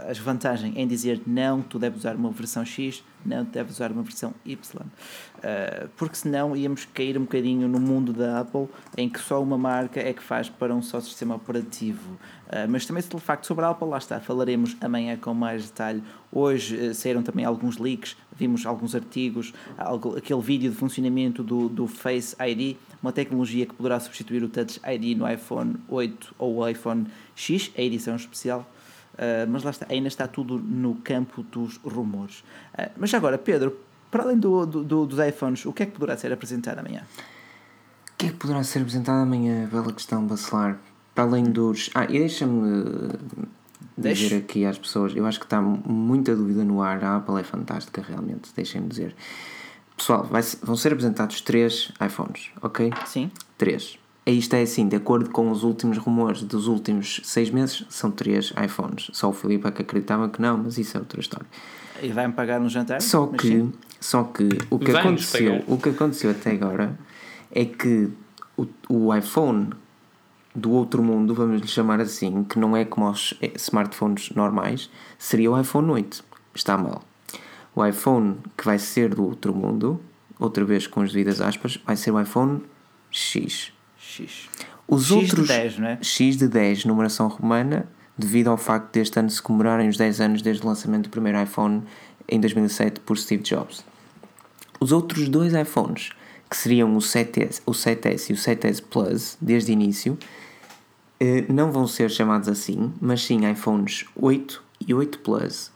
S1: as vantagem em dizer não, tu deves usar uma versão X, não, tu deves usar uma versão Y. Uh, porque senão íamos cair um bocadinho no mundo da Apple em que só uma marca é que faz para um só sistema operativo. Uh, mas também, de facto, sobre a Apple, lá está, falaremos amanhã com mais detalhe. Hoje uh, saíram também alguns leaks, vimos alguns artigos, algo, aquele vídeo de funcionamento do, do Face ID, uma tecnologia que poderá substituir o Touch ID no iPhone 8 ou iPhone X, a edição especial. Uh, mas lá está, ainda está tudo no campo dos rumores. Uh, mas agora, Pedro, para além do, do, dos iPhones, o que é que poderá ser apresentado amanhã?
S2: O que é que poderá ser apresentado amanhã? Bela questão, Bacelar. Para além dos. Ah, e deixa-me dizer Deixe. aqui às pessoas, eu acho que está muita dúvida no ar. A Apple é fantástica, realmente, deixem-me dizer. Pessoal, vai, vão ser apresentados três iPhones, ok?
S1: Sim.
S2: Três. Isto é assim, de acordo com os últimos rumores dos últimos seis meses, são três iPhones. Só o Filipe é que acreditava que não, mas isso é outra história.
S1: E vai-me pagar um jantar?
S2: Só que, só que o que aconteceu, o que aconteceu até agora é que o, o iPhone do outro mundo, vamos lhe chamar assim, que não é como os eh, smartphones normais, seria o iPhone 8. Está mal. O iPhone que vai ser do outro mundo, outra vez com as devidas aspas, vai ser o iPhone X.
S1: X.
S2: Os
S1: X
S2: outros,
S1: de 10, não é?
S2: X de 10, numeração romana, devido ao facto deste ano se comemorarem os 10 anos desde o lançamento do primeiro iPhone em 2007 por Steve Jobs. Os outros dois iPhones, que seriam o 7S, o 7S e o 7S Plus, desde o início, eh, não vão ser chamados assim, mas sim iPhones 8 e 8 Plus.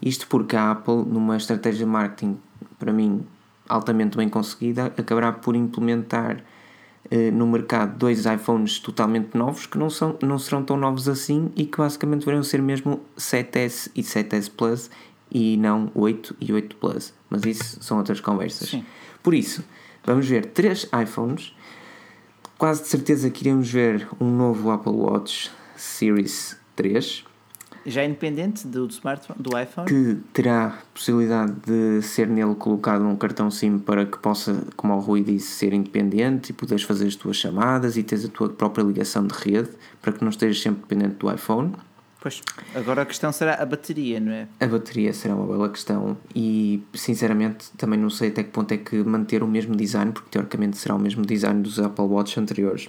S2: Isto porque a Apple, numa estratégia de marketing, para mim, altamente bem conseguida, acabará por implementar no mercado dois iPhones totalmente novos que não, são, não serão tão novos assim e que basicamente deveriam ser mesmo 7S e 7S Plus e não 8 e 8 Plus. Mas isso são outras conversas.
S1: Sim.
S2: Por isso, vamos ver três iPhones. Quase de certeza que iremos ver um novo Apple Watch Series 3
S1: já é independente do, smartphone, do iPhone?
S2: Que terá possibilidade de ser nele colocado um cartão SIM para que possa, como o Rui disse, ser independente e poderes fazer as tuas chamadas e teres a tua própria ligação de rede para que não estejas sempre dependente do iPhone.
S1: Pois, agora a questão será a bateria, não é?
S2: A bateria será uma bela questão e, sinceramente, também não sei até que ponto é que manter o mesmo design, porque teoricamente será o mesmo design dos Apple Watch anteriores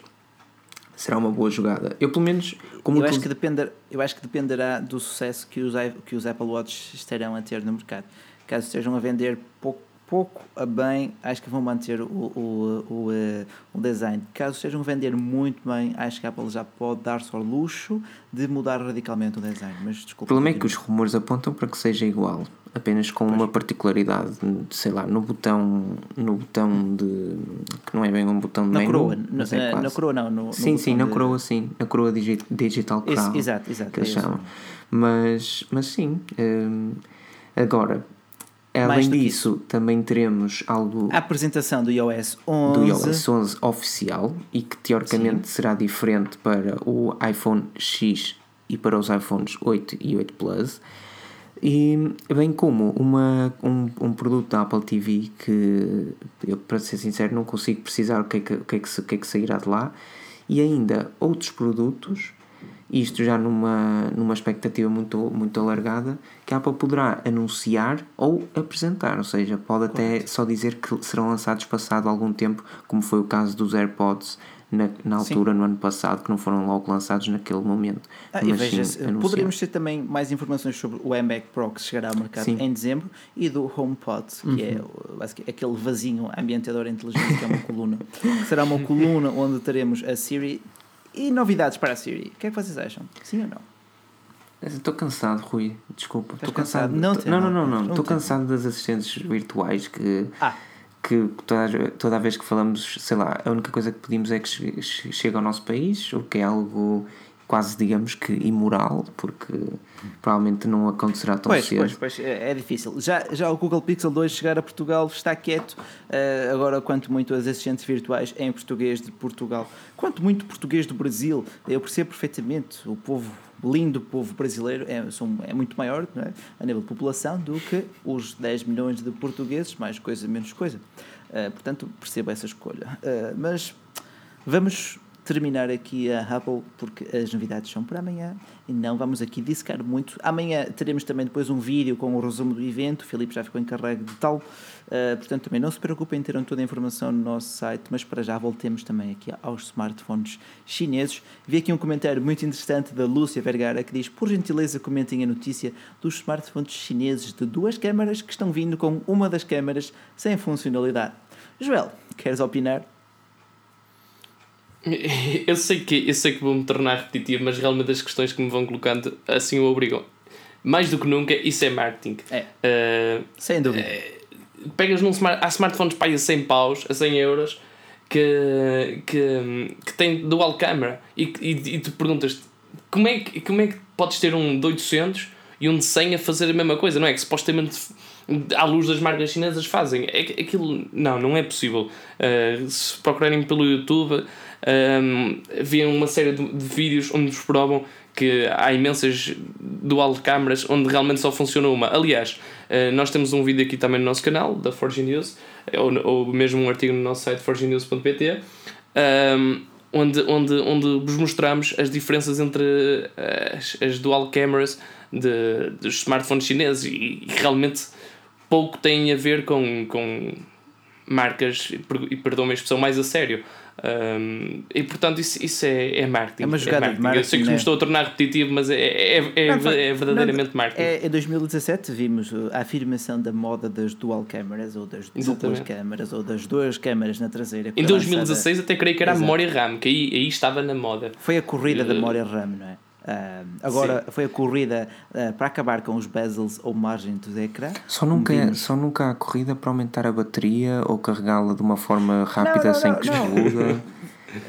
S2: será uma boa jogada. Eu, pelo menos,
S1: como eu, acho que depender, eu acho que dependerá do sucesso que os, que os Apple Watch estarão a ter no mercado. Caso estejam a vender pouco, pouco a bem, acho que vão manter o, o, o, eh, o design. Caso estejam a vender muito bem, acho que a Apple já pode dar-se ao luxo de mudar radicalmente o design. Mas desculpa.
S2: O problema é que os rumores apontam para que seja igual apenas com pois. uma particularidade, sei lá, no botão, no botão de que não é bem um botão de
S1: na
S2: menu,
S1: coroa, na, é na coroa não, no,
S2: sim,
S1: no
S2: sim, na de... coroa sim, na coroa digi digital crown,
S1: Esse, exato, exato,
S2: que eles é chamam. Mas, mas sim, hum, agora Além disso, também teremos algo.
S1: A apresentação do iOS 11.
S2: Do iOS 11 oficial e que teoricamente Sim. será diferente para o iPhone X e para os iPhones 8 e 8 Plus e bem como uma, um, um produto da Apple TV que eu para ser sincero não consigo precisar o que é que, o que, é que, o que, é que sairá de lá e ainda outros produtos isto já numa, numa expectativa muito, muito alargada, que a Apple poderá anunciar ou apresentar, ou seja, pode até só dizer que serão lançados passado algum tempo, como foi o caso dos AirPods na, na altura, sim. no ano passado, que não foram logo lançados naquele momento.
S1: Ah, Mas veja sim, poderíamos ter também mais informações sobre o iMac Pro que chegará ao mercado sim. em dezembro e do HomePod, que uhum. é aquele vasinho ambientador inteligente que é uma coluna. Será uma coluna onde teremos a Siri e novidades para a Siri. O que é que vocês acham? Sim ou não?
S2: Estou cansado, Rui. Desculpa. Estou cansado.
S1: cansado. Não,
S2: tô, não, não, não, não. Estou cansado das assistentes virtuais que.
S1: Ah
S2: que toda, toda a vez que falamos, sei lá, a única coisa que pedimos é que chegue ao nosso país, o que é algo quase digamos que imoral, porque provavelmente não acontecerá tão
S1: Pois,
S2: cedo.
S1: pois, pois, é, é difícil. Já, já o Google Pixel 2 chegar a Portugal está quieto. eh, agora, quanto muito as assistentes virtuais em português de Portugal, quanto muito português do Brasil, eu percebo perfeitamente. O povo lindo, povo brasileiro, é, são, é muito maior não é? a nível de população do que os 10 milhões de portugueses, mais coisa, menos coisa. Eh, portanto, percebo essa escolha. Eh, mas vamos terminar aqui a Apple porque as novidades são para amanhã e não vamos aqui dissecar muito. Amanhã teremos também depois um vídeo com o resumo do evento. O Filipe já ficou encarregue de tal. Uh, portanto, também não se preocupem, terão toda a informação no nosso site. Mas para já voltemos também aqui aos smartphones chineses. Vi aqui um comentário muito interessante da Lúcia Vergara que diz: Por gentileza, comentem a notícia dos smartphones chineses de duas câmaras que estão vindo com uma das câmaras sem funcionalidade. Joel, queres opinar?
S3: Eu sei que eu sei que vou me tornar repetitivo, mas realmente as questões que me vão colocando assim o obrigam. Mais do que nunca, isso é marketing.
S1: É.
S3: Uh,
S1: Sem dúvida.
S3: pegas num smart, há smartphones para aí a 100 paus, a 100 euros, que, que, que tem dual camera e, e, e tu perguntas como é, que, como é que podes ter um de 800 e um de 100 a fazer a mesma coisa, não é? Que supostamente à luz das marcas chinesas fazem. É, aquilo, não, não é possível. Uh, se procurarem pelo YouTube, um, uma série de, de vídeos onde nos provam que há imensas dual câmaras onde realmente só funciona uma. Aliás, eh, nós temos um vídeo aqui também no nosso canal, da Forge News, ou, ou mesmo um artigo no nosso site forgenews.pt, onde, onde, onde vos mostramos as diferenças entre eh, as, as dual cameras de, dos smartphones chineses e, e realmente pouco tem a ver com, com marcas, e per- e perdoa-me a expressão, mais a sério. Um, e portanto, isso, isso é, é marketing.
S1: É uma jogada de
S3: Eu sei
S1: marketing,
S3: que me
S1: né?
S3: estou a tornar repetitivo, mas é, é, é,
S1: Não, foi-
S3: é verdadeiramente
S1: não,
S3: marketing.
S1: É, em 2017 vimos uh, a afirmação da moda das dual câmaras ou das duplas
S3: Exatamente.
S1: câmaras ou das duas câmaras na traseira.
S3: Em
S1: Foi
S3: 2016 até creio que era a
S1: Exato.
S3: memória RAM, que aí, aí estava na moda.
S1: lançada- Foi a corrida da
S3: Eh,
S1: memória RAM, não é? Ah, agora foi a corrida ah, para acabar com os bezels ou margem do ecrã.
S2: Só nunca, é-
S1: Vimos-
S2: só nunca há corrida para aumentar a bateria ou carregá-la de uma forma rápida
S1: não,
S2: sem
S1: não,
S2: que
S1: não.
S2: exploda.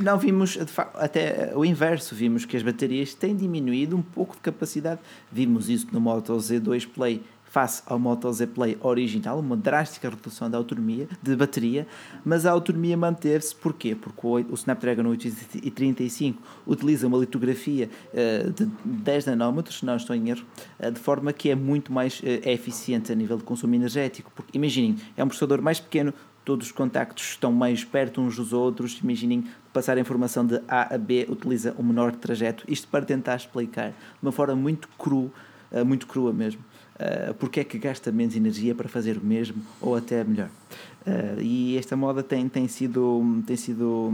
S1: Não vimos, facto, até o inverso, vimos que as baterias têm diminuído um pouco de capacidade. Vimos isso no Moto Z2 Play face ao Moto Z Play original, uma drástica redução da autonomia de bateria, mas a autonomia manteve-se porquê? Porque o, Snapdragon 835 utiliza uma litografia eh, de 10 nanómetros, se não estou em erro, eh, de forma que é muito mais eh, eficiente a nível de consumo energético. Porque imaginem, é um processador mais pequeno, todos os contactos estão mais perto uns dos outros. Imaginem passar a informação de A a B utiliza o menor trajeto. Isto para tentar explicar de uma forma muito cru, muito crua mesmo, eh, porque é que gasta menos energia para fazer o mesmo ou até melhor. Eh, E esta moda tem, tem sido tem sido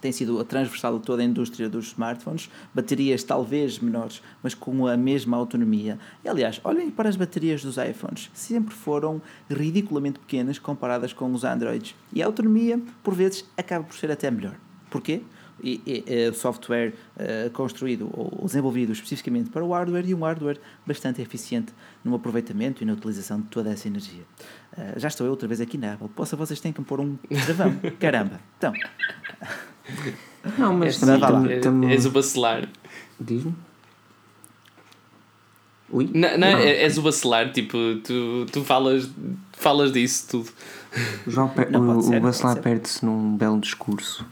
S1: tem sido transversal de toda a indústria dos smartphones, baterias talvez menores, mas com a mesma autonomia. E, aliás, olhem para as baterias dos iPhones, sempre foram ridiculamente pequenas comparadas com os Androids. E a autonomia, por vezes, acaba por ser até melhor. Porquê? E, e, eh, software eh, construído ou desenvolvido especificamente para o hardware e um hardware bastante eficiente no aproveitamento e na utilização de toda essa energia. Eh, já estou eu outra vez aqui na Apple. Poxa, vocês têm que me pôr um travão. Caramba. Então,
S2: Não, mas
S3: É,
S2: tam-
S3: é-
S2: tam-
S3: és o bacelar.
S2: Diz-me. Ui?
S3: Não, não, é- és o bacelar, tipo, tu, tu falas, falas disso tudo.
S2: O João
S1: Não,
S2: o, o Bacelar perde-se num belo discurso.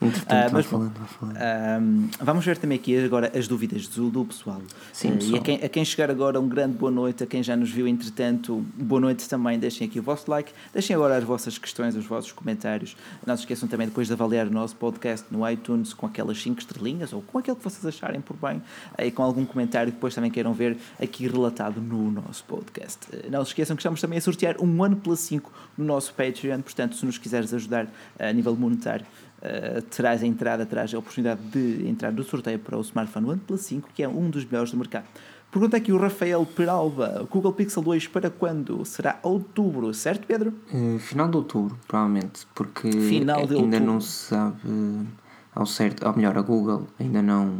S2: Entretanto, vai
S1: mas
S2: falando.
S1: Ahm, vamos ver também aqui agora as dúvidas do, do pessoal.
S2: Sim,
S1: Eh, E
S2: pessoal.
S1: a quem, a quem chegar agora, um grande boa noite. A quem já nos viu, entretanto, boa noite também. Deixem aqui o vosso like. Deixem agora as vossas questões, os vossos comentários. Não se esqueçam também depois de avaliar o nosso podcast no iTunes com aquelas 5 estrelinhas ou com aquilo que vocês acharem por bem e com algum comentário que depois também queiram ver aqui relatado no nosso podcast. Eh, Não se esqueçam que estamos também a sortear um OnePlus 5 no nosso Patreon. Portanto, se nos quiseres ajudar a nível monetário, Uh, terás a entrada, terás a oportunidade de entrar no sorteio para o smartphone OnePlus 5, que é um dos melhores do mercado. Pergunta aqui o Rafael Peralva: o Google Pixel 2 para quando? Será outubro, certo, Pedro?
S2: Eh, final de outubro, provavelmente, porque
S1: Final
S2: ainda
S1: outubro.
S2: não se sabe eh, ao certo, ou melhor, a Google ainda não,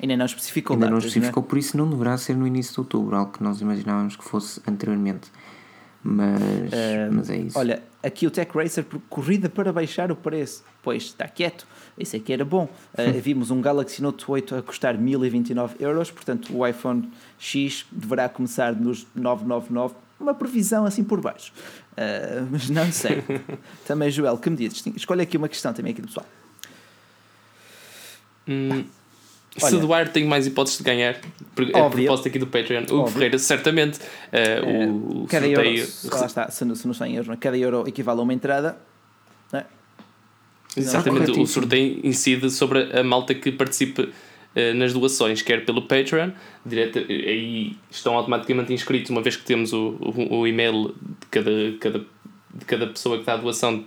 S1: Ainda não especificou
S2: ainda não
S1: datas,
S2: especificou, por isso não deverá ser no início de outubro, algo que nós imaginávamos que fosse anteriormente. Mas, mas é isso.
S1: Olha, aqui o Tech Racer por corrida para baixar o preço. Pois, está quieto. Isso aqui era bom. Uh, vimos um Galaxy Note 8 a custar 1029 euros, portanto o iPhone X deverá começar nos 999, uma previsão assim por baixo. Uh, mas não sei. também, Joel, que me dizes? Escolha aqui uma questão também aqui do pessoal.
S3: Hum, se o Duarte tem mais hipóteses de ganhar, é a propósito aqui do Patreon, o Óbvio. Ferreira, certamente. Uh, o,
S1: cada sorteio... euro, lá está, se não, se não está em euros, cada euro equivale a uma entrada. É?
S3: Exatamente, o sorteio incide sobre a malta que participe uh, nas doações, quer pelo Patreon, direto, aí estão automaticamente inscritos, uma vez que temos o, o, o e-mail de cada, cada, de cada pessoa que dá a doação,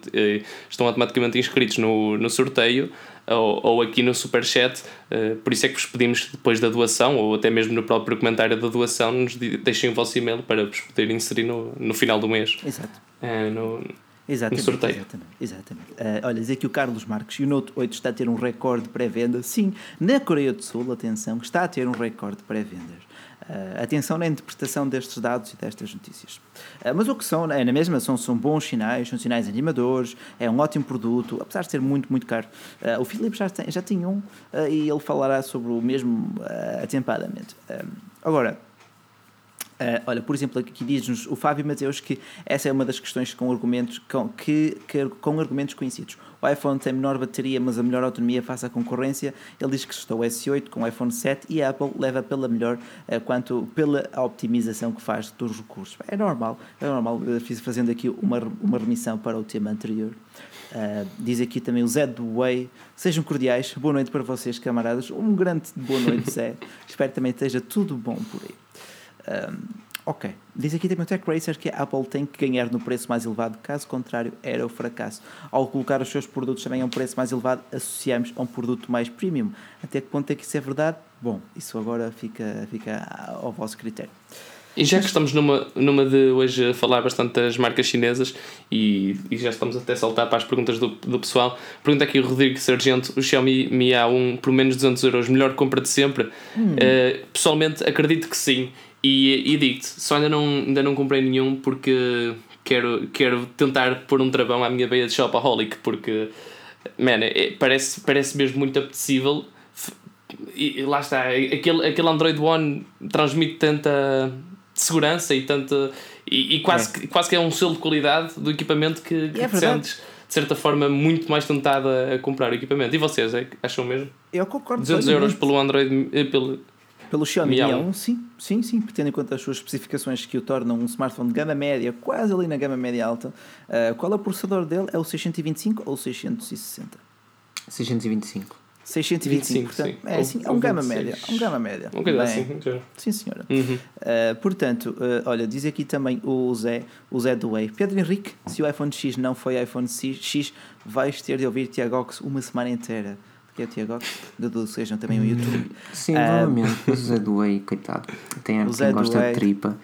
S3: estão automaticamente inscritos no, no sorteio ou, ou aqui no Superchat. Uh, por isso é que vos pedimos depois da doação, ou até mesmo no próprio comentário da doação, nos deixem o vosso e-mail para vos poder inserir no, no final do mês.
S1: Exato.
S3: Uh, no,
S1: Exatamente. Exatamente. exatamente. Uh, olha, dizer que o Carlos Marques e o Note 8 está a ter um recorde de pré-venda. Sim, na Coreia do Sul, atenção, está a ter um recorde de pré-vendas. Uh, atenção na interpretação destes dados e destas notícias. Uh, mas o que são, é na mesma, são, são bons sinais, são sinais animadores, é um ótimo produto, apesar de ser muito, muito caro. Uh, o Filipe já tem, já tem um e ele falará sobre o mesmo atempadamente. agora, Uh, olha, por exemplo, aqui diz-nos o Fábio Mateus que essa é uma das questões com argumentos, com, que, que, com argumentos conhecidos. O iPhone tem menor bateria, mas a melhor autonomia face à concorrência. Ele diz que estou o S8 com o iPhone 7 e a Apple leva pela melhor uh, quanto pela optimização que faz dos recursos. É normal, é normal. Fiz fazendo aqui uma, uma remissão para o tema anterior. Uh, diz aqui também o Zé do Way. Sejam cordiais. Boa noite para vocês, camaradas. Um grande boa noite, Zé. Espero também esteja tudo bom por aí. Um, ok. Diz aqui também o Tech Racer que a Apple tem que ganhar no preço mais elevado, caso contrário, era o fracasso. Ao colocar os seus produtos também a um preço mais elevado, associamos a um produto mais premium. Até que ponto é que isso é verdade? Bom, isso agora fica, fica ao vosso critério.
S3: E já que estamos numa, numa de hoje falar bastante das marcas chinesas e, e já estamos até a saltar para as perguntas do, do pessoal, pergunta aqui o Rodrigo Sargento: o Xiaomi Mi A1 por menos de 200 euros, melhor compra de sempre? Hum. Uh, pessoalmente, acredito que sim. E, e digo-te, só ainda não, ainda não comprei nenhum porque quero, quero tentar pôr um travão à minha veia de shopaholic porque, man, é, parece, parece mesmo muito apetecível. E lá está, aquele, aquele Android One transmite tanta segurança e tanta. E, e quase, é. quase que é um selo de qualidade do equipamento que, que é te sentes de certa forma muito mais tentada a comprar o equipamento. E vocês, é, acham mesmo?
S1: Eu concordo.
S3: 200 euros pelo Android, eh, pelo,
S1: pelo Xiaomi Mi A1, sim, sim, sim, tendo em conta as suas especificações que o tornam um smartphone de gama média, quase ali na gama média alta. Uh, qual é o processador dele? É o 625 ou o 660?
S2: 625.
S1: 625, portanto, é, assim, é um gama média. Um gama média.
S3: Um bocadinho assim,
S1: Sim, senhora. Uhum. Uh, portanto, uh, olha, diz aqui também o Zé, o Zé do Way. Pedro Henrique, se o iPhone X não foi iPhone X, vais ter de ouvir Tiagox uma semana inteira que é o Tiago, do sejam também o YouTube.
S2: Sim, novamente, o Zé Way, coitado. Tem o quem gosta de tripa.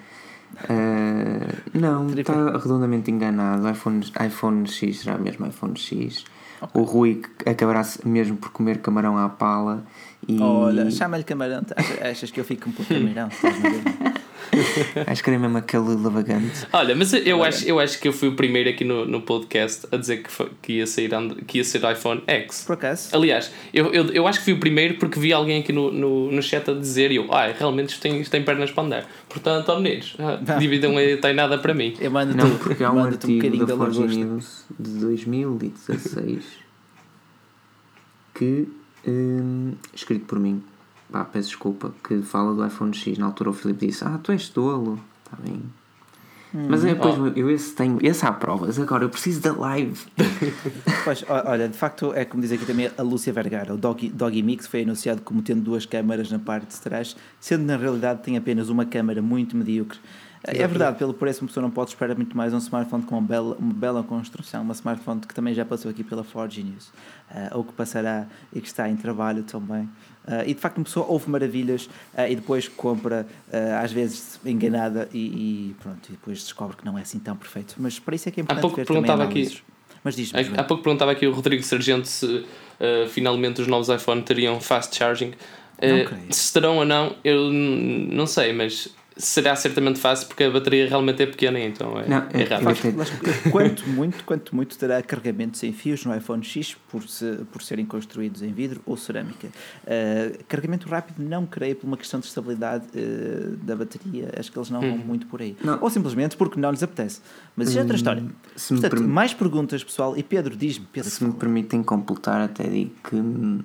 S2: Uh, não, está redondamente enganado. iPhone, iPhone X será mesmo iPhone X. Okay. O Rui acabará mesmo por comer camarão à pala. E...
S1: Olha, chama-lhe camarão. Achas que eu fico um pouco camarão?
S2: acho que era mesmo aquele lavagante.
S3: Olha, mas eu acho, eu acho que eu fui o primeiro aqui no, no podcast a dizer que, foi, que, ia sair, que ia ser iPhone X.
S1: Por acaso?
S3: Aliás, eu, eu, eu acho que fui o primeiro porque vi alguém aqui no, no, no chat a dizer e eu, ah, realmente isto tem, isto tem pernas para andar. Portanto, ó meninos, ah, dividam tem nada para mim.
S2: Eu mando Não, porque há um artigo um da Forge News de 2016 que, hum, escrito por mim, pá, peço desculpa, que fala do iPhone X. Na altura o Filipe disse: Ah, tu és tolo. Está bem. Hum. Mas depois oh. eu esse tenho, esse há provas, agora eu preciso da live.
S1: pois, olha, de facto é como diz aqui também a Lúcia Vergara, o Doggy, Doggy Mix foi anunciado como tendo duas câmaras na parte de trás, sendo na realidade tem apenas uma câmara muito medíocre. É verdade, pelo preço uma pessoa não pode esperar muito mais um smartphone com uma bela, uma bela construção, uma smartphone que também já passou aqui pela Forge News, uh, ou que passará e que está em trabalho também. Uh, e de facto uma pessoa ouve maravilhas uh, e depois compra, uh, às vezes enganada, e, e, pronto, e depois descobre que não é assim tão perfeito. Mas para isso é que é importante
S3: há pouco
S1: ver
S3: perguntava aqui
S1: Mas diz
S3: há, há pouco perguntava aqui o Rodrigo Sargento se finalmente os novos iPhone teriam fast charging. se terão ou não, eu não sei, mas será certamente fácil porque a bateria realmente é pequena, então é,
S2: Não,
S3: é
S2: é-
S3: rápido.
S1: quanto muito, quanto muito terá carregamento sem fios no iPhone X por, se- por serem construídos em vidro ou cerâmica. Uh, carregamento rápido não creio por uma questão de estabilidade uh, da bateria, acho que eles não vão muito por aí.
S2: Não.
S1: Ou simplesmente porque não lhes apetece. Mas isso é outra história.
S2: se me
S1: Portanto,
S2: permi-
S1: mais perguntas, pessoal. E Pedro, diz-me, Pedro,
S2: Se me permitem completar, até digo que hum,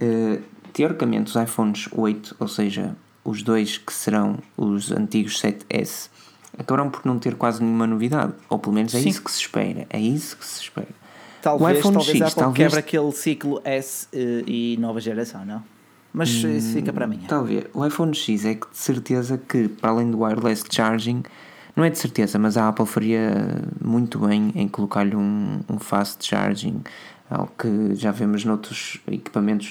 S2: eh, teoricamente os iPhones 8, ou seja, os dois que serão os antigos 7S, acabarão por não ter quase nenhuma novidade. Ou pelo menos é
S1: Sim.
S2: isso que se espera. É isso que se espera.
S1: talvez,
S2: o iPhone
S1: talvez
S2: X,
S1: Apple
S2: talvez-
S1: quebra aquele ciclo S uh, e nova geração, não? Mas uh, isso fica para amanhã.
S2: Talvez. O iPhone X é que de certeza que, para além do wireless charging, não é de certeza, mas a Apple faria muito bem em colocar-lhe um, um fast charging, algo que já vemos noutros equipamentos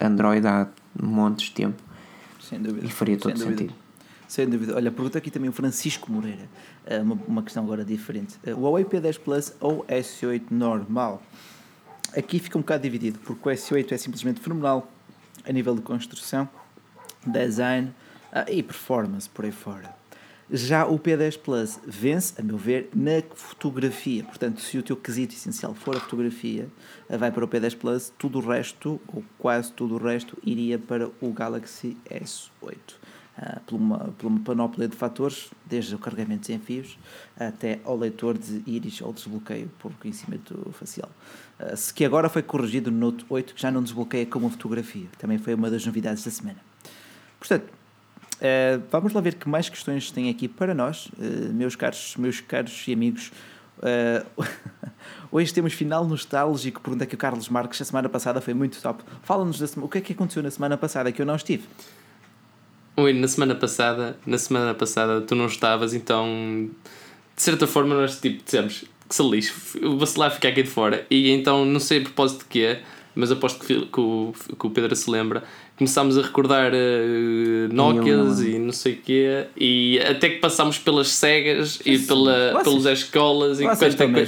S2: Android há montes de tempo
S1: Sem dúvida.
S2: e faria todo
S1: Sem
S2: sentido.
S1: Sem dúvida. Olha, pergunta aqui também o Francisco Moreira. Eh, Uma, uma questão agora diferente. Eh, O Huawei P10 Plus ou S8 normal? Aqui fica um bocado dividido, porque o S8 é simplesmente fenomenal a nível de construção, design ah, e performance por aí fora. Já o P10 Plus vence, a meu ver, na fotografia. Portanto, se o teu quesito essencial for a fotografia, eh, vai para o P10 Plus, tudo o resto, ou quase tudo o resto, iria para o Galaxy S8. Ah, por, uma, por uma panóplia de fatores, desde o carregamento sem fios até ao leitor de íris ou desbloqueio por reconhecimento facial. Ah, se que agora foi corrigido no Note 8, que já não desbloqueia como fotografia. Também foi uma das novidades da semana. Portanto, eh, vamos lá ver que mais questões tem aqui para nós, eh, meus caros, meus caros e amigos. Eh, hoje temos final nostálgico, pergunta que o Carlos Marques, a semana passada foi muito top. Fala-nos o que é que aconteceu na semana passada que eu não estive?
S3: Oi, na semana passada, na semana passada tu não estavas, então de certa forma nós tipo dissemos que se lixe, o Bacelar fica aqui de fora. E então não sei a propósito de quê, mas aposto que, que, o, que o Pedro se lembra. Começámos a recordar uh, Nokias
S2: um-
S3: e não sei o quê, e até que passámos pelas cegas e pela,
S1: Vocês-
S3: pelas escolas, e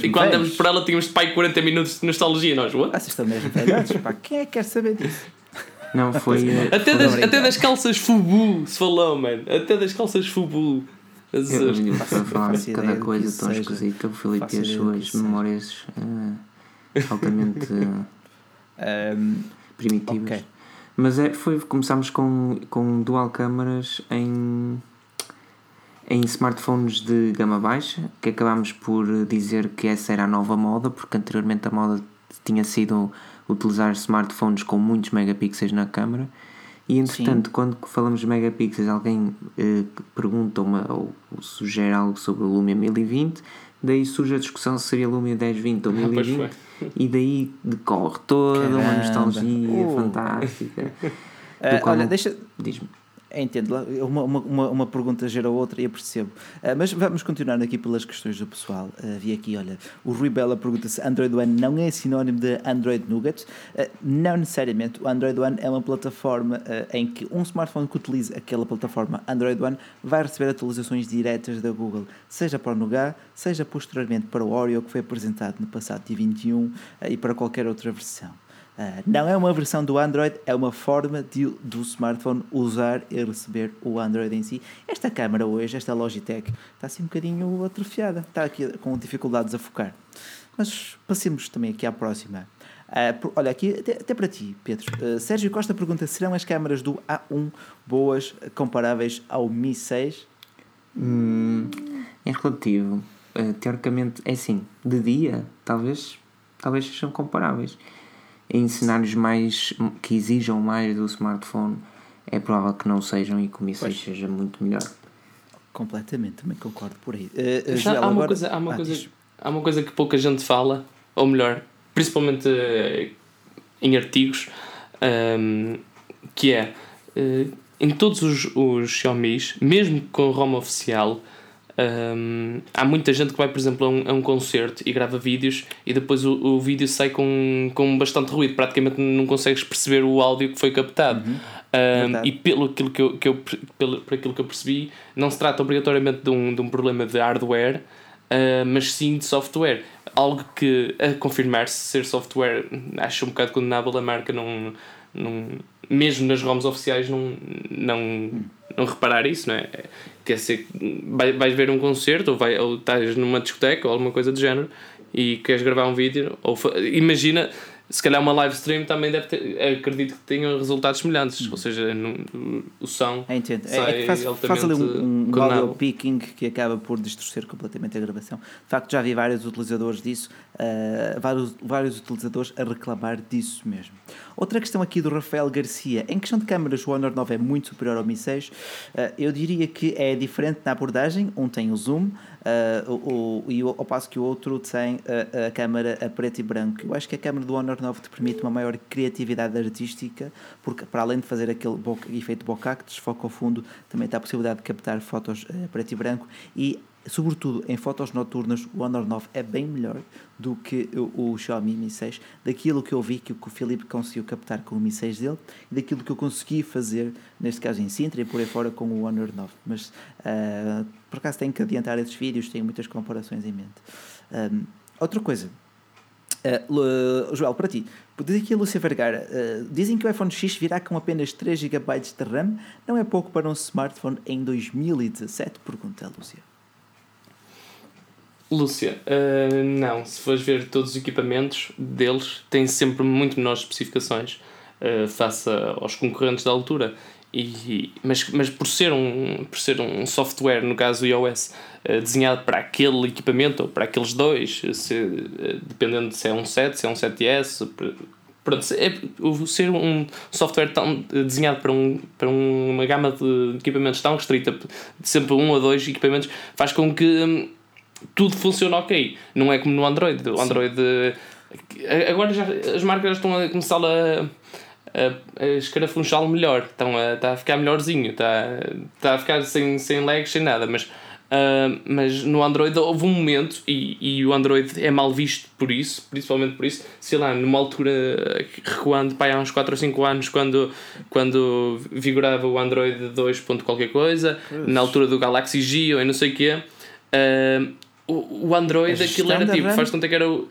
S3: quando, e demos por ela tínhamos pai 40 minutos de nostalgia. Nós, what?
S1: Vocês estão mesmo velhotes, pá, quem é que quer saber disso?
S2: Não, foi. eh,
S3: Até
S2: foi-
S3: das, até das calças Fubu se falou, mano. Até das calças Fubu.
S2: Eu
S3: Jesus.
S2: não para falar de cada coisa tão
S1: seja.
S2: esquisita. O Filipe e as suas memórias eh, altamente eh,
S1: Ahm,
S2: primitivas.
S1: Ok.
S2: Mas é, foi, começámos com, com dual câmaras em, em smartphones de gama baixa, que acabámos por dizer que essa era a nova moda, porque anteriormente a moda tinha sido utilizar smartphones com muitos megapixels na câmara. E entretanto, quando falamos de megapixels, alguém eh, pergunta uma, ou, ou sugere algo sobre o Lumia 1020, daí surge a discussão se seria Lumia 1020 ou
S3: Ah, pois
S2: 1020, e daí decorre toda uma
S1: Caramba.
S2: nostalgia
S1: Uh.
S2: fantástica. qual
S1: olha, deixa,
S2: Diz-me.
S1: Entendo, lá, uma, uma, uma, pergunta gera outra e eu percebo. Ah, mas vamos continuar aqui pelas questões do pessoal. Ah, vi aqui, olha, o Rui Bela pergunta se Android One não é sinónimo de Android Nougat. Ah, não necessariamente. O Android One é uma plataforma ah, em que um smartphone que utiliza aquela plataforma Android One vai receber atualizações diretas da Google, seja para o Nougat, seja posteriormente para o Oreo, que foi apresentado no passado dia 21 ah, e para qualquer outra versão. Ah, não é uma versão do Android, é uma forma de, do smartphone usar e receber o Android em si. Esta câmera hoje, esta Logitech, está assim um bocadinho atrofiada, está aqui com dificuldades a focar. Mas passemos também aqui à próxima. Ah, por- olha, aqui até, até para ti, Pedro. Ah, Sérgio Costa pergunta: serão as câmaras do A1 boas, comparáveis ao Mi 6?
S2: Hum, é relativo. Teoricamente, é assim, de dia, talvez, talvez sejam comparáveis. Em cenários mais que exijam mais do smartphone, é provável que não sejam e que o Mi 6 seja muito melhor.
S1: Completamente, também concordo por aí. Ah, ah,
S3: Já
S1: Joel,
S3: há, uma
S1: agora-
S3: coisa, há, uma
S1: Ah,
S3: coisa,
S1: diz.
S3: há uma coisa que pouca gente fala, ou melhor, principalmente eh, em artigos, ehm, que é eh, em todos os, os Xiaomi's, mesmo com ROM oficial, ehm, há muita gente que vai, por exemplo, a um, a um concerto e grava vídeos e depois o, o vídeo sai com, com bastante ruído, praticamente não consegues perceber o áudio que foi captado. Um,
S1: Verdade.
S3: e pelo aquilo que eu, que eu, pelo, por aquilo que eu percebi, não se trata obrigatoriamente de um, de um problema de hardware, uh, mas sim de software. Algo que, a confirmar-se ser software, acho um bocado condenável a marca não, não, mesmo nas ROMs oficiais, não, não, não reparar isso, não é? Quer dizer, vais ver um concerto ou, vai, ou estás numa discoteca ou alguma coisa do género e queres gravar um vídeo, ou imagina se calhar uma live stream também deve ter, acredito que tenham resultados semelhantes, ou seja, no, o som
S1: é, entendo. é, é que faz, faz ali um, um audio picking que acaba por distorcer completamente a gravação. De facto, já vi vários utilizadores disso, uh, vários, vários utilizadores a reclamar disso mesmo. Outra questão aqui do Rafael Garcia, em questão de câmaras, o Honor 9 é muito superior ao Mi 6. Uh, eu diria que é diferente na abordagem, um tem o zoom, o, o, e ao passo que o outro tem a, a câmara a preto e branco. Eu acho que a câmara do Honor 9 te permite uma maior criatividade artística, porque para além de fazer aquele efeito bokeh que desfoca ao fundo, também tem a possibilidade de captar fotos a preto e branco e sobretudo em fotos noturnas, o Honor 9 é bem melhor do que o, o Xiaomi Mi 6, daquilo que eu vi que o Filipe conseguiu captar com o Mi 6 dele e daquilo que eu consegui fazer, neste caso em Sintra e por aí fora com o Honor 9. Mas uh, por acaso tenho que adiantar esses vídeos, tenho muitas comparações em mente. Um, outra coisa, Uh, Joel, para ti, diz aqui a Lúcia Vergara, uh, dizem que o iPhone X virá com apenas 3 GB de RAM, não é pouco para um smartphone em 2017? Pergunta a Lúcia.
S3: Lúcia, uh, não, se fores ver todos os equipamentos deles, têm sempre muito menores especificações uh, face aos concorrentes da altura. E, mas, mas por, ser um, por ser um software, no caso o iOS, uh, desenhado para aquele equipamento ou para aqueles dois, se, uh, dependendo se é um 7, se é um 7S, pronto, é, ser um software tão desenhado para, um, para uma gama de equipamentos tão restrita, de sempre um ou dois equipamentos, faz com que um, tudo funciona ok. Não é como no Android. O Android. Sim. Agora já as marcas estão a começar a, a, a escarafunchá-lo melhor. Estão a, está a ficar melhorzinho. Está, está a ficar sem, sem lags, sem nada. Mas, uh, mas no Android houve um momento e, e o Android é mal visto por isso, principalmente por isso. Sei lá, numa altura recuando para há uns 4 ou 5 anos, quando, quando vigorava o Android 2. qualquer coisa, na altura do Galaxy G ou não sei o quê. Uh, o, o Android, aquilo era tipo, faz conta que era o.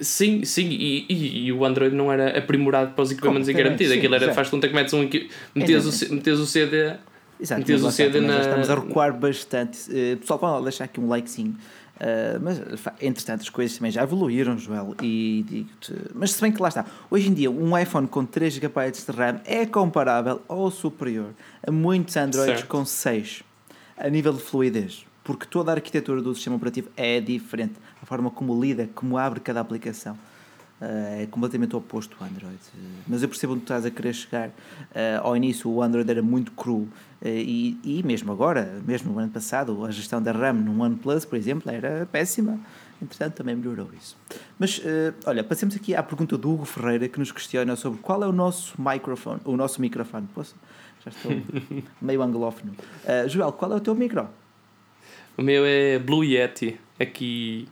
S3: Sim, sim, e, e, e, o Android não era aprimorado para os equipamentos em que era metido. Aquilo era, faz conta que metes, um, metes, o, metes o CD.
S1: Exato, metes o CD na... estamos a recuar bastante. Uh, pessoal, pode deixar aqui um likezinho. Uh, mas, entretanto, as coisas também já evoluíram, Joel. E digo-te. Mas, se bem que lá está, hoje em dia, um iPhone com 3 GB de RAM é comparável ou superior a muitos Androids certo. com 6 a nível de fluidez porque toda a arquitetura do sistema operativo é diferente. A forma como lida, como abre cada aplicação. Uh, é completamente oposto ao Android. Uh, mas eu percebo onde estás a querer chegar. Uh, ao início o Android era muito cru e, e mesmo agora, mesmo no ano passado, a gestão da RAM no OnePlus, por exemplo, era péssima. Entretanto, também melhorou isso. Mas, olha, passemos aqui à pergunta do Hugo Ferreira que nos questiona sobre qual é o nosso microfone. O nosso microfone. Posso? Já estou meio anglófono. Joel, qual é o teu micro?
S3: O meu é Blue Yeti, aqui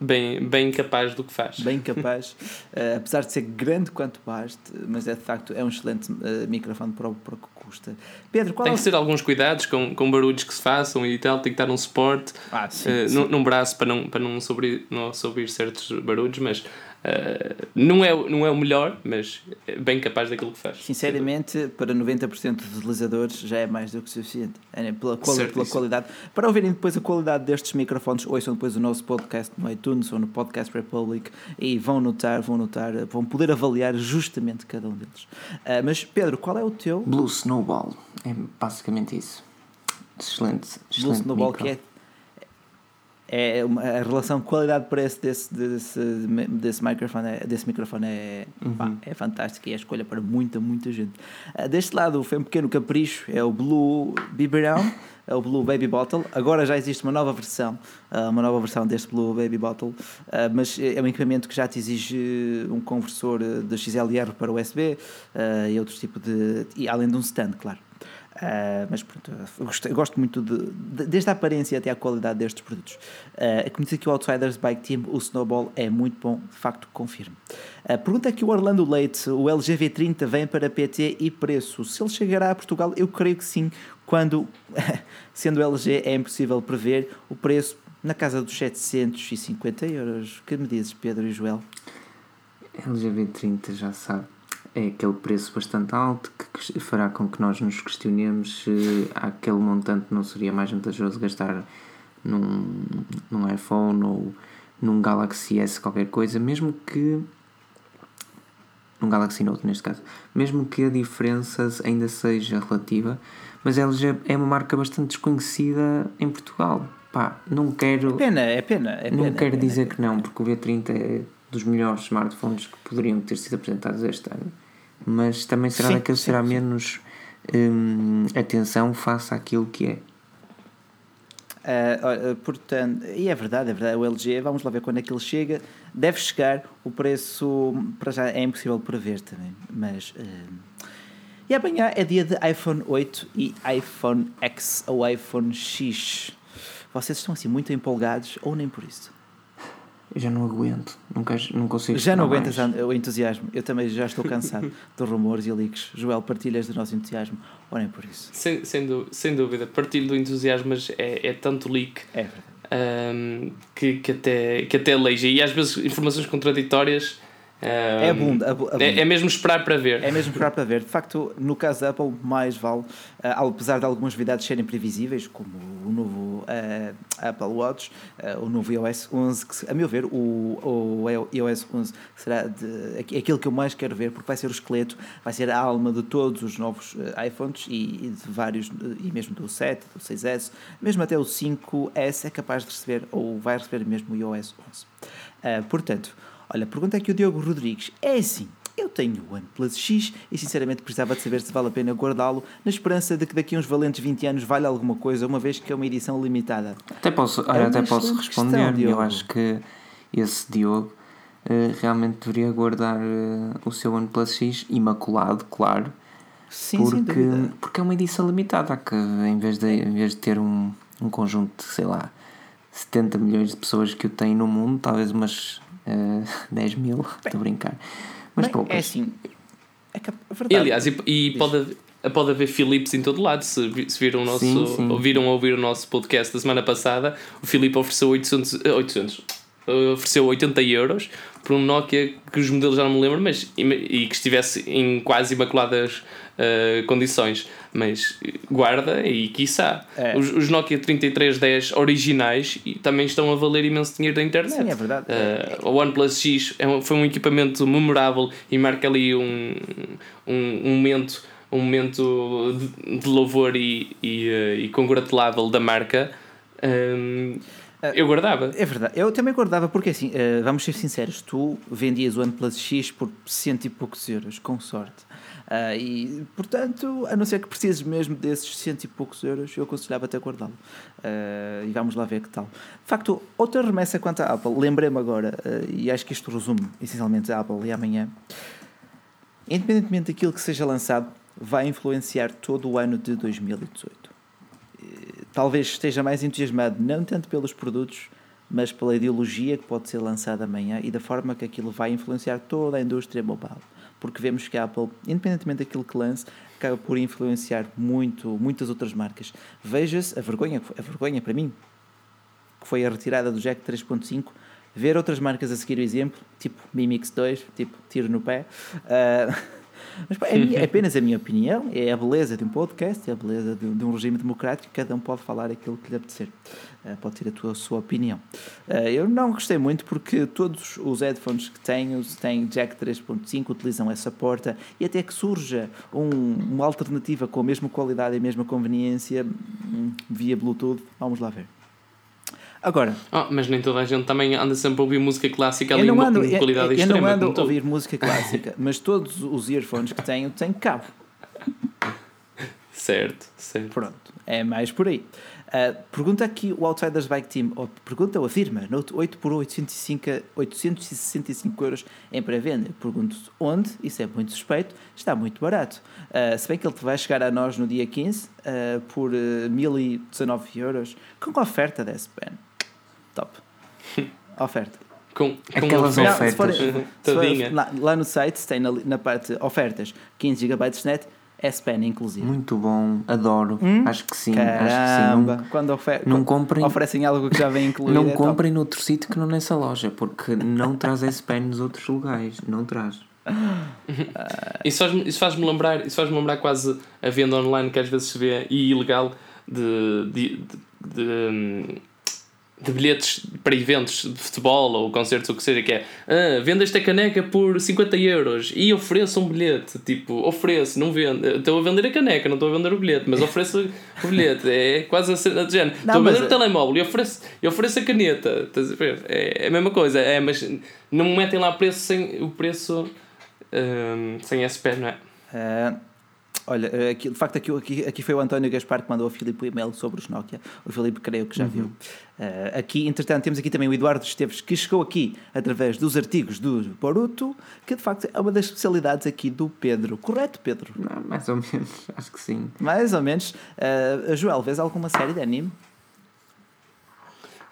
S3: bem, bem capaz do que faz.
S1: Bem capaz, uh, apesar de ser grande quanto baste, mas é de facto é um excelente uh, microfone para o, para o que custa.
S3: Pedro, qual Tem é que ser alguns cuidados com, com barulhos que se façam e tal, tem que estar um suporte ah, sim, uh, sim. Num, num braço para não, para não, sobre, não ouvir certos barulhos, mas Uh, não, é, não é o melhor, mas é bem capaz daquilo que faz.
S1: Sinceramente, para 90% dos utilizadores já é mais do que suficiente. É, pela, quali pela qualidade. Para ouvirem depois a qualidade destes microfones, ouçam depois o nosso podcast no iTunes ou no Podcast Republic e vão notar, vão notar, vão poder avaliar justamente cada um deles. Uh, mas Pedro, qual é o teu?
S2: Blue Snowball. É basicamente isso. Excelente. excelente
S1: Blue Snowball, micro. que é é uma, a relação qualidade-preço desse, desse, desse microfone, é, desse microfone é, uhum. pá, é fantástica e é a escolha para muita, muita gente. Uh, deste lado foi um pequeno capricho, é o Blue Biberão, é o Blue Baby Bottle. Agora já existe uma nova versão, uh, uma nova versão deste Blue Baby Bottle, uh, mas é um equipamento que já te exige um conversor de XLR para USB e outros tipos de. e além de um stand, claro. Uh, mas pronto, gosto, gosto muito de, de, desde a aparência até a qualidade destes produtos. Uh, como diz aqui o Outsiders Bike Team, o Snowball é muito bom, de facto, confirmo. Uh, pergunta aqui o Orlando Leite: o LG V30 vem para PT e preço? Se ele chegará a Portugal, eu creio que sim, quando, sendo LG, é impossível prever o preço na casa dos 750 euros. Que me dizes, Pedro e Joel?
S2: LG V30 já sabe é aquele preço bastante alto que fará com que nós nos questionemos se aquele montante não seria mais vantajoso gastar num, num iPhone ou num Galaxy S qualquer coisa, mesmo que num Galaxy Note neste caso, mesmo que a diferença ainda seja relativa, mas ela já é uma marca bastante desconhecida em Portugal. Pá, não quero.
S1: É pena, é pena. É
S2: não
S1: pena,
S2: quero
S1: é
S2: dizer
S1: pena.
S2: que não, porque o V30 é dos melhores smartphones que poderiam ter sido apresentados este ano, mas também será
S1: Sim,
S2: daqueles que
S1: sim.
S2: menos hum, atenção face àquilo que é.
S1: Ah, olha, portanto, e é verdade, é verdade, o LG, vamos lá ver quando é que ele chega. Deve chegar, o preço para já é impossível prever também, mas. ah, e amanhã é dia de iPhone 8 e iPhone X ou iPhone X. Vocês estão assim muito empolgados ou nem por isso?
S2: Eu já não aguento, não, quero, não consigo.
S1: Já não aguentas
S2: mais.
S1: o entusiasmo. Eu também já estou cansado de rumores e leaks. Joel, partilhas do nosso entusiasmo ou nem por isso?
S3: Sem, sem, sem dúvida, partilho do entusiasmo, mas é, é tanto leak
S1: É
S3: ahm, que, que, até, que até aleija. E às vezes informações contraditórias. Ahm,
S1: É abu- abunda.
S3: é, é mesmo esperar para ver.
S1: É mesmo esperar para ver. De facto, no caso da Apple, mais vale, ah, apesar de algumas novidades serem previsíveis, como o novo ah, Apple Watch, ah, o novo iOS 11, que, a meu ver, o, o iOS 11 será de, aqu- aquilo que eu mais quero ver, porque vai ser o esqueleto, vai ser a alma de todos os novos iPhones e, e de vários, e mesmo do 7, do 6S, mesmo até o 5S é capaz de receber, ou vai receber mesmo o iOS 11. Ah, portanto, olha, pergunta aqui o Diogo Rodrigues. É assim, eu tenho o OnePlus X e sinceramente precisava de saber se vale a pena guardá-lo, na esperança de que daqui a uns valentes 20 anos valha alguma coisa, uma vez que é uma edição limitada.
S2: Até posso,
S1: É
S2: olha, até posso
S1: questão,
S2: responder.
S1: Diogo.
S2: eu acho que esse Diogo eh, realmente deveria guardar eh, o seu OnePlus X imaculado, claro,
S1: Sim,
S2: porque, porque é uma edição limitada, que em vez de, em vez de ter um, um conjunto de, sei lá, 70 milhões de pessoas que o têm no mundo, talvez umas eh, 10 mil, estou a brincar, mas
S1: Bem,
S2: poucas.
S1: é assim, é cap-
S3: E
S1: verdade.
S3: aliás, e, e pode, haver- pode haver Philips em todo lado. Se, se viram o nosso,
S2: Sim, sim.
S3: ouviram ouvir o nosso podcast da semana passada, o Filipe ofereceu 800, eh, 800 eh, ofereceu 80 euros por um Nokia que os modelos já não me lembro, mas e, que estivesse em quase imaculadas eh, condições. Mas eh, guarda e quiçá.
S1: É.
S3: Os, os Nokia 3310 originais também estão a valer imenso dinheiro da internet.
S1: Sim, é verdade.
S3: Uh, o OnePlus X é um- foi um equipamento memorável e marca ali um, um, um momento, um momento de, de louvor e, e, uh, e congratulável da marca. Um, eu guardava.
S1: É verdade, eu também guardava, porque assim, eh, vamos ser sinceros, tu vendias o OnePlus X por cento e poucos euros, com sorte. Ah, e, portanto, a não ser que precises mesmo desses cento e poucos euros, eu aconselhava até guardá-lo. Ah, e vamos lá ver que tal. De facto, outra remessa quanto à Apple, lembrei-me agora, e acho que isto resume essencialmente a Apple e amanhã. Independentemente daquilo que seja lançado, vai influenciar todo o ano de 2018 talvez esteja mais entusiasmado não tanto pelos produtos, mas pela ideologia que pode ser lançada amanhã e da forma que aquilo vai influenciar toda a indústria mobile. Porque vemos que a Apple, independentemente daquilo que lance, acaba por influenciar muito, muitas outras marcas. Veja-se a vergonha, a vergonha para mim, que foi a retirada do Jack 3.5, ver outras marcas a seguir o exemplo, tipo Mi Mix 2, tipo tiro no pé. ah, mas pá, é, minha- apenas a minha opinião, é a beleza de um podcast, é a beleza de, de um regime democrático, cada um pode falar aquilo que lhe apetecer, Ah, pode ter a, tua, a sua opinião. Ah, eu não gostei muito porque todos os headphones que tenho têm Jack 3.5, utilizam essa porta e até que surja um- uma alternativa com a mesma qualidade e a mesma conveniência hum, via Bluetooth, vamos lá ver. Agora,
S3: Ah, mas nem toda a gente também anda sempre a ouvir música clássica
S1: eu
S3: ali
S1: não ando,
S3: em
S1: eu,
S3: qualidade
S1: eu
S3: extrema.
S1: não ando a ouvir música clássica, mas todos os earphones que tenho têm cabo.
S3: Certo, certo.
S1: Pronto, é mais por aí. Ah, pergunta aqui o Outsiders Bike Team, ou pergunta ou afirma, Note 8 por 805, 865 euros em pré-venda. Eu Pergunto onde, isso é muito suspeito, está muito barato. Ah, se bem que ele vai chegar a nós no dia 15 ah, por ah, 1019 euros, com oferta da S-Pen. Top. Oferta.
S3: Com, com
S2: Aquelas
S1: Não,
S2: ofertas.
S1: se for- se for- lá, lá no site tem na, na parte ofertas 15 GB de net, S-Pen inclusive.
S2: Muito bom, adoro. Acho que sim, acho que
S1: Hum? Caramba,
S2: sim.
S1: quando, ofer
S2: não
S1: quando
S2: comprem-
S1: oferecem algo que já vem incluído.
S2: Não,
S1: é
S2: não
S1: top.
S2: comprem noutro sítio que não nessa loja, porque não traz S-Pen nos outros lugares. Não traz.
S3: Isso faz-me isso faz lembrar, isso faz lembrar quase a venda online que às vezes se vê e ilegal de, de, de, de, de bilhetes para eventos de futebol ou concertos, ou o que seja, que é ah, venda esta caneca por 50 euros e ofereço um bilhete. Tipo, ofereço, não vendo. Estou a vender a caneca, não estou a vender o bilhete, mas ofereço o bilhete. É quase a cena de género. Estou a vender o telemóvel e ofereço, e ofereço a caneta. É, é a mesma coisa, é, mas não me metem lá preço sem o preço hum, sem SP, não é?
S1: Ah, olha, ah, aqui, de facto, aqui, aqui, aqui foi o António Gaspar que mandou ao Filipe o e-mail sobre os Nokia. O Filipe, creio que já viu. Ah, aqui, entretanto, temos aqui também o Eduardo Esteves, que chegou aqui através dos artigos do Boruto, que de facto é uma das especialidades aqui do Pedro. Correto, Pedro?
S2: Não, mais ou menos, acho que sim.
S1: Mais ou menos. Ah, Joel, vês alguma série de anime?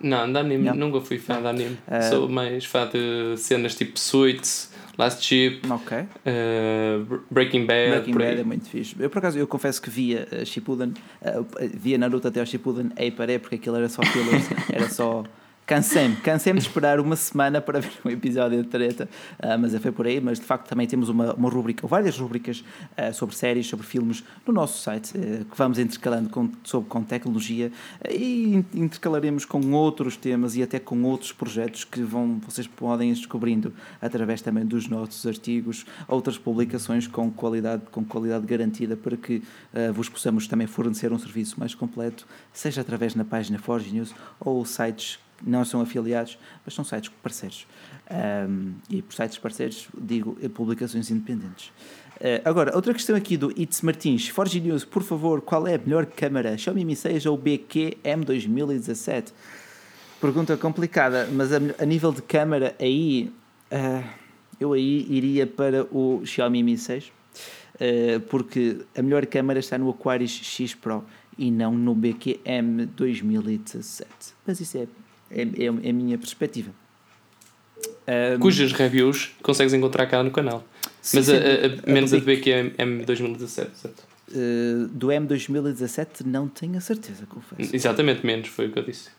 S3: Não, de anime,
S1: Não.
S3: nunca fui fã de anime.
S1: Ah.
S3: Sou mais fã de cenas tipo Suits, Last Chip,
S1: Ok.
S3: uh, Breaking Bad.
S1: Breaking. Bad é muito fixe. Eu, por acaso, eu confesso que via uh, Shippuden, uh, via Naruto até ao Shippuden, aí parei porque aquilo era só fillers, era só... Cansei-me, cansei-me de esperar uma semana para ver um episódio de treta, uh, mas foi por aí. Mas de facto também temos uma, uma rubrica, várias rubricas uh, sobre séries, sobre filmes no nosso site, uh, que vamos intercalando com, sobre, com tecnologia e in- intercalaremos com outros temas e até com outros projetos que vão, vocês podem ir descobrindo através também dos nossos artigos, outras publicações com qualidade, com qualidade garantida para que vos possamos também fornecer um serviço mais completo, seja através na página Forge News ou sites não são afiliados, mas são sites parceiros. Um, e por sites parceiros digo eh, publicações independentes. Uh, agora, outra questão aqui do Itz Martins. Forge News, por favor, qual é a melhor câmara? Xiaomi Mi 6 ou BQ M2017? Pergunta complicada, mas a, a nível de câmara aí, ah, eu aí iria para o Xiaomi Mi 6, ah, porque a melhor câmara está no Aquarius X Pro e não no BQM 2017. Mas isso é, é, é a minha perspectiva. Ah,
S3: Cujas reviews consegues encontrar cá no canal.
S1: Sim,
S3: Mas
S1: sim.
S3: a, a- a- menos a de BQM M 2017, certo?
S1: ah, do M 2017 não tenho a certeza, confesso.
S3: Exatamente, menos, foi o que eu disse.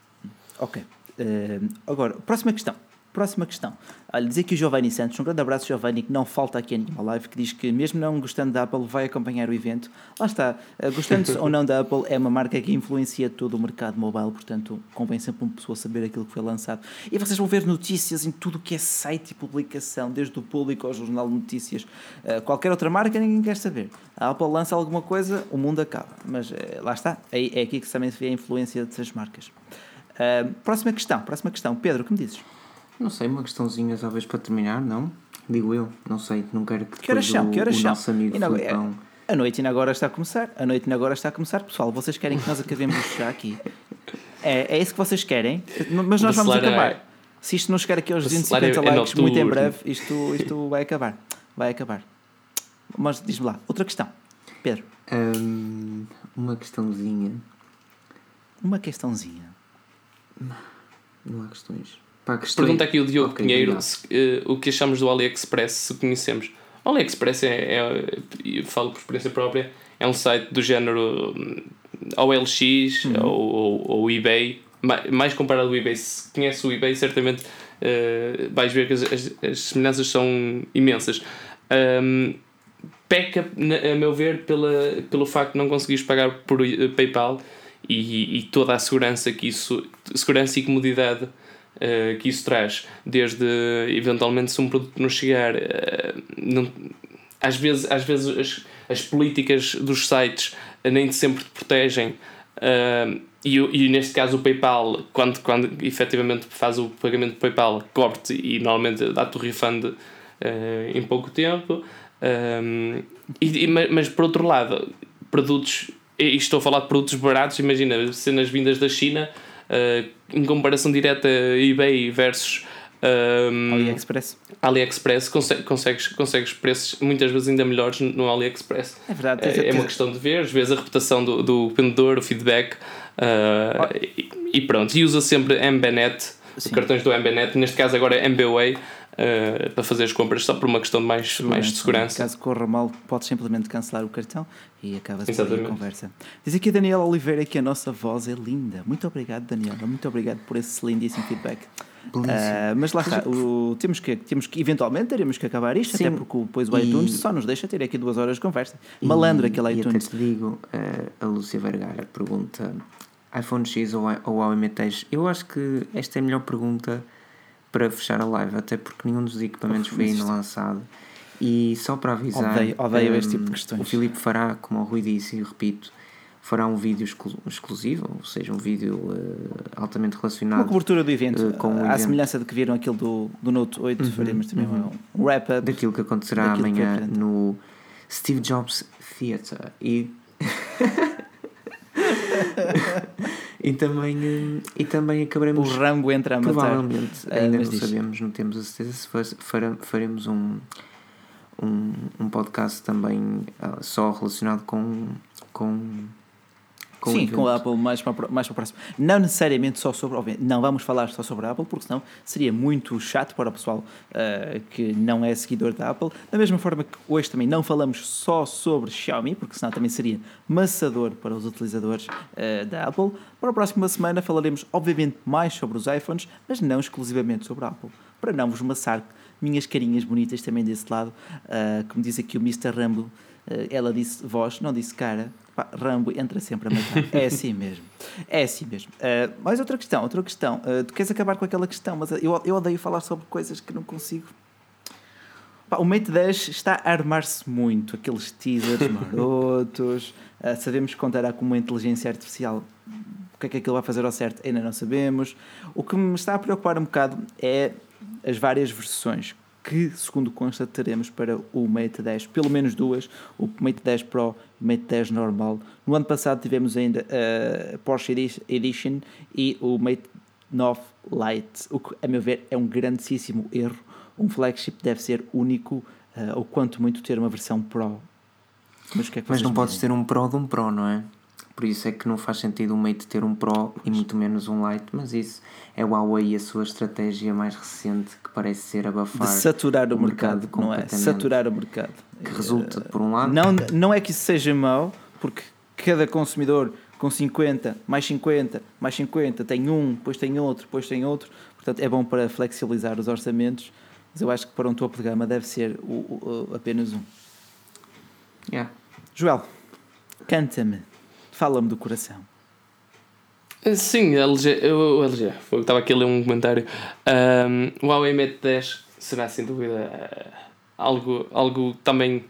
S1: Ok. Eh, agora, próxima questão. Próxima questão. Olha, dizer que o Giovanni Santos, um grande abraço, Giovanni, que não falta aqui em nenhuma live, que diz que, mesmo não gostando da Apple, vai acompanhar o evento. Lá está. Eh, Gostando ou não da Apple, é uma marca que influencia todo o mercado mobile, portanto, convém sempre uma pessoa saber aquilo que foi lançado. E vocês vão ver notícias em tudo o que é site e publicação, desde o público ao jornal de notícias. Eh, qualquer outra marca, ninguém quer saber. A Apple lança alguma coisa, o mundo acaba. Mas eh, lá está. É, é aqui que também se vê a influência dessas marcas. Próxima questão, próxima questão. Pedro, o que me dizes?
S2: Não sei, uma questãozinha talvez para terminar, não? Digo eu, não sei, não quero que
S1: Que horas
S2: depois
S1: são?
S2: o,
S1: Que horas
S2: o
S1: são?
S2: nosso amigo
S1: Ainda
S2: Filipão...
S1: A noite ainda agora está a começar. A noite ainda agora está a começar. Pessoal, vocês querem que nós acabemos já aqui? É, é isso que vocês querem? Mas nós vamos
S3: Bacelar é-
S1: acabar. Se isto não chegar aqui aos
S3: Bacelar é-
S1: 250
S3: é
S1: likes muito em breve, isto, isto vai acabar. Vai acabar. Mas diz-me lá, outra questão. Pedro,
S2: Hum, uma questãozinha.
S1: uma questãozinha.
S2: Não há questões. Pá.
S3: Pergunta aqui o Diogo
S2: Ok,
S3: Pinheiro se, eh, o que achamos do AliExpress, se conhecemos. O AliExpress é, é, e falo por experiência própria, é um site do género hum, OLX
S1: Uhum.
S3: ou, ou, ou eBay, Ma- mais comparado ao eBay. Se conhece o eBay, certamente eh, vais ver que as, as, as semelhanças são imensas. Hum, peca, a meu ver, pela, pelo facto de não conseguires pagar por eh, PayPal e, e toda a segurança que isso, segurança e comodidade eh, que isso traz, desde eventualmente se um produto não chegar, eh, não- às vezes, às vezes as, as políticas dos sites eh, nem sempre te protegem. eh, e, e neste caso o PayPal, quando, quando efetivamente faz o pagamento do PayPal, corte e normalmente dá-te o refund em pouco tempo. Um, e, e- mas, mas por outro lado, produtos, e estou a falar de produtos baratos, imagina cenas vindas da China uh, em comparação direta eBay versus um,
S1: AliExpress.
S3: AliExpress, conse- consegues, consegues preços muitas vezes ainda melhores no AliExpress.
S1: É verdade. tens-
S3: É, é uma questão de ver, às vezes a reputação do, do vendedor, o feedback uh, e, e pronto. E usa sempre MBNet,
S1: Sim.
S3: cartões do MBNet, neste caso agora é MBWay, uh, para fazer as compras só por uma questão de mais, mais de segurança.
S1: Caso corra mal, podes simplesmente cancelar o cartão e acabas por aí a conversa. Diz aqui a Daniela Oliveira que a nossa voz é linda. Muito obrigado, Daniela. Muito obrigado por esse lindíssimo feedback. Ah, mas lá está, o- temos, que, temos que, eventualmente, teremos que acabar isto, até
S2: Sim.
S1: porque depois o
S2: E-
S1: iTunes só nos deixa ter aqui duas horas de conversa. Malandro
S2: E-
S1: aquele
S2: e
S1: iTunes.
S2: até te digo, eh, a Lúcia Vergara pergunta iPhone X ou, i- ou Huawei Mate 10? Eu acho que esta é a melhor pergunta para fechar a live, até porque nenhum dos equipamentos foi ainda lançado. E só para avisar,
S1: Odeio- odeio este
S2: ehm,
S1: tipo de questões.
S2: o Filipe fará, como o Rui disse e repito, fará um vídeo exclu- exclusivo, ou seja, um vídeo eh, altamente
S1: Uma
S2: relacionado
S1: cobertura do evento.
S2: eh, com
S1: à
S2: evento. Uhum.
S1: semelhança de que viram aquilo do, do Note 8, faremos também um- um wrap-up.
S2: daquilo que acontecerá
S1: Daquilo que
S2: amanhã
S1: apresenta.
S2: no Steve Jobs Theatre e e também eh, e também
S1: O
S2: acabaremos
S1: rango entra a matar.
S2: provavelmente
S1: Ah,
S2: ainda não
S1: diz.
S2: sabemos não temos a certeza se faremos um, um um podcast também ah, só relacionado com com com
S1: Sim, com a Apple mais para, mais para o próximo. Não necessariamente só sobre. Não vamos falar só sobre a Apple, porque senão seria muito chato para o pessoal ah, que não é seguidor da Apple. Da mesma forma que hoje também não falamos só sobre Xiaomi, porque senão também seria maçador para os utilizadores ah, da Apple. Para a próxima semana falaremos, obviamente, mais sobre os iPhones, mas não exclusivamente sobre a Apple. Para não vos maçar minhas carinhas bonitas também desse lado. Ah, como diz aqui o Mr. Rambo, ah, ela disse voz, não disse cara. Pá, Rambo entra sempre a matar. É assim mesmo. É assim mesmo. Uh, mais outra questão, outra questão. Uh, tu queres acabar com aquela questão, mas eu, eu odeio falar sobre coisas que não consigo. Pá, o Mate 10 está a armar-se muito. Aqueles teasers marotos. Uh, sabemos que contará com uma inteligência artificial. O que é que aquilo vai fazer ao certo? Ainda não sabemos. O que me está a preocupar um bocado é as várias versões que, segundo consta, teremos para o Mate 10, pelo menos duas, o Mate 10 Pro e o Mate 10 normal. No ano passado tivemos ainda a Porsche Edi- Edition e o Mate 9 Lite, o que, a meu ver, é um grandíssimo erro. Um flagship deve ser único, eh, ou quanto muito ter uma versão Pro. Mas, é
S2: Mas não podes ter um Pro de um Pro, não é? Por isso é que não faz sentido um Mate ter um Pro e muito menos um Lite, mas isso é o Huawei e a sua estratégia mais recente que parece ser
S1: de
S2: abafar,
S1: saturar o,
S2: o
S1: mercado,
S2: mercado
S1: não é? Saturar o mercado.
S2: que resulta, por um lado,
S1: Não, não é que isso seja mau, porque cada consumidor com 50, mais 50, mais 50, tem um, depois tem outro, depois tem outro. Portanto, é bom para flexibilizar os orçamentos, mas eu acho que para um topo de gama deve ser o, o- o- apenas um.
S2: yeah.
S1: Joel, canta-me, fala-me do coração.
S3: Sim, a LG, eu- LG, estava aqui a ler um comentário. Um, o Huawei Mate 10 será sem dúvida eh, algo, algo também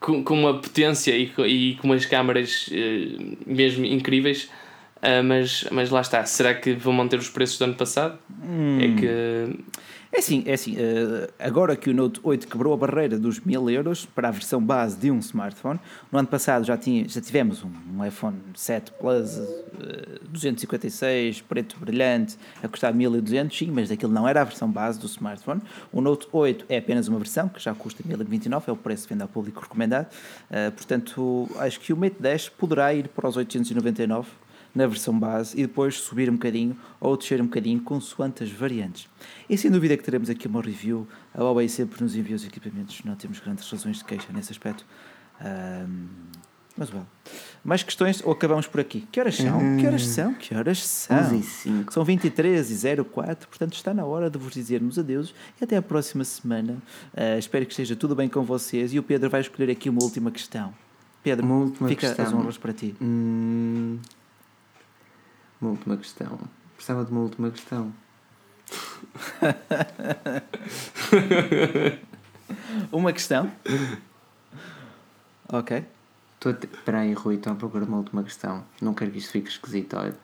S3: com, com uma potência e, e com umas câmaras eh, mesmo incríveis, Ah, mas, mas lá está. Será que vão manter os preços do ano passado? É que
S1: É assim, é assim, eh, agora que o Note 8 quebrou a barreira dos 1000 euros para a versão base de um smartphone, no ano passado já, tinha, já tivemos um, iPhone 7 Plus eh, 256, preto brilhante, a custar 1200, sim, mas daquilo não era a versão base do smartphone. O Note 8 é apenas uma versão, que já custa 1029, é o preço de venda ao público recomendado. Eh, portanto, acho que o Mate 10 poderá ir para os 899 na versão base e depois subir um bocadinho ou descer um bocadinho consoante as variantes. E sem dúvida que teremos aqui uma review. A Huawei sempre nos envia os equipamentos, não temos grandes razões de queixa nesse aspecto. Ahm, mas well. Mais questões ou acabamos por aqui? Que horas são? Que horas são? Que horas são?
S2: 11 e 5.
S1: São 23 e 04, portanto está na hora de vos dizermos adeus e até a próxima semana. Ah, espero que esteja tudo bem com vocês e o Pedro vai escolher aqui uma última questão. Pedro,
S2: Uma última
S1: fica as
S2: questão.
S1: honras para ti.
S2: Hum, uma última questão. Precisava de uma última questão.
S1: Uma questão? Ok.
S2: Estou a te... Espera aí, Rui, estou à procura de uma última questão. Não quero que isto fique esquisito, olha.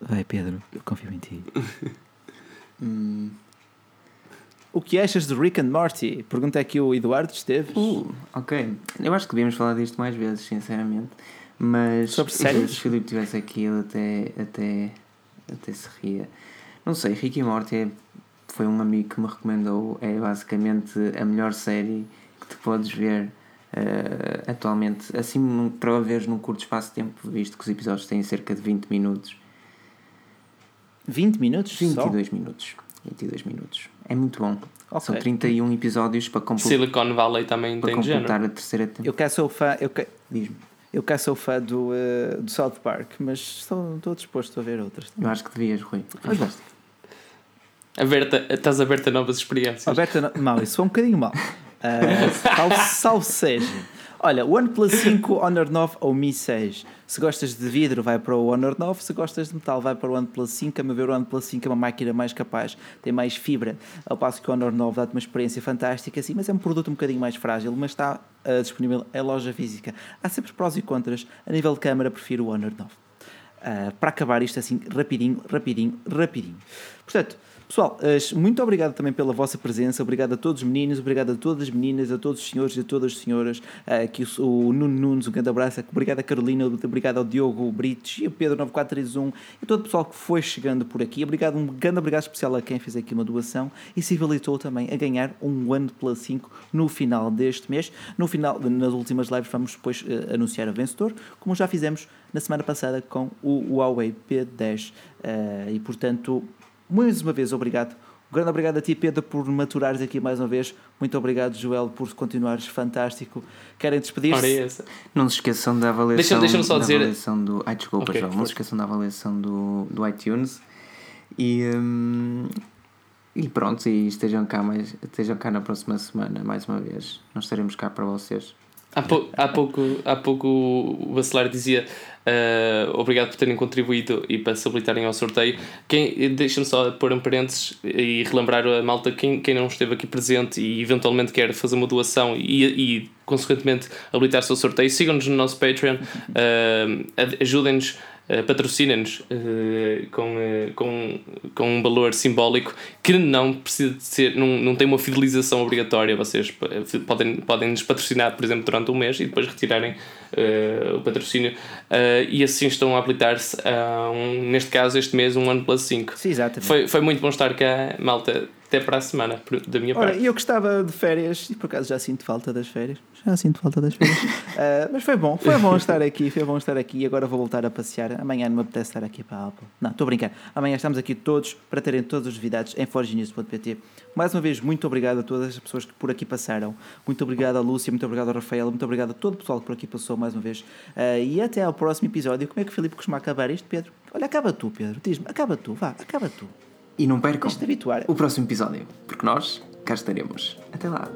S1: Vai, Pedro, eu confio em ti.
S2: Hum,
S1: O que achas de Rick and Morty? Pergunta aqui o Eduardo Esteves.
S2: Uh, ok. Eu acho que devíamos falar disto mais vezes, sinceramente. Mas
S1: Sobre séries?
S2: se o Filipe estivesse aqui, ele até, até, até se ria. Não sei, Rick e Morty foi um amigo que me recomendou. É basicamente a melhor série que tu podes ver eh, atualmente. Assim, num- para ver num curto espaço de tempo, visto que os episódios têm cerca de 20 minutos.
S1: 20 minutos?
S2: 22 minutos. 22 minutos. É muito bom.
S1: Ok.
S2: São 31 episódios para, compl
S3: Silicon Valley também
S2: para
S3: tem género.
S2: completar a terceira temporada.
S1: Eu cá sou fã, eu cá,
S2: Diz-me.
S1: Eu cá sou fã do, eh, do South Park, mas estou, estou disposto a ver outras.
S2: Eu acho que devias, Rui. Fantástico.
S3: Aberta, estás aberta a novas experiências.
S1: Aberta, no... mal, isso foi um bocadinho mal. Uh, salve, salve seja. Olha, OnePlus 5, Honor 9 ou Mi 6. Se gostas de vidro, vai para o Honor 9. Se gostas de metal, vai para o OnePlus 5. A meu ver, o OnePlus 5 é uma máquina mais capaz, tem mais fibra, ao passo que o Honor 9 dá-te uma experiência fantástica, sim, mas é um produto um bocadinho mais frágil, mas está uh, disponível em loja física. Há sempre prós e contras. A nível de câmara, prefiro o Honor 9. Uh, para acabar isto assim, rapidinho, rapidinho, rapidinho. Portanto, Pessoal, muito obrigado também pela vossa presença, obrigado a todos os meninos, obrigado a todas as meninas, a todos os senhores e a todas as senhoras. Aqui o, Nuno Nunes, um grande abraço, obrigado a Carolina, obrigado ao Diogo Brites e ao Pedro 9431 e todo o pessoal que foi chegando por aqui. Obrigado, um grande obrigado especial a quem fez aqui uma doação e se habilitou também a ganhar um OnePlus 5 no final deste mês. No final, nas últimas lives, vamos depois uh, anunciar o vencedor, como já fizemos na semana passada com o Huawei P10. Uh, e portanto, mais uma vez, obrigado. Um grande obrigado a ti, Pedro, por maturares aqui mais uma vez. Muito obrigado, Joel, por continuares fantástico. Querem despedir-se?
S2: Não se esqueçam da avaliação, deixa, deixa só dizer... avaliação do. Ai, desculpa, okay, Joel. Não se esqueçam da avaliação do, do iTunes. E, hum, e pronto, e estejam cá, mais, estejam cá na próxima semana, mais uma vez. Nós estaremos cá para vocês.
S3: Há, pou, há, pouco, há pouco o Bacelar dizia uh, obrigado por terem contribuído e para se habilitarem ao sorteio. Deixa-me só pôr um parênteses e relembrar a malta quem, quem não esteve aqui presente e eventualmente quer fazer uma doação e, e consequentemente habilitar-se ao sorteio. Sigam-nos no nosso Patreon, uh, ajudem-nos Uh, patrocinem-nos uh, com, uh, com, com um valor simbólico que não precisa de ser, não, não tem uma fidelização obrigatória. Vocês podem, podem nos patrocinar, por exemplo, durante um mês e depois retirarem o patrocínio e assim estão a habilitar-se a, um, neste caso, este mês, um OnePlus 5.
S1: Sim, exatamente.
S3: Foi, foi muito bom estar cá, malta. Até para a semana, da minha
S1: Ora,
S3: parte.
S1: eu gostava de férias e por acaso já sinto falta das férias. Já sinto falta das férias. uh, mas foi bom, foi bom estar aqui, foi bom estar aqui. Agora vou voltar a passear. Amanhã não me apetece estar aqui para a Apple. Não, estou a brincar. Amanhã estamos aqui todos para terem todas as novidades em forgenews.pt. Mais uma vez, muito obrigado a todas as pessoas que por aqui passaram. Muito obrigado a Lúcia, muito obrigado a Rafael, muito obrigado a todo o pessoal que por aqui passou mais uma vez. Uh, e até ao próximo episódio. Como é que o Filipe costuma acabar isto, Pedro? Olha, acaba tu, Pedro. Diz-me, acaba tu, vá, acaba tu.
S2: E não percam o próximo episódio, porque nós cá estaremos. Até lá.